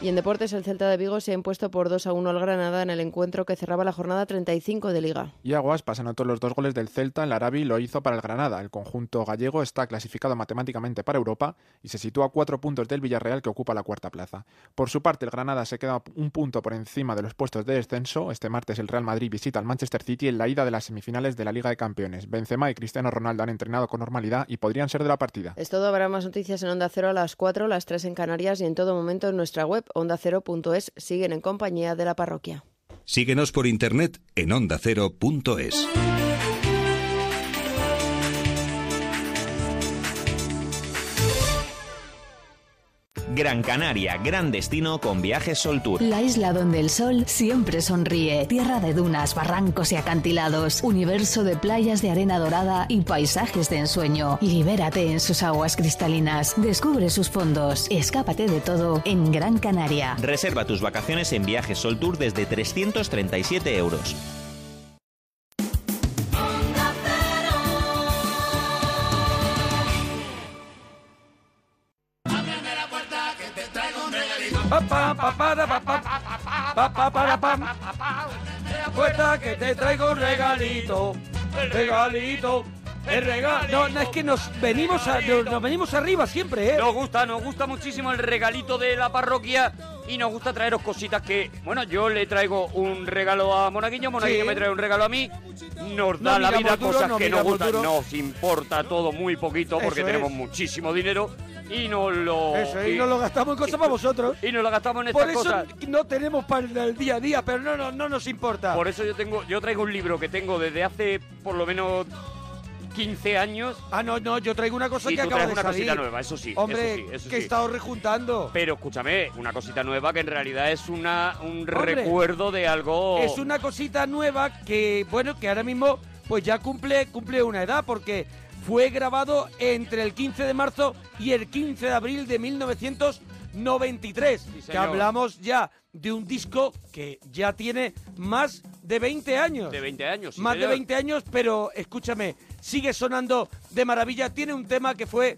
Speaker 21: Y en deportes, el Celta de Vigo se ha impuesto por 2 a 1 al Granada en el encuentro que cerraba la jornada 35 de Liga.
Speaker 25: Y Aguas pasando todos los dos goles del Celta, el Arabi lo hizo para el Granada. El conjunto gallego está clasificado matemáticamente para Europa y se sitúa a cuatro puntos del Villarreal que ocupa la cuarta plaza. Por su parte, el Granada se queda un punto por encima de los puestos de descenso. Este martes el Real Madrid visita al Manchester City en la ida de las semifinales de la Liga de Campeones. Benzema y Cristiano Ronaldo han entrenado con normalidad y podrían ser de la partida.
Speaker 21: Es todo, habrá más noticias en Onda Cero a las 4, las 3 en Canarias y en todo momento en nuestra web ondacero.es. Siguen en compañía de la parroquia.
Speaker 27: Síguenos por internet en ondacero.es.
Speaker 28: Gran Canaria, gran destino con viajes Sol Tour.
Speaker 13: La isla donde el sol siempre sonríe. Tierra de dunas, barrancos y acantilados. Universo de playas de arena dorada y paisajes de ensueño. Libérate en sus aguas cristalinas. Descubre sus fondos. Escápate de todo en Gran Canaria.
Speaker 28: Reserva tus vacaciones en viajes Sol Tour desde 337 euros.
Speaker 1: Para, que te traigo regalito, regalito. El regalo. No, no, es que nos venimos, a- nos, nos venimos arriba siempre, ¿eh?
Speaker 3: Nos gusta, nos gusta muchísimo el regalito de la parroquia y nos gusta traeros cositas que, bueno, yo le traigo un regalo a Monaguillo, Monaguillo
Speaker 1: Sí.
Speaker 3: me trae un regalo a mí, nos
Speaker 1: No
Speaker 3: da la vida
Speaker 1: duro,
Speaker 3: cosas
Speaker 1: no
Speaker 3: que nos gustan,
Speaker 1: duro.
Speaker 3: nos importa todo muy poquito porque
Speaker 1: Eso
Speaker 3: tenemos
Speaker 1: es.
Speaker 3: muchísimo dinero y nos lo...
Speaker 1: Eso, y nos lo gastamos en cosas para vosotros.
Speaker 3: Y nos lo gastamos en
Speaker 1: Por
Speaker 3: estas
Speaker 1: eso
Speaker 3: cosas.
Speaker 1: no tenemos para el día a día, pero no, no, no nos importa.
Speaker 3: Por eso yo tengo, yo traigo un libro que tengo desde hace por lo menos 15 años.
Speaker 1: Ah, no, no, yo traigo una cosa
Speaker 3: y
Speaker 1: que
Speaker 3: tú
Speaker 1: acaba
Speaker 3: traes
Speaker 1: de
Speaker 3: una
Speaker 1: salir.
Speaker 3: cosita nueva, eso sí.
Speaker 1: Hombre,
Speaker 3: eso sí, eso
Speaker 1: que
Speaker 3: sí.
Speaker 1: he estado rejuntando.
Speaker 3: Pero escúchame, una cosita nueva que en realidad es una un
Speaker 1: Hombre,
Speaker 3: recuerdo de algo.
Speaker 1: Es una cosita nueva que, bueno, que ahora mismo pues ya cumple, cumple una edad porque fue grabado entre el 15 de marzo y el 15 de abril de 1993. que
Speaker 3: señor.
Speaker 1: hablamos ya de un disco que ya tiene más de 20 años.
Speaker 3: De 20 años. sí,
Speaker 1: más de
Speaker 3: señor.
Speaker 1: 20 años, pero escúchame, sigue sonando de maravilla. Tiene un tema que fue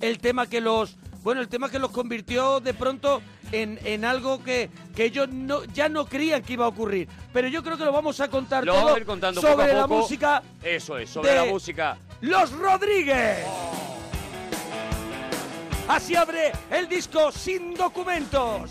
Speaker 1: el tema que los bueno el tema que los convirtió de pronto en, en algo que, que ellos no, ya no creían que iba a ocurrir pero yo creo que lo vamos a contar
Speaker 3: Lo
Speaker 1: todo
Speaker 3: vamos a ir contando
Speaker 1: sobre
Speaker 3: poco a
Speaker 1: la
Speaker 3: poco.
Speaker 1: música
Speaker 3: Eso es, sobre
Speaker 1: de
Speaker 3: la música.
Speaker 1: los Rodríguez así abre el disco sin documentos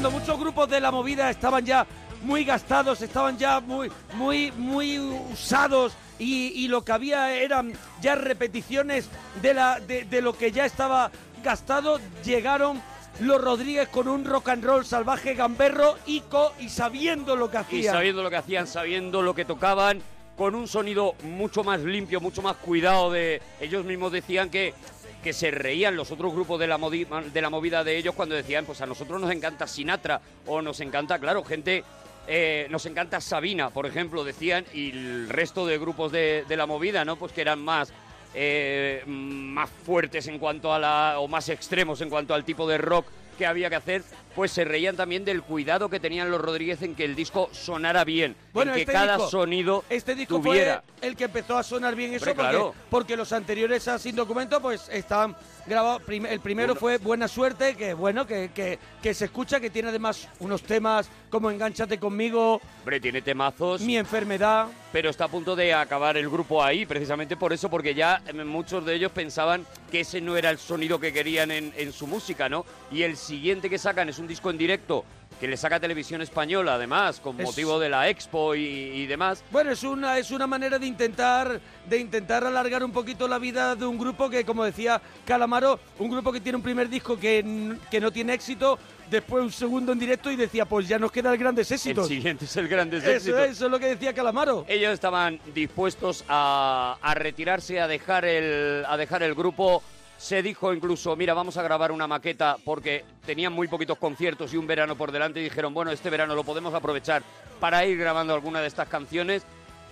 Speaker 1: cuando muchos grupos de la movida estaban ya muy gastados, estaban ya muy, muy, muy usados y, y lo que había eran ya repeticiones de, la, de, de lo que ya estaba gastado, llegaron los Rodríguez con un rock and roll salvaje gamberro y, co- y sabiendo lo que
Speaker 3: Y
Speaker 1: hacían.
Speaker 3: sabiendo lo que hacían, sabiendo lo que tocaban, con un sonido mucho más limpio, mucho más cuidado de... Ellos mismos decían que, que se reían los otros grupos de la, de la movida de ellos cuando decían, pues a nosotros nos encanta Sinatra o nos encanta, claro, gente... eh, nos encanta Sabina, por ejemplo, decían, y el resto de grupos de, de la movida, ¿no? Pues que eran más, eh, más fuertes en cuanto a la... o más extremos en cuanto al tipo de rock que había que hacer, pues se reían también del cuidado que tenían los Rodríguez en que el disco sonara bien,
Speaker 1: Bueno,
Speaker 3: en que
Speaker 1: este
Speaker 3: cada
Speaker 1: disco-
Speaker 3: sonido
Speaker 1: Este disco
Speaker 3: tuviera.
Speaker 1: fue el que empezó a sonar bien eso porque,
Speaker 3: claro.
Speaker 1: porque los anteriores a Sin Documento pues estaban grabados. Prim- el primero fue Buena Suerte, que bueno, que, que, que se escucha, que tiene además unos temas como Engánchate conmigo,
Speaker 3: Hombre, tiene temazos.
Speaker 1: Mi enfermedad.
Speaker 3: Pero está a punto de acabar el grupo ahí, precisamente por eso, porque ya eh, muchos de ellos pensaban que ese no era el sonido que querían en, en su música, ¿no? Y el siguiente que sacan es un disco en directo que le saca Televisión Española, además, con
Speaker 1: Es-
Speaker 3: motivo de la Expo y, y demás.
Speaker 1: Bueno, es una, es una manera de intentar, de intentar alargar un poquito la vida de un grupo que, como decía Calamaro, un grupo que tiene un primer disco que, que no tiene éxito, después un segundo en directo y decía, pues ya nos quedan grandes éxitos.
Speaker 3: El siguiente es el Grandes
Speaker 1: Eso
Speaker 3: Éxitos.
Speaker 1: es, eso es lo que decía Calamaro.
Speaker 3: Ellos estaban dispuestos a, a retirarse, a dejar, el, a dejar el grupo. Se dijo incluso, mira, vamos a grabar una maqueta porque tenían muy poquitos conciertos y un verano por delante y dijeron, bueno, este verano lo podemos aprovechar para ir grabando alguna de estas canciones.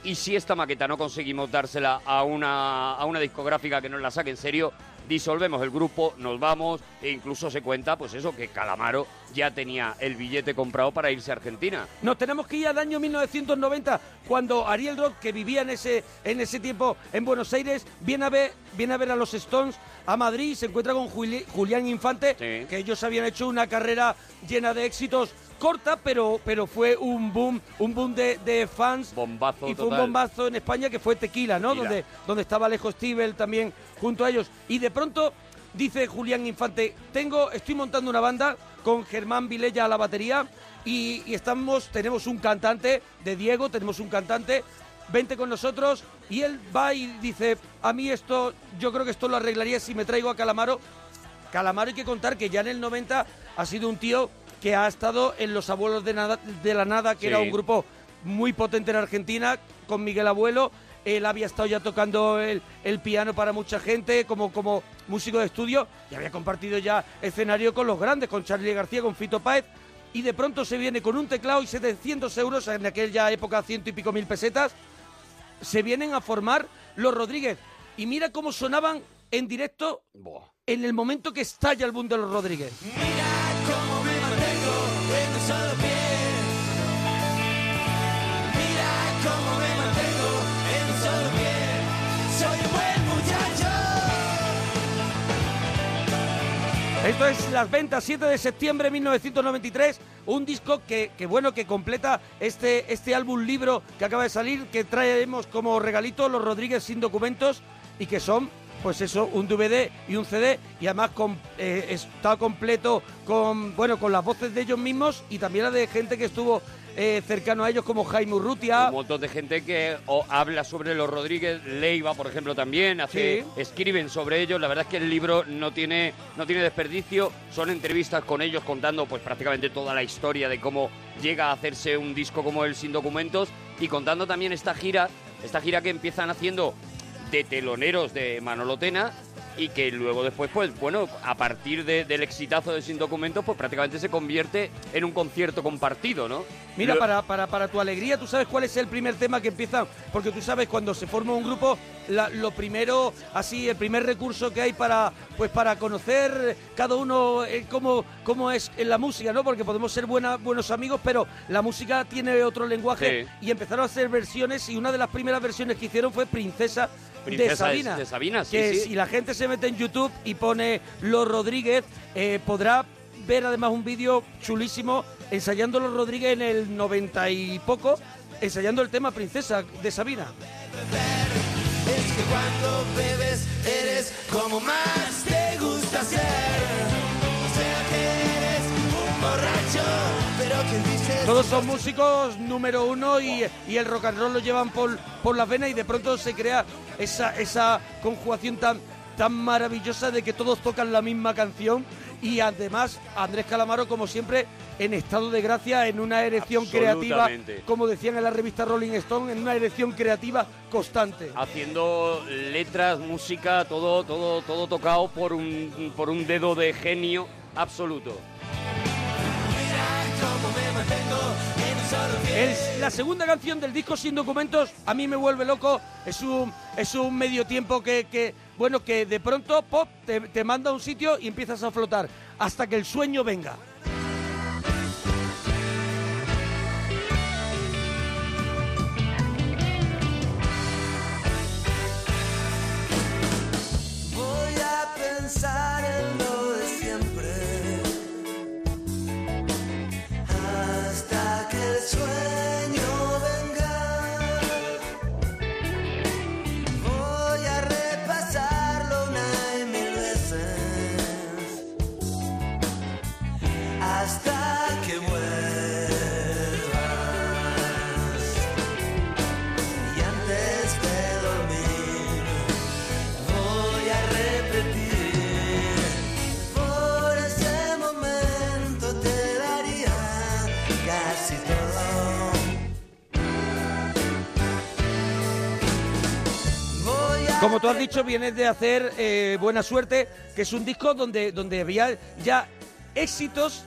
Speaker 3: Y si esta maqueta no conseguimos dársela a una, a una discográfica que nos la saque en serio, disolvemos el grupo, nos vamos e incluso se cuenta, pues eso, que Calamaro ya tenía el billete comprado para irse a Argentina.
Speaker 1: Nos tenemos que ir al año 1990, cuando Ariel Roth, que vivía en ese, en ese tiempo en Buenos Aires, viene a ver, viene a, ver a los Stones a Madrid, se encuentra con Juli- Julián Infante, que ellos habían hecho una carrera llena de éxitos corta, pero, pero fue un boom, un boom de, de fans.
Speaker 3: Bombazo
Speaker 1: Y fue un bombazo en España que fue Tequila, ¿no?
Speaker 3: Tequila.
Speaker 1: Donde, donde estaba Alejo Stivel también junto a ellos. Y de pronto dice Julián Infante, tengo, estoy montando una banda con Germán Vilella a la batería y, y estamos, tenemos un cantante de Diego, tenemos un cantante, vente con nosotros y él va y dice, a mí esto, yo creo que esto lo arreglaría si me traigo a Calamaro. Calamaro hay que contar que ya en el 90 ha sido un tío que ha estado en Los Abuelos de, Nada- de la Nada, que
Speaker 3: Sí.
Speaker 1: era un grupo muy potente en Argentina, con Miguel Abuelo. Él había estado ya tocando el, el piano para mucha gente como, como músico de estudio y había compartido ya escenario con los grandes, con Charlie García, con Fito Páez. Y de pronto se viene con un teclado y 700 euros, en aquella época ciento y pico mil pesetas, se vienen a formar Los Rodríguez. Y mira cómo sonaban en directo en el momento que estalla el boom de Los Rodríguez.
Speaker 19: Cómo solo pie. Mira cómo me mantengo en un solo pie. Soy un buen muchacho.
Speaker 1: Esto es Las Ventas, 7 de septiembre de 1993, un disco que, que, bueno, que completa este, este álbum libro que acaba de salir, que traeremos como regalito Los Rodríguez sin documentos y que son, pues eso, un DVD y un CD y además con, eh, está completo con, bueno, con las voces de ellos mismos y también la de gente que estuvo eh, cercano a ellos como Jaime Urrutia.
Speaker 3: Un montón de gente que o, habla sobre los Rodríguez, Leiva, por ejemplo, también, hace, escriben sobre ellos. La verdad es que el libro no tiene, no tiene desperdicio. Son entrevistas con ellos contando pues prácticamente toda la historia de cómo llega a hacerse un disco como el Sin Documentos y contando también esta gira, esta gira que empiezan haciendo de teloneros de Manolo Tena y que luego después, pues bueno, a partir de- del exitazo de Sin Documentos, pues prácticamente se convierte en un concierto compartido, ¿no?
Speaker 1: Mira,
Speaker 3: Lo-
Speaker 1: para, para, para tu alegría, ¿tú sabes cuál es el primer tema que empieza? Porque tú sabes, cuando se forma un grupo, la- lo primero, así, el primer recurso que hay para, pues, para conocer cada uno eh, cómo, cómo es en la música, ¿no? Porque podemos ser buena- buenos amigos, pero la música tiene otro lenguaje.
Speaker 3: Sí.
Speaker 1: Y empezaron a hacer versiones, y una de las primeras versiones que hicieron fue Princesa,
Speaker 3: Princesa de-
Speaker 1: Sabina.
Speaker 3: de Sabina, sí,
Speaker 1: que
Speaker 3: sí.
Speaker 1: si la gente se mete en YouTube y pone Los Rodríguez, eh, podrá ver además un vídeo chulísimo ensayando Los Rodríguez en el 90 y poco, ensayando el tema Princesa de Sabina.
Speaker 19: Es que cuando bebes eres como más te gusta ser. O sea que eres un borracho.
Speaker 1: Todos son músicos número uno y, y el rock and roll lo llevan por, por las venas y de pronto se crea esa, esa conjugación tan, tan maravillosa de que todos tocan la misma canción y además Andrés Calamaro como siempre en estado de gracia, en una erección creativa, como decían en la revista Rolling Stone, en una erección creativa constante.
Speaker 3: haciendo letras, música, todo, todo, todo tocado por un, por un dedo de genio absoluto.
Speaker 1: Es la segunda canción del disco Sin Documentos, a mí me vuelve loco. Es un, es un medio tiempo que, que, bueno, que de pronto, pop, te, te manda a un sitio y empiezas a flotar hasta que el sueño venga.
Speaker 19: Voy a pensar en
Speaker 1: Como tú has dicho, vienes de hacer eh, Buena Suerte, que es un disco donde, donde había ya éxitos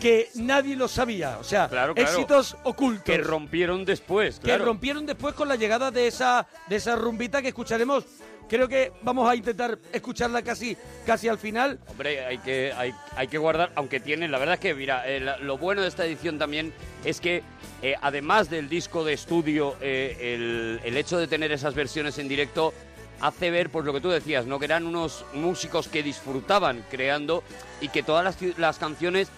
Speaker 1: que nadie lo sabía. O sea,
Speaker 3: Claro, claro.
Speaker 1: éxitos ocultos.
Speaker 3: Que rompieron después,
Speaker 1: que rompieron después con la llegada de esa, de esa rumbita que escucharemos. Creo que vamos a intentar escucharla casi, casi al final.
Speaker 3: Hombre, hay que, hay, hay que guardar, aunque tienen, la verdad es que, mira, eh, la- lo bueno de esta edición también es que, eh, además del disco de estudio, eh, el, el hecho de tener esas versiones en directo hace ver, pues lo que tú decías, ¿no? Que eran unos músicos que disfrutaban creando y que todas las, las canciones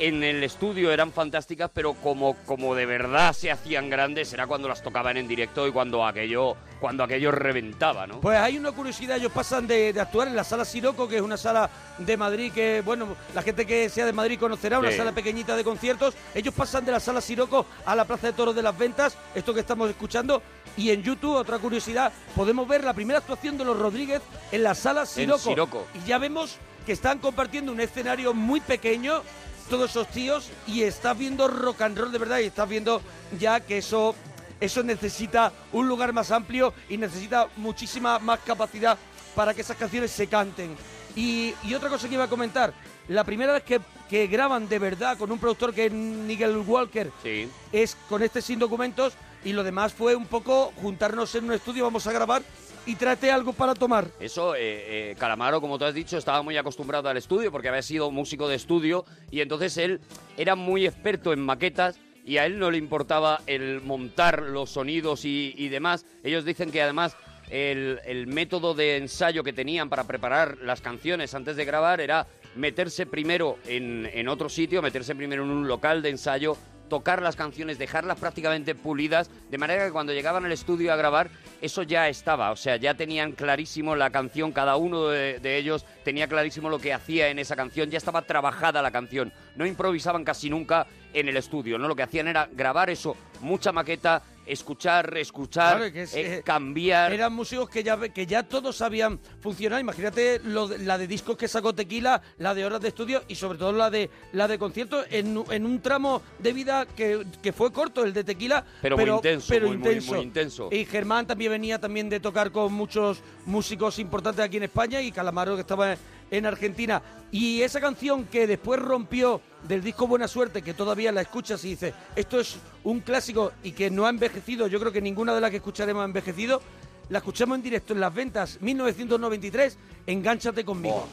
Speaker 3: en el estudio eran fantásticas, pero como, como de verdad se hacían grandes era cuando las tocaban en directo y cuando aquello, cuando aquello reventaba, ¿no?
Speaker 1: Pues hay una curiosidad, ellos pasan de, de actuar en la sala Siroco, que es una sala de Madrid que, bueno, la gente que sea de Madrid conocerá, una
Speaker 3: Sí.
Speaker 1: sala pequeñita de conciertos. Ellos pasan de la sala Siroco a la Plaza de Toros de las Ventas, esto que estamos escuchando. Y en YouTube, otra curiosidad, podemos ver la primera actuación de los Rodríguez en la sala Siroco.
Speaker 3: Siroco.
Speaker 1: Y ya vemos que están compartiendo un escenario muy pequeño, todos esos tíos, y estás viendo rock and roll de verdad, y estás viendo ya que eso eso necesita un lugar más amplio y necesita muchísima más capacidad para que esas canciones se canten. Y, y otra cosa que iba a comentar, la primera vez que, que graban de verdad con un productor que es Nigel Walker
Speaker 3: Sí.
Speaker 1: es con este sin documentos y lo demás fue un poco juntarnos en un estudio, vamos a grabar y tráete algo para tomar.
Speaker 3: Eso, eh, eh, Calamaro, como tú has dicho, estaba muy acostumbrado al estudio porque había sido músico de estudio y entonces él era muy experto en maquetas y a él no le importaba el montar los sonidos y, demás. Ellos dicen que además el, el método de ensayo que tenían para preparar las canciones antes de grabar era meterse primero en, en otro sitio, meterse primero en un local de ensayo, tocar las canciones, dejarlas prácticamente pulidas, de manera que cuando llegaban al estudio a grabar, eso ya estaba, o sea, ya tenían clarísimo la canción, cada uno de, de ellos tenía clarísimo lo que hacía en esa canción, ya estaba trabajada la canción, no improvisaban casi nunca en el estudio, ¿no? Lo que hacían era grabar eso, mucha maqueta, escuchar, escuchar,
Speaker 1: Claro, que es,
Speaker 3: eh,
Speaker 1: eh,
Speaker 3: cambiar.
Speaker 1: Eran músicos que ya, que ya todos sabían funcionar. Imagínate lo la de discos que sacó Tequila, la de horas de estudio y sobre todo la de la de conciertos en, en un tramo de vida que, que fue corto, el de Tequila.
Speaker 3: Pero muy intenso,
Speaker 1: pero
Speaker 3: muy, muy,
Speaker 1: intenso.
Speaker 3: muy intenso.
Speaker 1: Y Germán también venía también de tocar con muchos músicos importantes aquí en España y Calamaro que estaba en Argentina. Y esa canción que después rompió del disco Buena Suerte, que todavía la escuchas y dices, esto es un clásico y que no ha envejecido, yo creo que ninguna de las que escucharemos ha envejecido, la escuchamos en directo en las ventas 1993, Engánchate conmigo.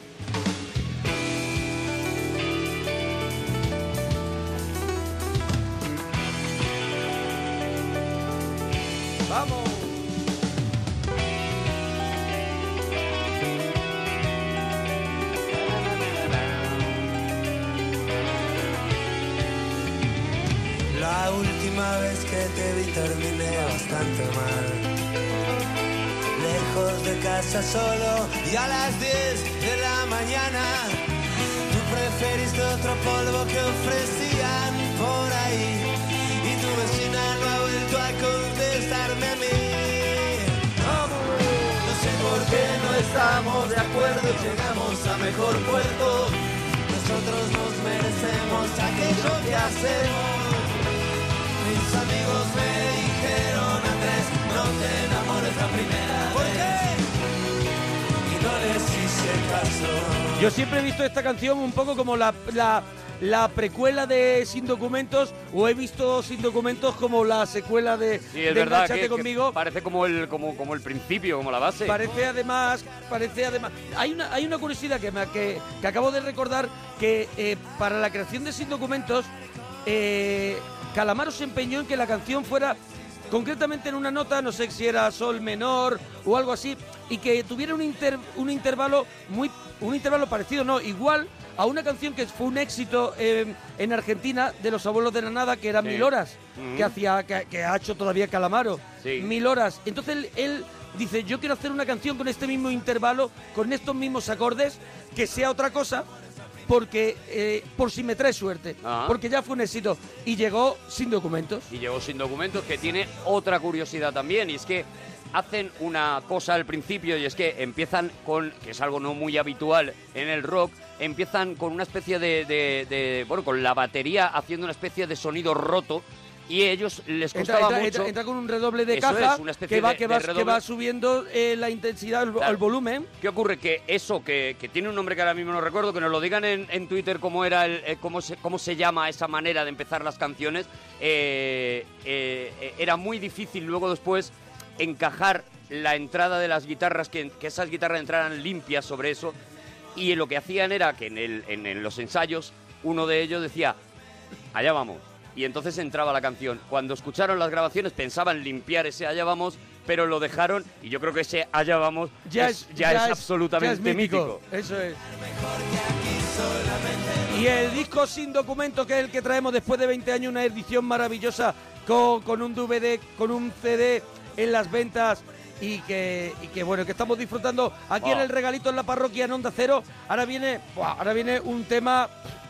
Speaker 1: ¡Vamos!
Speaker 19: Terminé bastante mal. Lejos de casa solo y a las 10 de la mañana. Tú preferiste otro polvo que ofrecían por ahí. Y tu vecina no ha vuelto a contestarme a mí. No sé por qué no estamos de acuerdo llegamos a mejor puerto. Nosotros nos merecemos aquello que hacemos. Te enamores la primera ¿Por qué? Y no les hice caso.
Speaker 1: Yo siempre he visto esta canción un poco como la, la, la precuela de Sin Documentos o he visto Sin Documentos como la secuela de,
Speaker 3: Sí, es
Speaker 1: de
Speaker 3: verdad que, que
Speaker 1: conmigo.
Speaker 3: parece como el, como, como el principio, como la base.
Speaker 1: Parece además, parece además. Hay una, hay una curiosidad que, me, que, que acabo de recordar que eh, para la creación de Sin Documentos, eh, Calamaro se empeñó en que la canción fuera concretamente en una nota, no sé si era sol menor o algo así, y que tuviera un, inter- un intervalo muy, un intervalo parecido, no, igual a una canción que fue un éxito eh, en Argentina de los abuelos de la nada, que era
Speaker 3: Sí.
Speaker 1: Mil Horas, que hacía, que, que ha hecho todavía Calamaro.
Speaker 3: Sí.
Speaker 1: Mil horas. Entonces él, él dice, yo quiero hacer una canción con este mismo intervalo, con estos mismos acordes, que sea otra cosa, porque eh, por si me trae suerte,
Speaker 3: Ajá.
Speaker 1: porque ya fue un éxito y llegó sin documentos.
Speaker 3: Y llegó sin documentos, que tiene otra curiosidad también, y es que hacen una cosa al principio, y es que empiezan con, que es algo no muy habitual en el rock, empiezan con una especie de, de- de- bueno, con la batería haciendo una especie de sonido roto, y ellos les costaba
Speaker 1: entra-
Speaker 3: mucho...
Speaker 1: entra- entra con un redoble de
Speaker 3: Eso
Speaker 1: caja
Speaker 3: es, una especie
Speaker 1: que va,
Speaker 3: de-
Speaker 1: que
Speaker 3: de
Speaker 1: va, que
Speaker 3: redoble.
Speaker 1: va subiendo eh, la intensidad, el,
Speaker 3: Claro.
Speaker 1: el volumen.
Speaker 3: ¿Qué ocurre? Que eso, que, que tiene un nombre que ahora mismo no recuerdo, que nos lo digan en, en Twitter cómo era el, eh, cómo, se, cómo se llama esa manera de empezar las canciones, eh, era muy difícil luego después encajar la entrada de las guitarras, que, que esas guitarras entraran limpias sobre eso, y lo que hacían era que en, el, en, en los ensayos uno de ellos decía, allá vamos. Y entonces entraba la canción. Cuando escucharon las grabaciones pensaban limpiar ese allá vamos, pero lo dejaron y yo creo que ese allá vamos
Speaker 1: Ya
Speaker 3: es, ya es absolutamente
Speaker 1: ya es
Speaker 3: mítico.
Speaker 1: Eso es. Y el disco sin documento, que es el que traemos después de 20 años, una edición maravillosa con, con un DVD, con un CD en las ventas y que, y que bueno, que estamos disfrutando aquí en el regalito en la parroquia en Onda Cero. Ahora viene, ahora viene un tema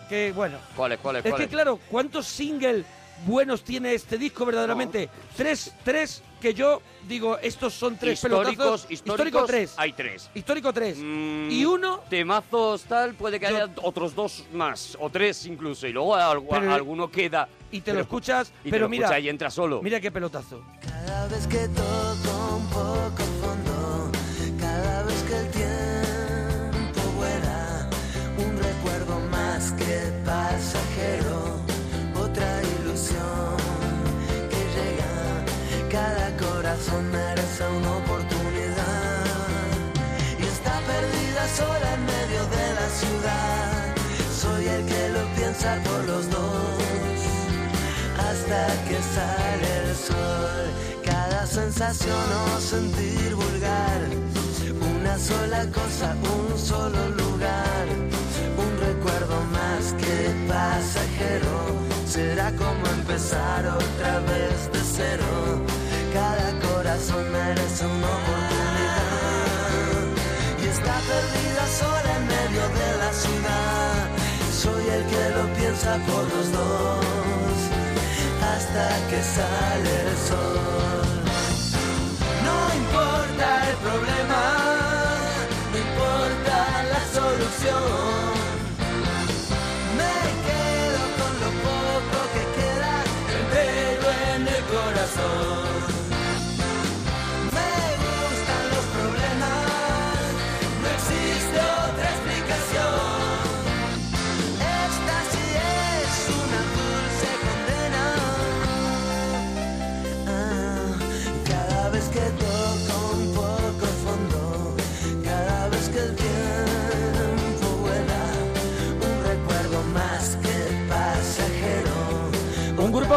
Speaker 1: que, bueno,
Speaker 3: ¿Cuál es? ¿Cuál es?
Speaker 1: es
Speaker 3: cuál
Speaker 1: que
Speaker 3: es?
Speaker 1: claro, ¿cuántos singles buenos tiene este disco verdaderamente? Tres, tres que yo digo, estos son tres
Speaker 3: históricos,
Speaker 1: pelotazos.
Speaker 3: históricos,
Speaker 1: Histórico tres.
Speaker 3: hay tres.
Speaker 1: Histórico tres.
Speaker 3: Mm,
Speaker 1: y uno
Speaker 3: Temazos tal, puede que haya otros dos más, o tres incluso, y luego algu-
Speaker 1: Pero-
Speaker 3: alguno queda.
Speaker 1: y te
Speaker 3: Pero-
Speaker 1: lo escuchas,
Speaker 3: y te
Speaker 1: pero
Speaker 3: lo
Speaker 1: mira,
Speaker 3: escuchas y entra solo.
Speaker 1: mira qué pelotazo.
Speaker 19: Cada vez que toco un poco fondo, cada vez que el tiempo otra ilusión que llega. Cada corazón merece una oportunidad. sola en medio de la ciudad. Soy el que lo piensa por los dos hasta que sale el sol. Cada sensación o sentir vulgar, una sola cosa, un solo lugar, un más que pasajero. Será como empezar otra vez de cero. Cada corazón merece una oportunidad y está perdida sola en medio de la ciudad. Soy el que lo piensa por los dos hasta que sale el sol.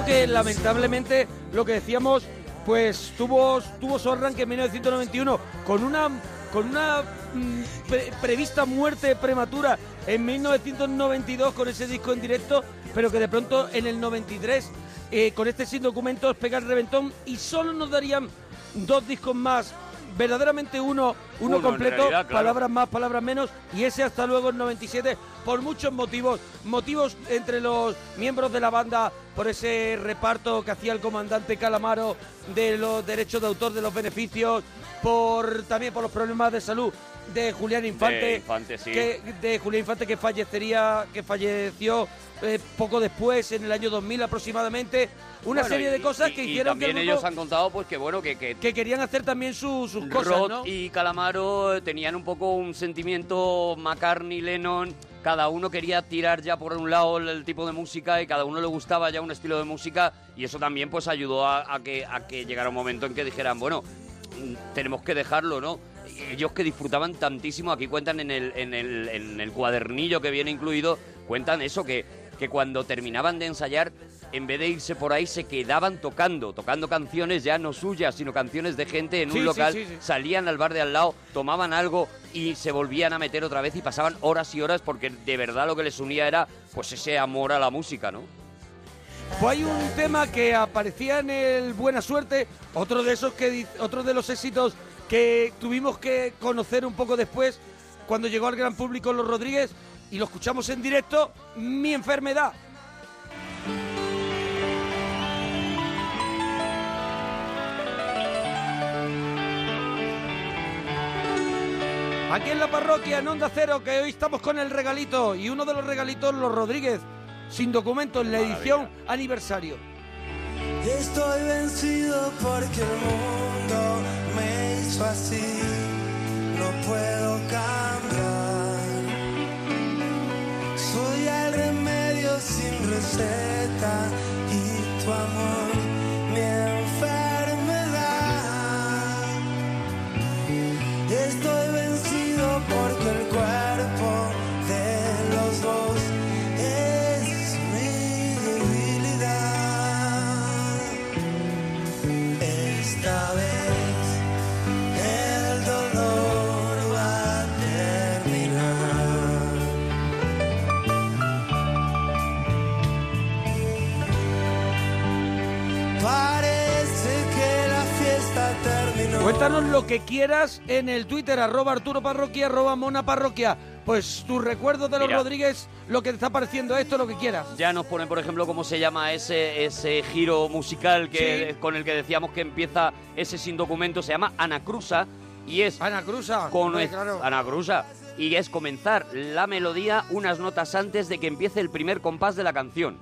Speaker 19: Que
Speaker 1: lamentablemente, lo que decíamos, pues tuvo, tuvo su arranque en 1991 con una, con una mm, pre- prevista muerte prematura en 1992 con ese disco en directo, pero que de pronto en el 93 eh, con este sin documentos pega el reventón y solo nos darían dos discos más. Verdaderamente uno, uno, completo,
Speaker 3: realidad, claro.
Speaker 1: palabras más, palabras menos, y ese hasta luego en 97, por muchos motivos. Motivos entre los miembros de la banda, por ese reparto que hacía el comandante Calamaro de los derechos de autor de los beneficios, por también por los problemas de salud de Julián Infante,
Speaker 3: De Infante, sí.
Speaker 1: que, de Julián Infante que fallecería, que falleció eh, poco después, en el año 2000 aproximadamente. Una
Speaker 3: Bueno,
Speaker 1: serie
Speaker 3: y-
Speaker 1: de cosas
Speaker 3: y-
Speaker 1: que
Speaker 3: y
Speaker 1: hicieron que
Speaker 3: también
Speaker 1: el
Speaker 3: ellos han contado pues que bueno que, que
Speaker 1: que querían hacer también su- sus cosas, ¿no?
Speaker 3: y Calamaro tenían un poco un sentimiento McCartney, Lennon, cada uno quería tirar ya por un lado el, el tipo de música y cada uno le gustaba ya un estilo de música y eso también pues ayudó a, a que, a que llegara un momento en que dijeran, bueno, mm, tenemos que dejarlo, ¿no? Ellos que disfrutaban tantísimo, aquí cuentan en el, en el, en el cuadernillo que viene incluido, cuentan eso, que, que cuando terminaban de ensayar, en vez de irse por ahí, se quedaban tocando, tocando canciones ya no suyas, sino canciones de gente en
Speaker 1: Sí,
Speaker 3: un local,
Speaker 1: sí, sí.
Speaker 3: salían al bar de al lado, tomaban algo y se volvían a meter otra vez y pasaban horas y horas porque de verdad lo que les unía era pues ese amor a la música, ¿no?
Speaker 1: Pues hay un tema que aparecía en el Buena Suerte, otro de esos que otro de los éxitos que tuvimos que conocer un poco después cuando llegó al gran público Los Rodríguez y lo escuchamos en directo, Mi enfermedad. Aquí en la parroquia, en Onda Cero, que hoy estamos con el regalito y uno de los regalitos, Los Rodríguez, sin documento en la edición aniversario.
Speaker 19: Estoy vencido porque el mundo me hizo así, no puedo cambiar. Soy el remedio sin receta y tu amor mi enfermedad. Estoy vencido porque
Speaker 1: lo que quieras en el Twitter, arroba Arturo Parroquia, arroba Mona Parroquia. Pues tus recuerdos de los
Speaker 3: Mira.
Speaker 1: Rodríguez, lo que te está pareciendo esto, lo que quieras.
Speaker 3: Ya nos ponen, por ejemplo, cómo se llama ese, ese giro musical que,
Speaker 1: Sí.
Speaker 3: con el que decíamos que empieza ese sin documento. Se llama Anacruza y es...
Speaker 1: Anacruza.
Speaker 3: Con
Speaker 1: hombre, claro.
Speaker 3: Anacruza. Y es comenzar la melodía unas notas antes de que empiece el primer compás de la canción.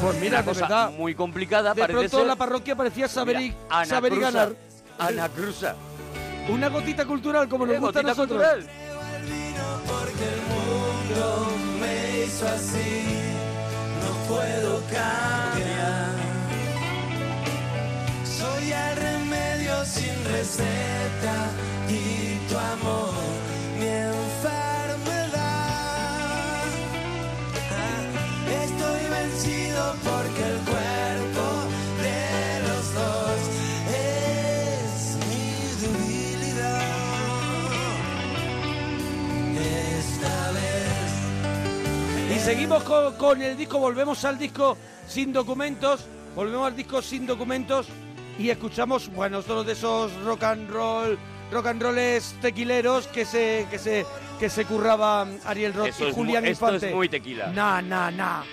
Speaker 1: Pues mira,
Speaker 3: Una cosa
Speaker 1: verdad,
Speaker 3: muy complicada.
Speaker 1: de
Speaker 3: parece
Speaker 1: pronto
Speaker 3: ser.
Speaker 1: la parroquia parecía saber, y, saber y ganar.
Speaker 3: Anacruza.
Speaker 1: Una gotita cultural como nos gusta a nosotros.
Speaker 3: cultural.
Speaker 19: porque el mundo me hizo así, no puedo cambiar. Soy el remedio sin receta y tu amor
Speaker 1: Seguimos con, con el disco, volvemos al disco sin documentos, volvemos al disco sin documentos y escuchamos, bueno, todos de esos rock and roll, rock and rolls tequileros que se, que se, que se curraba Ariel Roth y
Speaker 3: es
Speaker 1: Julián
Speaker 3: mu- esto
Speaker 1: Infante.
Speaker 3: es muy tequila.
Speaker 1: Na, na, na.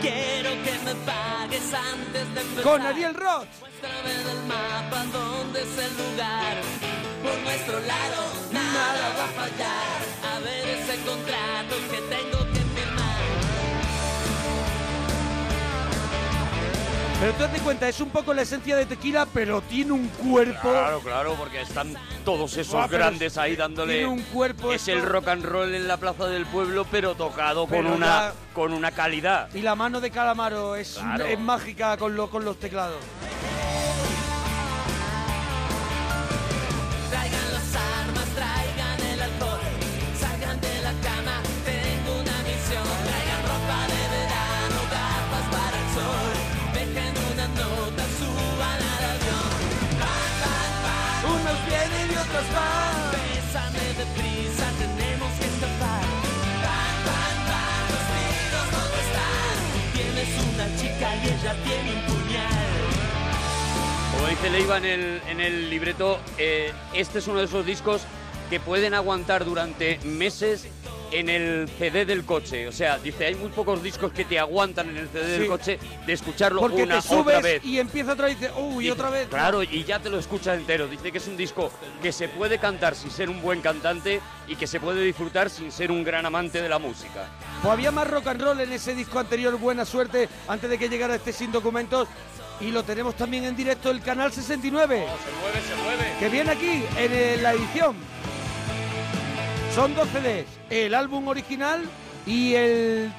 Speaker 19: Quiero que me pagues antes de empezar.
Speaker 1: Con Ariel Roth.
Speaker 19: Muéstrame del mapa dónde es el lugar. Por nuestro lado nada va a fallar. A ver ese contrato que tengo que firmar.
Speaker 1: Pero tú date cuenta, es un poco la esencia de tequila, pero tiene un cuerpo.
Speaker 3: Claro, claro, porque están todos esos
Speaker 1: pero
Speaker 3: grandes ahí dándole.
Speaker 1: tiene un cuerpo
Speaker 3: Es
Speaker 1: esto-
Speaker 3: el rock and roll en la plaza del pueblo, pero tocado con una con una calidad.
Speaker 1: Y la mano de Calamaro es,
Speaker 3: Claro.
Speaker 1: es mágica con, lo- con los teclados.
Speaker 19: Puñal.
Speaker 3: Como dice Leiva en el, en el libreto, eh, este es uno de esos discos que pueden aguantar durante meses en el CD del coche. O sea, dice, hay muy pocos discos que te aguantan en el CD del coche de escucharlo
Speaker 1: Porque
Speaker 3: una
Speaker 1: te subes
Speaker 3: otra vez.
Speaker 1: y empieza otra vez y dices, uy,
Speaker 3: Y-
Speaker 1: otra vez.
Speaker 3: Claro, y ya te lo escuchas entero. Dice que es un disco que se puede cantar sin ser un buen cantante y que se puede disfrutar sin ser un gran amante de la música.
Speaker 1: Pues había más rock and roll en ese disco anterior, Buena Suerte, antes de que llegara este sin documentos. Y lo tenemos también en directo el canal 69.
Speaker 3: se mueve, se mueve.
Speaker 1: que viene aquí en la edición. Son dos CDs, el álbum original y el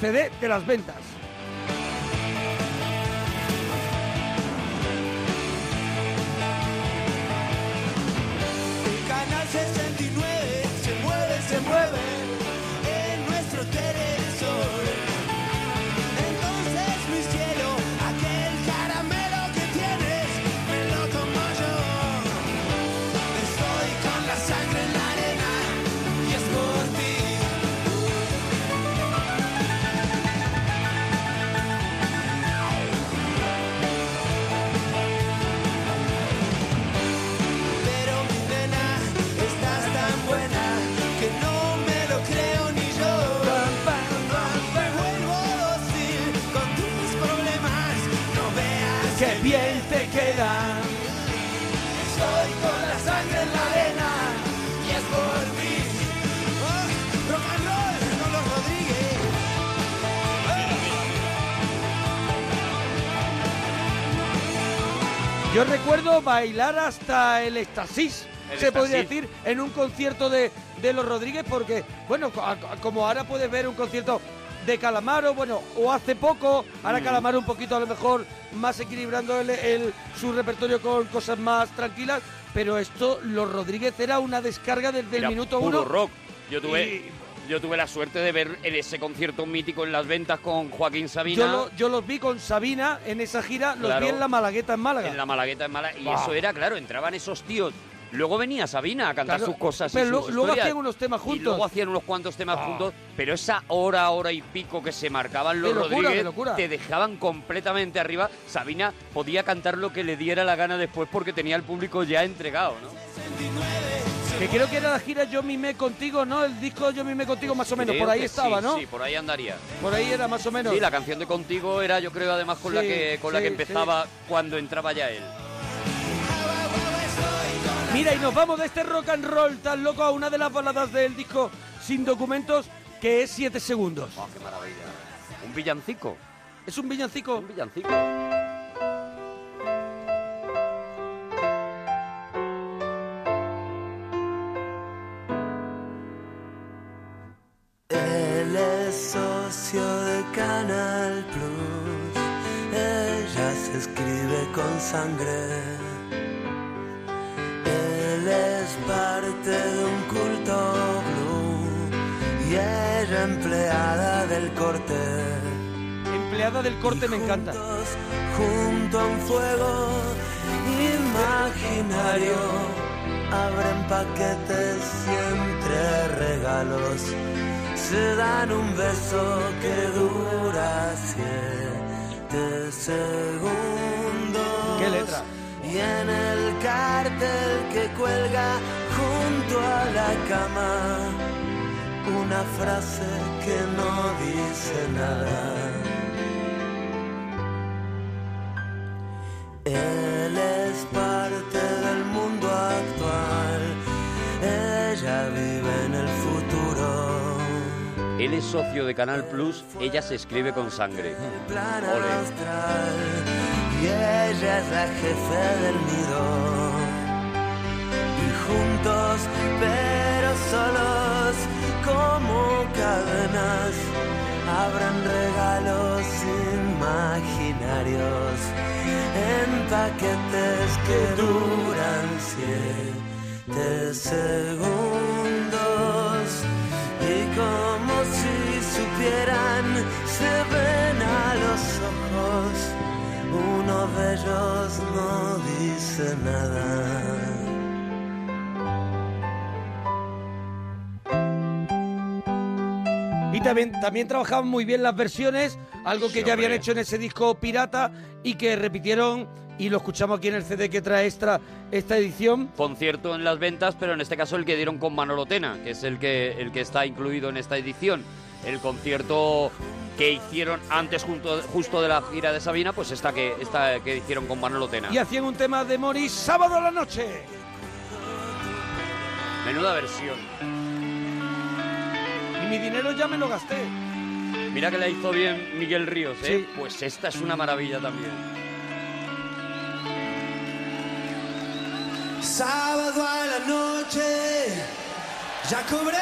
Speaker 1: CD de las ventas. Bailar hasta el éxtasis,
Speaker 3: El
Speaker 1: se podría decir, en un concierto de, de los Rodríguez, porque, bueno, como ahora puedes ver un concierto de Calamaro, bueno, o hace poco, ahora
Speaker 3: Mm.
Speaker 1: Calamaro un poquito a lo mejor más equilibrando el, el- su repertorio con cosas más tranquilas, pero esto, los Rodríguez era una descarga desde
Speaker 3: Era
Speaker 1: el minuto
Speaker 3: puro
Speaker 1: uno.
Speaker 3: rock. Yo tuve, yo tuve la suerte de ver en ese concierto mítico en las ventas con Joaquín Sabina.
Speaker 1: Yo, lo- yo los vi con Sabina en esa gira, los
Speaker 3: Claro.
Speaker 1: vi en la Malagueta en Málaga.
Speaker 3: En la Malagueta en Málaga. Y eso era, claro, entraban esos tíos. Luego venía Sabina a cantar
Speaker 1: Claro,
Speaker 3: sus cosas.
Speaker 1: pero
Speaker 3: sus
Speaker 1: luego
Speaker 3: historias.
Speaker 1: hacían unos temas
Speaker 3: Y
Speaker 1: juntos.
Speaker 3: luego hacían unos cuantos temas
Speaker 1: Ah.
Speaker 3: juntos. Pero esa hora, hora y pico que se marcaban los
Speaker 1: De locura,
Speaker 3: Rodríguez te dejaban completamente arriba. Sabina podía cantar lo que le diera la gana después porque tenía el público ya entregado, ¿no?
Speaker 1: Que creo que era la gira Yo mimé contigo, ¿no? El disco Yo mimé contigo más o menos,
Speaker 3: Creo
Speaker 1: por ahí estaba,
Speaker 3: sí,
Speaker 1: ¿no?
Speaker 3: Sí, por ahí andaría.
Speaker 1: Por ahí era más o menos.
Speaker 3: Sí, la canción de Contigo era, yo creo, además con la que con la que empezaba cuando entraba ya él.
Speaker 1: Mira, y nos vamos de este rock and roll tan loco a una de las baladas del disco Sin Documentos, que es 7 segundos.
Speaker 3: Oh, qué maravilla. Un villancico.
Speaker 1: ¿Es un villancico?
Speaker 3: Un villancico.
Speaker 19: Canal Plus. Ella se escribe con sangre. Él es parte de un culto blue. Y ella empleada del corte.
Speaker 1: Empleada del corte me encanta.
Speaker 19: Junto a un fuego imaginario. abren paquetes y entre regalos se dan un beso que dura siete segundos.
Speaker 1: ¿Qué letra?
Speaker 19: Y en el cartel que cuelga junto a la cama, una frase que no dice nada. Él es
Speaker 3: Él es socio de Canal Plus, ella se escribe con sangre.
Speaker 19: Y ella es la jefe del nido. Y juntos, pero solos, como cadenas, abran regalos imaginarios en paquetes que duran siete segundos. Y como No dice nada.
Speaker 1: Y también, también trabajaban muy bien las versiones, algo que
Speaker 3: Sí,
Speaker 1: ya habían
Speaker 3: hombre.
Speaker 1: hecho en ese disco pirata y que repitieron y lo escuchamos aquí en el CD que trae extra esta edición.
Speaker 3: Concierto en las ventas, pero en este caso el que dieron con Manolo Tena, que es el que, el que está incluido en esta edición. El concierto que hicieron antes junto, justo de la gira de Sabina, pues esta que, esta que hicieron con Manolo Tena.
Speaker 1: Y hacían un tema de Morris sábado a la noche.
Speaker 3: Menuda versión.
Speaker 1: Y mi dinero ya me lo gasté.
Speaker 3: Mira que la hizo bien Miguel Ríos, ¿eh?
Speaker 1: Sí.
Speaker 3: Pues esta es una maravilla también.
Speaker 19: Sábado a la noche, ya cobré.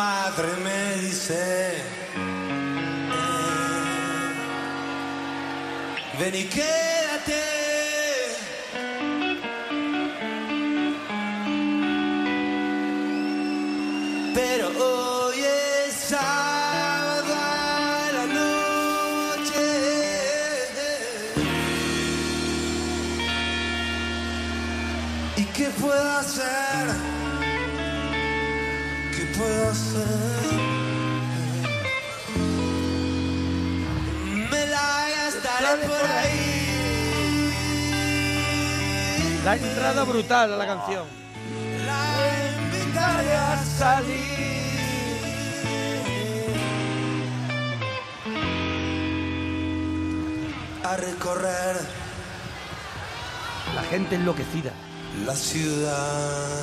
Speaker 19: Madre me dice. Ven y quédate. Pero hoy Me la gastaré por ahí.
Speaker 1: La entrada brutal a la canción.
Speaker 19: La invitaré a salir. A recorrer
Speaker 1: La gente enloquecida.
Speaker 19: la ciudad.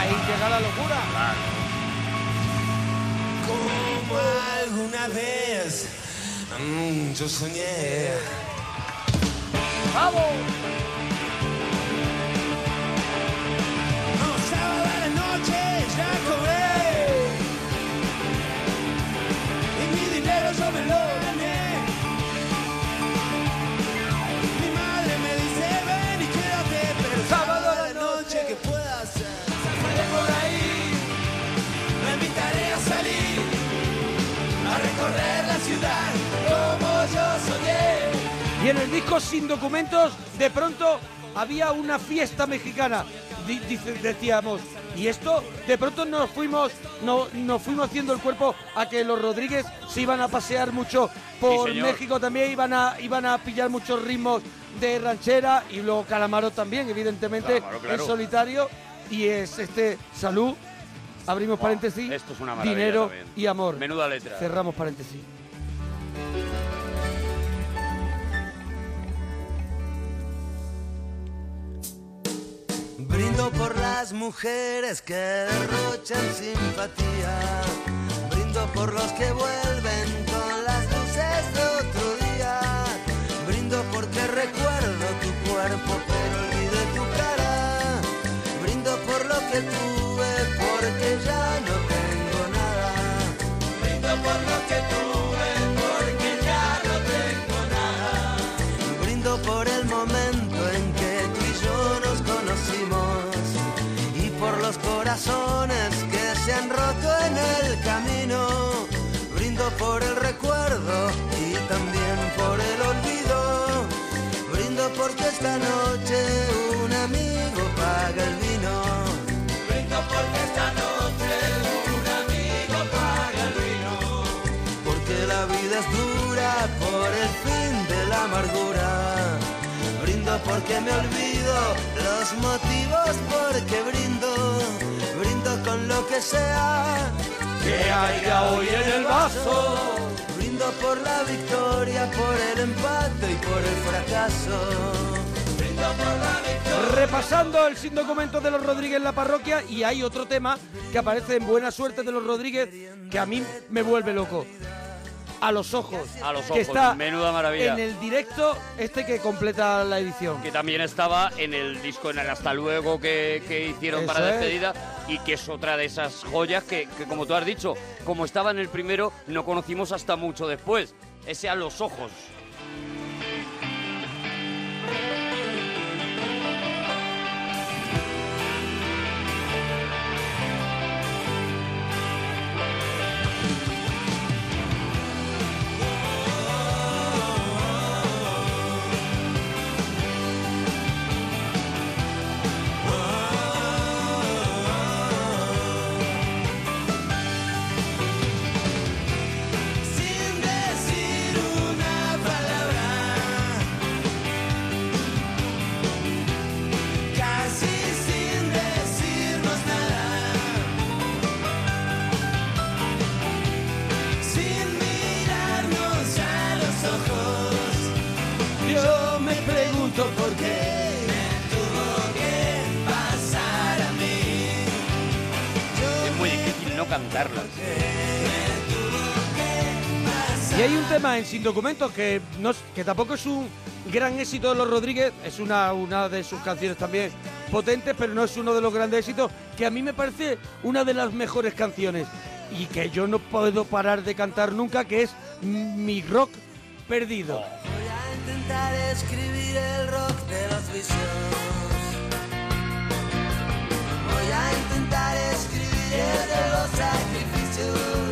Speaker 1: Ahí llega la locura.
Speaker 19: Como alguna vez mm, yo soñé.
Speaker 1: ¡Vamos!
Speaker 19: Recorrer la ciudad como yo soñé.
Speaker 1: Y en el disco Sin Documentos, de pronto había una fiesta mexicana. Decíamos, y esto, de pronto nos fuimos, no, nos fuimos haciendo el cuerpo a que los Rodríguez se iban a pasear mucho por. México también, iban a, iban a pillar muchos ritmos de ranchera y luego Calamaro también, evidentemente,
Speaker 3: Calamaro, claro.
Speaker 1: en solitario. Y es este salud, abrimos paréntesis,
Speaker 3: esto es una maravilla
Speaker 1: dinero
Speaker 3: también.
Speaker 1: y amor.
Speaker 3: Menuda letra.
Speaker 1: Cerramos paréntesis.
Speaker 19: Brindo por las mujeres que derrochan simpatía. Brindo por los que vuelven con las luces de otro día. Brindo porque recuerdo tu cuerpo pero olvidé tu cara. Brindo por lo que por porque ya no tengo nada. Brindo por lo que tuve porque ya no tengo nada. Brindo por el momento en que tú y yo nos conocimos y por los corazones que se han roto en el camino. Brindo por el recuerdo y también por el olvido. Brindo porque esta noche un amigo paga el porque esta noche un amigo paga el vino. Porque la vida es dura por el fin de la amargura. Brindo porque me olvido los motivos porque brindo. Brindo con lo que sea
Speaker 1: Que haya hoy en el vaso.
Speaker 19: Brindo por la victoria, por el empate y por el fracaso.
Speaker 1: Repasando el sin documento de los Rodríguez en la parroquia y hay otro tema que aparece en Buena Suerte de los Rodríguez que a mí me vuelve loco. A los ojos.
Speaker 3: A los
Speaker 1: Que
Speaker 3: ojos,
Speaker 1: está
Speaker 3: menuda maravilla.
Speaker 1: en el directo este que completa la edición.
Speaker 3: que también estaba en el disco en el Hasta Luego que, que hicieron
Speaker 1: Eso
Speaker 3: para
Speaker 1: es.
Speaker 3: despedida y que es otra de esas joyas que, que, como tú has dicho, como estaba en el primero, no conocimos hasta mucho después. Ese a los ojos.
Speaker 1: En Sin Documentos que, no, que tampoco es un gran éxito de los Rodríguez, es una, una de sus canciones también potentes, pero no es uno de los grandes éxitos, que a mí me parece una de las mejores canciones y que yo no puedo parar de cantar nunca, que es Mi Rock Perdido.
Speaker 19: Voy a intentar escribir el rock de los vicios. Voy a intentar escribir el de los sacrificios.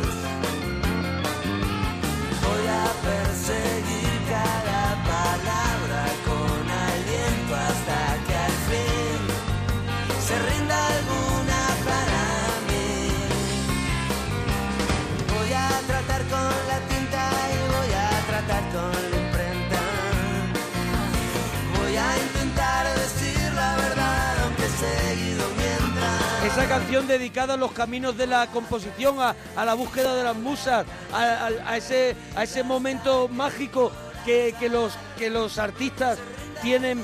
Speaker 1: Canción dedicada a los caminos de la composición, a, a la búsqueda de las musas, a, a- ese, a ese momento mágico que, que los, que los artistas tienen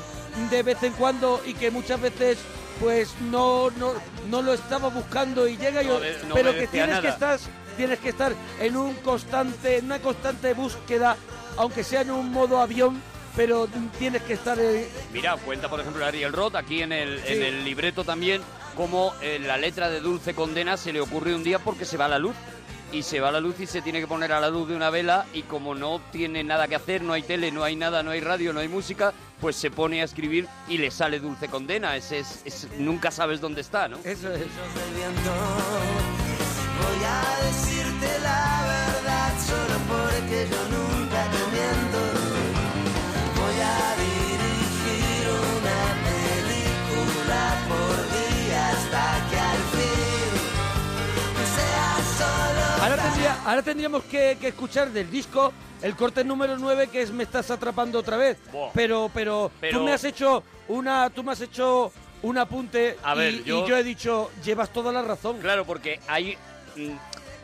Speaker 1: de vez en cuando y que muchas veces pues no, no, no lo estaba buscando y llega y,
Speaker 3: No de- no
Speaker 1: pero que tienes que estar tienes que estar en un constante en una constante búsqueda aunque sea en un modo avión pero tienes que estar eh,
Speaker 3: Mira, cuenta por ejemplo Ariel Roth aquí en el, en el libreto también como en la letra de Dulce Condena se le ocurre un día porque se va la luz. Y se va la luz y se tiene que poner a la luz de una vela y como no tiene nada que hacer, no hay tele, no hay nada, no hay radio, no hay música, pues se pone a escribir y le sale Dulce Condena. Ese es, es- nunca sabes dónde está, ¿no?
Speaker 1: Eso es.
Speaker 19: Voy a decirte la verdad solo porque yo nunca
Speaker 1: Ahora, tendríamos que, que escuchar del disco el corte número 9 que es Me estás atrapando otra vez.
Speaker 3: Buah.
Speaker 1: Pero, pero,
Speaker 3: Pero-
Speaker 1: tú me has hecho una, tú me has hecho un apunte
Speaker 3: A ver,
Speaker 1: y,
Speaker 3: yo-
Speaker 1: he dicho, llevas toda la razón.
Speaker 3: Claro, porque hay. mm,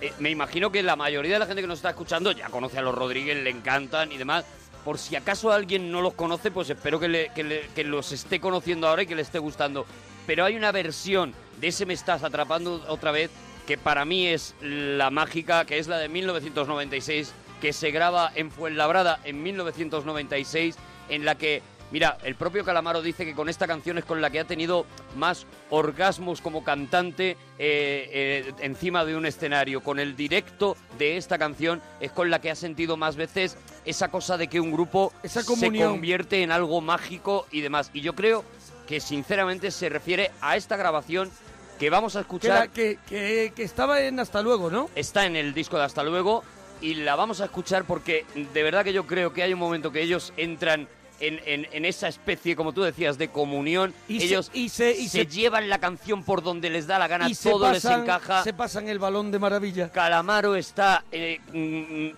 Speaker 3: eh, me imagino que la mayoría de la gente que nos está escuchando ya conoce a los Rodríguez, le encantan y demás. Por si acaso alguien no los conoce, pues espero que, le- que le- que los esté conociendo ahora y que le esté gustando. Pero hay una versión de ese Me estás atrapando otra vez que para mí es la mágica, que es la de 1996, que se graba en Fuenlabrada en 1996, en la que Mira, el propio Calamaro dice que con esta canción es con la que ha tenido más orgasmos como cantante eh, eh, encima de un escenario. Con el directo de esta canción es con la que ha sentido más veces esa cosa de que un grupo
Speaker 1: Esa
Speaker 3: se convierte en algo mágico y demás. Y yo creo que sinceramente se refiere a esta grabación que vamos a
Speaker 1: Que,
Speaker 3: escuchar.
Speaker 1: la- que, que- que estaba en Hasta Luego, ¿no?
Speaker 3: Está en el disco de Hasta Luego y la vamos a escuchar porque de verdad que yo creo que hay un momento que ellos entran en, en- en esa especie, como tú decías, de comunión.
Speaker 1: Y se-
Speaker 3: ellos
Speaker 1: y se- y se-
Speaker 3: llevan la canción por donde les da la gana,
Speaker 1: y se
Speaker 3: todo les
Speaker 1: pasan-
Speaker 3: encaja.
Speaker 1: Se pasan el balón de maravilla.
Speaker 3: Calamaro está eh, mm,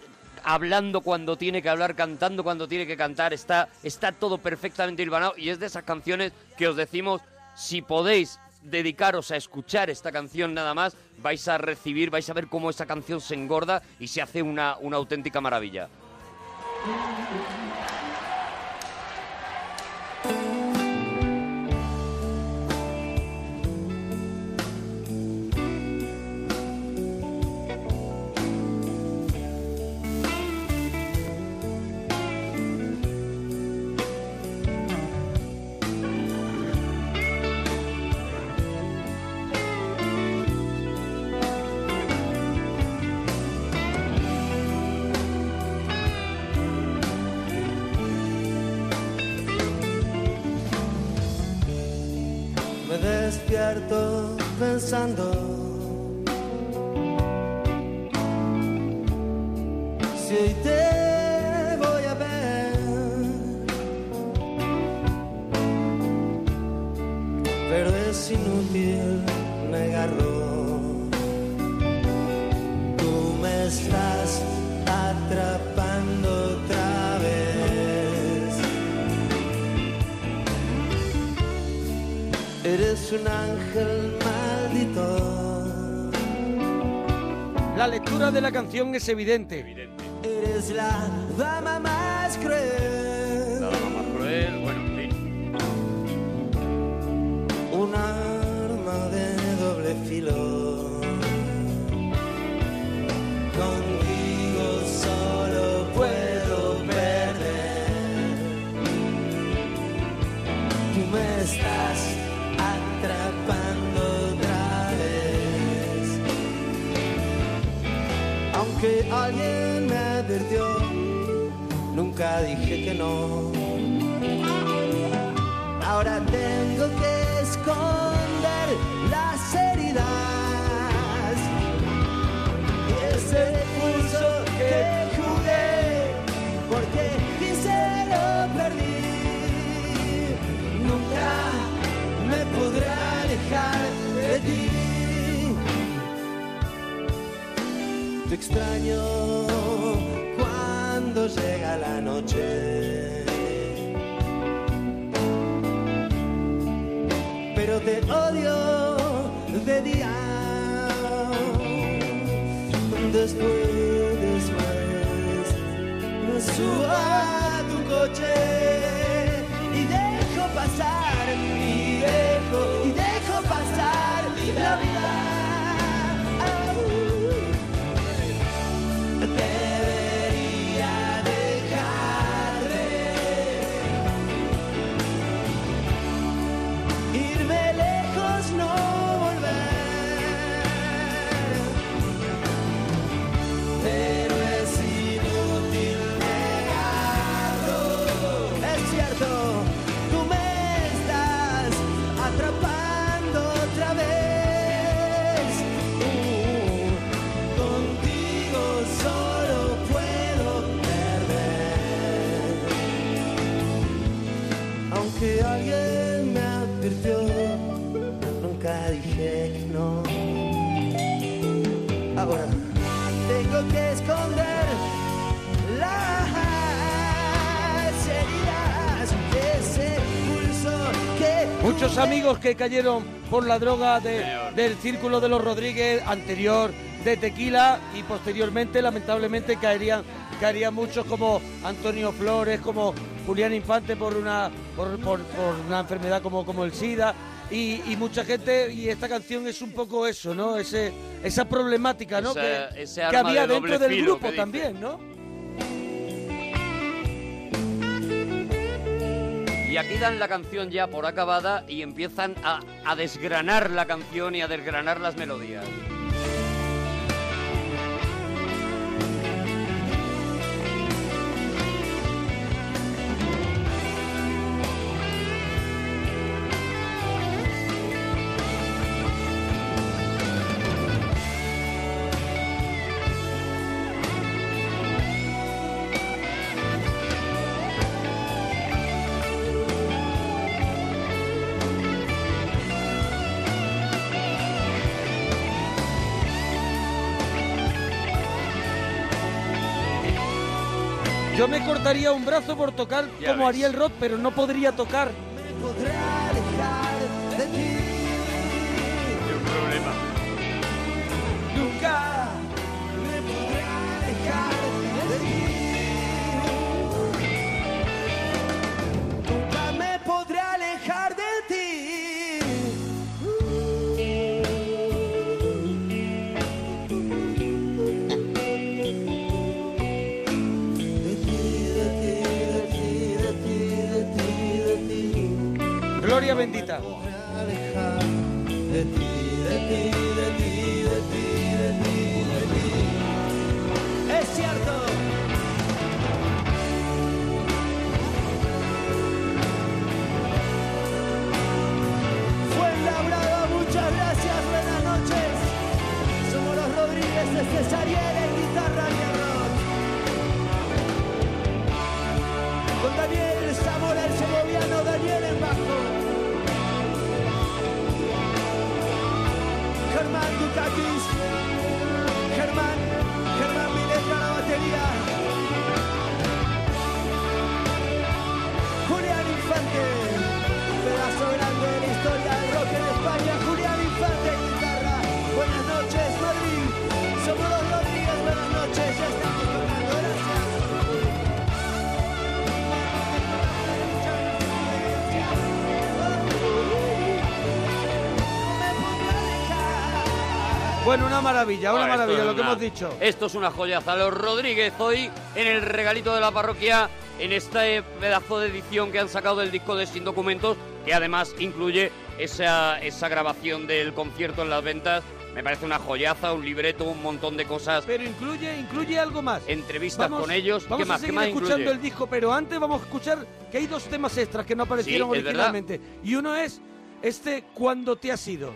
Speaker 3: hablando cuando tiene que hablar, cantando cuando tiene que cantar, está, está todo perfectamente hilvanado y es de esas canciones que os decimos, si podéis dedicaros a escuchar esta canción nada más, vais a recibir, vais a ver cómo esa canción se engorda y se hace una, una auténtica maravilla.
Speaker 19: Despierto pensando Eres un ángel maldito.
Speaker 1: La lectura de la canción es evidente.
Speaker 19: Eres la dama más cruel.
Speaker 3: La dama más cruel, bueno, en fin.
Speaker 19: Un arma de doble filo. Nunca dije que no. Ahora tengo que esconder las heridas. Y ese pulso que jugué, porque quise lo perdí. Nunca me podré alejar de ti. Te extraño llega la noche. Pero te odio de día. Después, después, me subo a tu coche
Speaker 1: Muchos amigos que cayeron por la droga de- del círculo de los Rodríguez anterior de Tequila y posteriormente lamentablemente caerían caerían muchos como Antonio Flores, como Julián Infante por una por, por- por una enfermedad como, como el SIDA y, y mucha gente y esta canción es un poco eso, ¿no? Ese esa problemática, ¿no?
Speaker 3: Esa-
Speaker 1: que había
Speaker 3: de
Speaker 1: dentro del grupo también, ¿no?
Speaker 3: Y aquí dan la canción ya por acabada y empiezan a, a desgranar la canción y a desgranar las melodías.
Speaker 19: Cortaría un brazo por tocar
Speaker 3: Ya
Speaker 19: como
Speaker 3: ves.
Speaker 19: haría el rock, pero no podría tocar. Bendita. Bueno, una maravilla, una
Speaker 3: Bueno,
Speaker 19: maravilla, lo que
Speaker 3: una-
Speaker 19: hemos dicho.
Speaker 3: Esto es una joyaza. Los Rodríguez hoy en el regalito de la parroquia, en este pedazo de edición que han sacado del disco de Sin Documentos, que además incluye esa, esa grabación del concierto en las ventas. Me parece una joyaza, un libreto, un montón de cosas.
Speaker 19: Pero incluye, incluye algo más.
Speaker 3: Entrevistas
Speaker 19: Vamos-
Speaker 3: con ellos.
Speaker 19: Vamos
Speaker 3: ¿Qué más?
Speaker 19: a seguir
Speaker 3: ¿Qué más
Speaker 19: escuchando
Speaker 3: incluye?
Speaker 19: el disco, pero antes vamos a escuchar que hay dos temas extras que no aparecieron
Speaker 3: Sí,
Speaker 19: originalmente. Y uno es este Cuando te has ido.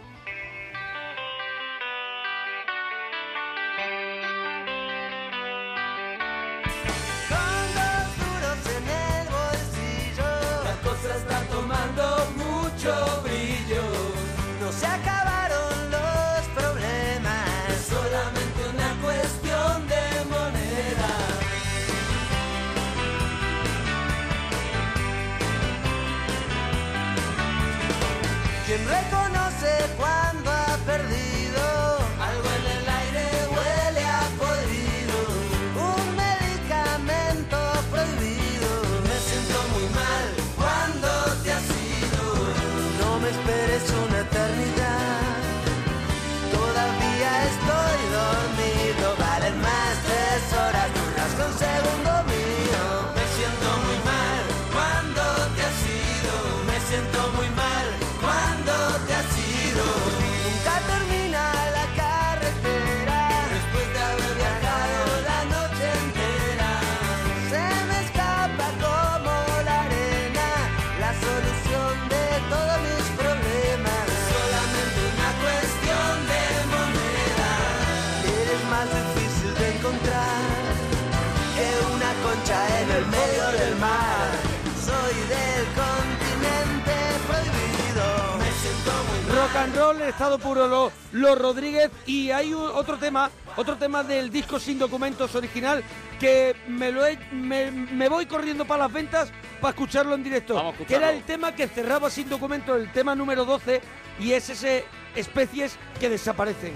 Speaker 19: Rock and roll, estado puro, los los Rodríguez. Y hay un- otro tema, otro tema del disco sin documentos original que me lo he- me, me voy corriendo para las ventas para escucharlo en directo.
Speaker 3: Vamos a
Speaker 19: que era el tema que cerraba sin documentos, el tema número 12, y es ese especies que desaparecen.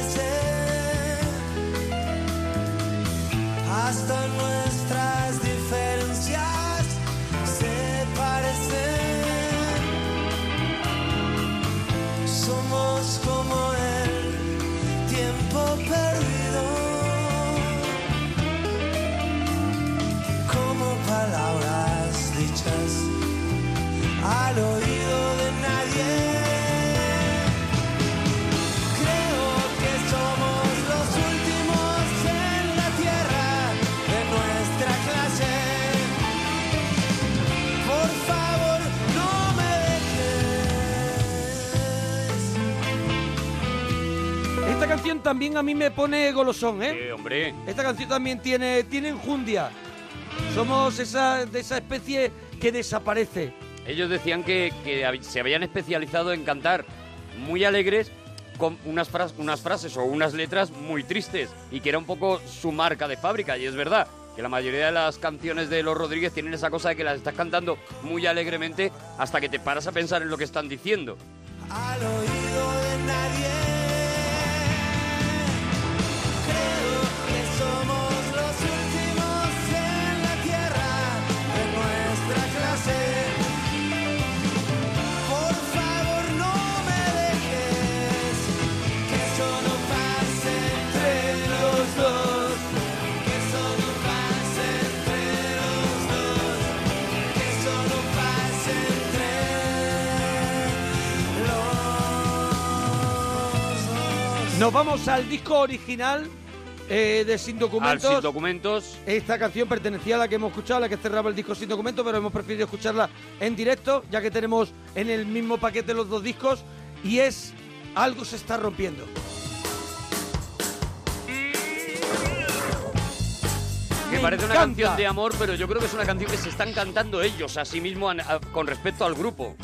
Speaker 29: Que
Speaker 1: canción también a mí me pone golosón, ¿eh?
Speaker 3: Sí, hombre.
Speaker 1: Esta canción también tiene, tiene enjundia. Somos esa, de esa especie que desaparece.
Speaker 3: Ellos decían que, que se habían especializado en cantar muy alegres con unas, fras- unas frases o unas letras muy tristes y que era un poco su marca de fábrica. Y es verdad que la mayoría de las canciones de los Rodríguez tienen esa cosa de que las estás cantando muy alegremente hasta que te paras a pensar en lo que están diciendo.
Speaker 19: al oído de nadie.
Speaker 1: Nos vamos al disco original eh, de Sin Documentos.
Speaker 3: Al Sin Documentos.
Speaker 1: Esta canción pertenecía a la que hemos escuchado, la que cerraba el disco Sin Documentos, pero hemos preferido escucharla en directo, ya que tenemos en el mismo paquete los dos discos. Y es Algo se está rompiendo.
Speaker 3: Que
Speaker 1: Me
Speaker 3: parece una canción de amor, pero yo creo que es una canción que se están cantando ellos a sí mismos con respecto al grupo.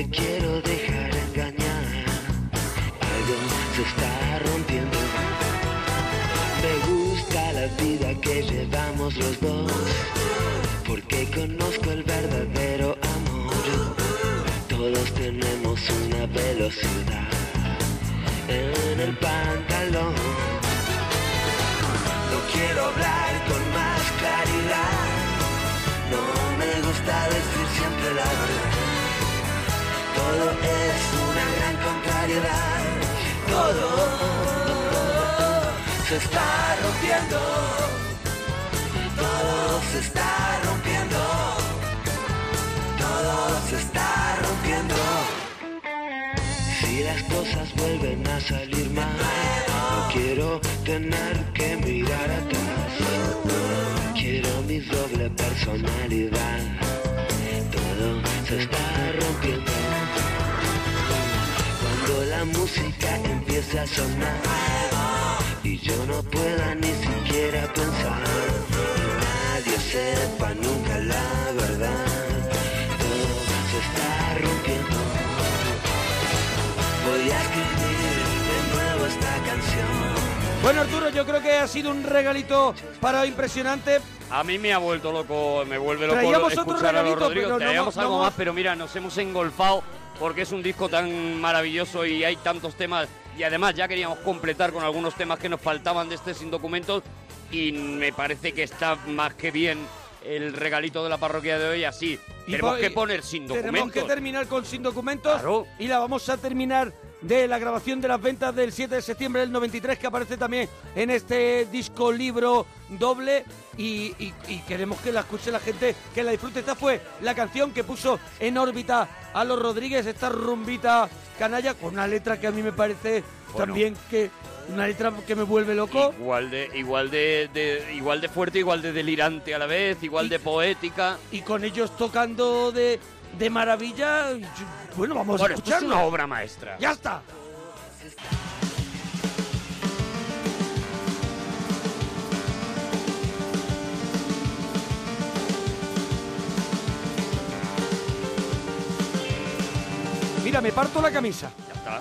Speaker 19: Me quiero dejar engañar. Algo se está rompiendo. Me gusta la vida que llevamos los dos. Porque conozco el verdadero amor. Todos tenemos una velocidad en el pantalón. No quiero hablar con más claridad. No me gusta decir siempre la verdad. Todo es una gran contrariedad. Todo se está rompiendo. Todo se está rompiendo. Todo se está rompiendo. Si las cosas vuelven a salir mal, no quiero tener que mirar atrás. Quiero mi doble personalidad. Se está rompiendo. Cuando la música empieza a sonar y yo no pueda ni siquiera pensar, nadie sepa nunca la verdad. Todo se está rompiendo. Voy a escribir de nuevo esta canción.
Speaker 1: Bueno, Arturo, yo creo que ha sido un regalito para impresionante.
Speaker 3: A mí me ha vuelto loco, me vuelve loco
Speaker 1: Traíamos otro
Speaker 3: escuchar a los
Speaker 1: regalito,
Speaker 3: Rodríguez.
Speaker 1: pero no
Speaker 3: Traíamos
Speaker 1: no
Speaker 3: algo
Speaker 1: hemos-
Speaker 3: más, pero mira, nos hemos engolfado porque es un disco tan maravilloso y hay tantos temas. Y además ya queríamos completar con algunos temas que nos faltaban de este sin documentos y me parece que está más que bien el regalito de la parroquia de hoy así.
Speaker 1: Y
Speaker 3: Tenemos que poner sin
Speaker 1: Tenemos
Speaker 3: documentos.
Speaker 1: que terminar con Sin Documentos y la vamos a terminar de la grabación de las ventas del 7 de septiembre del 93 que aparece también en este disco libro doble y, y- y queremos que la escuche la gente, que la disfrute. Esta fue la canción que puso en órbita a los Rodríguez, esta rumbita canalla con una letra que a mí me parece
Speaker 3: Bueno.
Speaker 1: también que una letra que me vuelve loco.
Speaker 3: Igual de, igual de, de- igual de fuerte, igual de delirante a la vez, igual de poética.
Speaker 1: Y con ellos tocando de, de maravilla, bueno, vamos
Speaker 3: Bueno,
Speaker 1: a
Speaker 3: esto es
Speaker 1: escucharlo.
Speaker 3: una obra maestra.
Speaker 1: ¡Ya está! Mira, me parto la camisa.
Speaker 3: Ya está.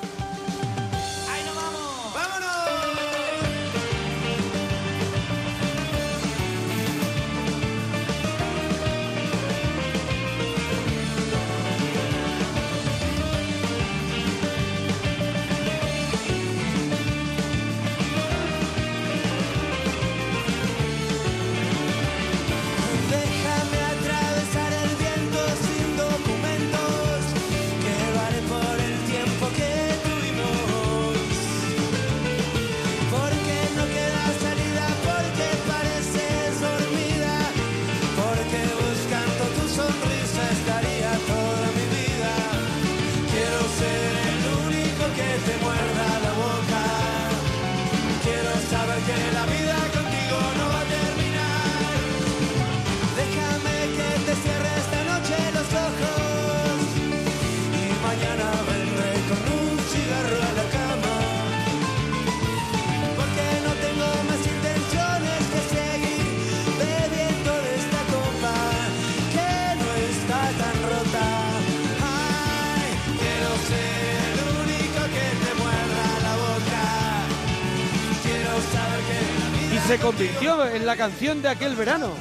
Speaker 1: Convirtió en la canción de aquel verano.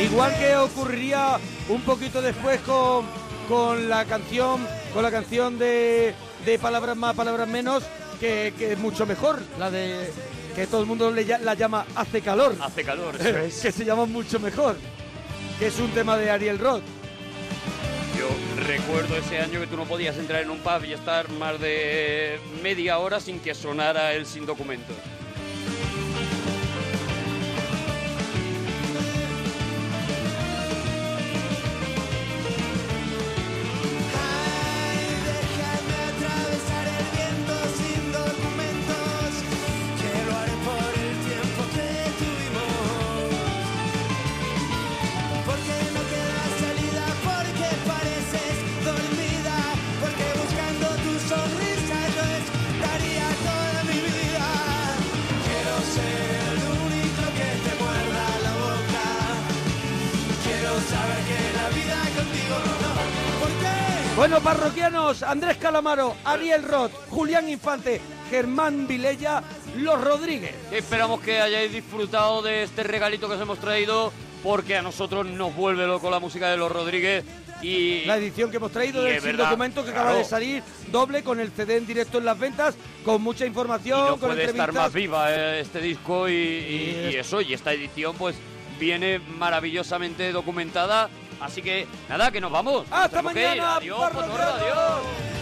Speaker 1: Igual que ocurriría un poquito después con, con la canción con la canción de, de palabras más, palabras menos, que, que es mucho mejor, la de que todo el mundo le, la llama Hace calor.
Speaker 3: Hace calor, eso es.
Speaker 1: que se llama mucho mejor, que es un tema de Ariel Roth.
Speaker 3: Yo recuerdo ese año que tú no podías entrar en un pub y estar más de media hora sin que sonara el sin documentos.
Speaker 1: Andrés Calamaro, Ariel Roth, Julián Infante, Germán Vilella, Los Rodríguez.
Speaker 3: Esperamos que hayáis disfrutado de este regalito que os hemos traído, porque a nosotros nos vuelve loco la música de los Rodríguez y
Speaker 1: La edición que hemos traído
Speaker 3: Y
Speaker 1: del
Speaker 3: verdad,
Speaker 1: documento que
Speaker 3: claro.
Speaker 1: acaba de salir doble con el CD en directo en las ventas, con mucha información,
Speaker 3: no
Speaker 1: con
Speaker 3: puede estar más viva eh, este disco y, y- y eso, y esta edición pues viene maravillosamente documentada. Así que nada, que nos vamos.
Speaker 1: ¡Hasta mañana,
Speaker 3: Adiós! Potorro, adiós.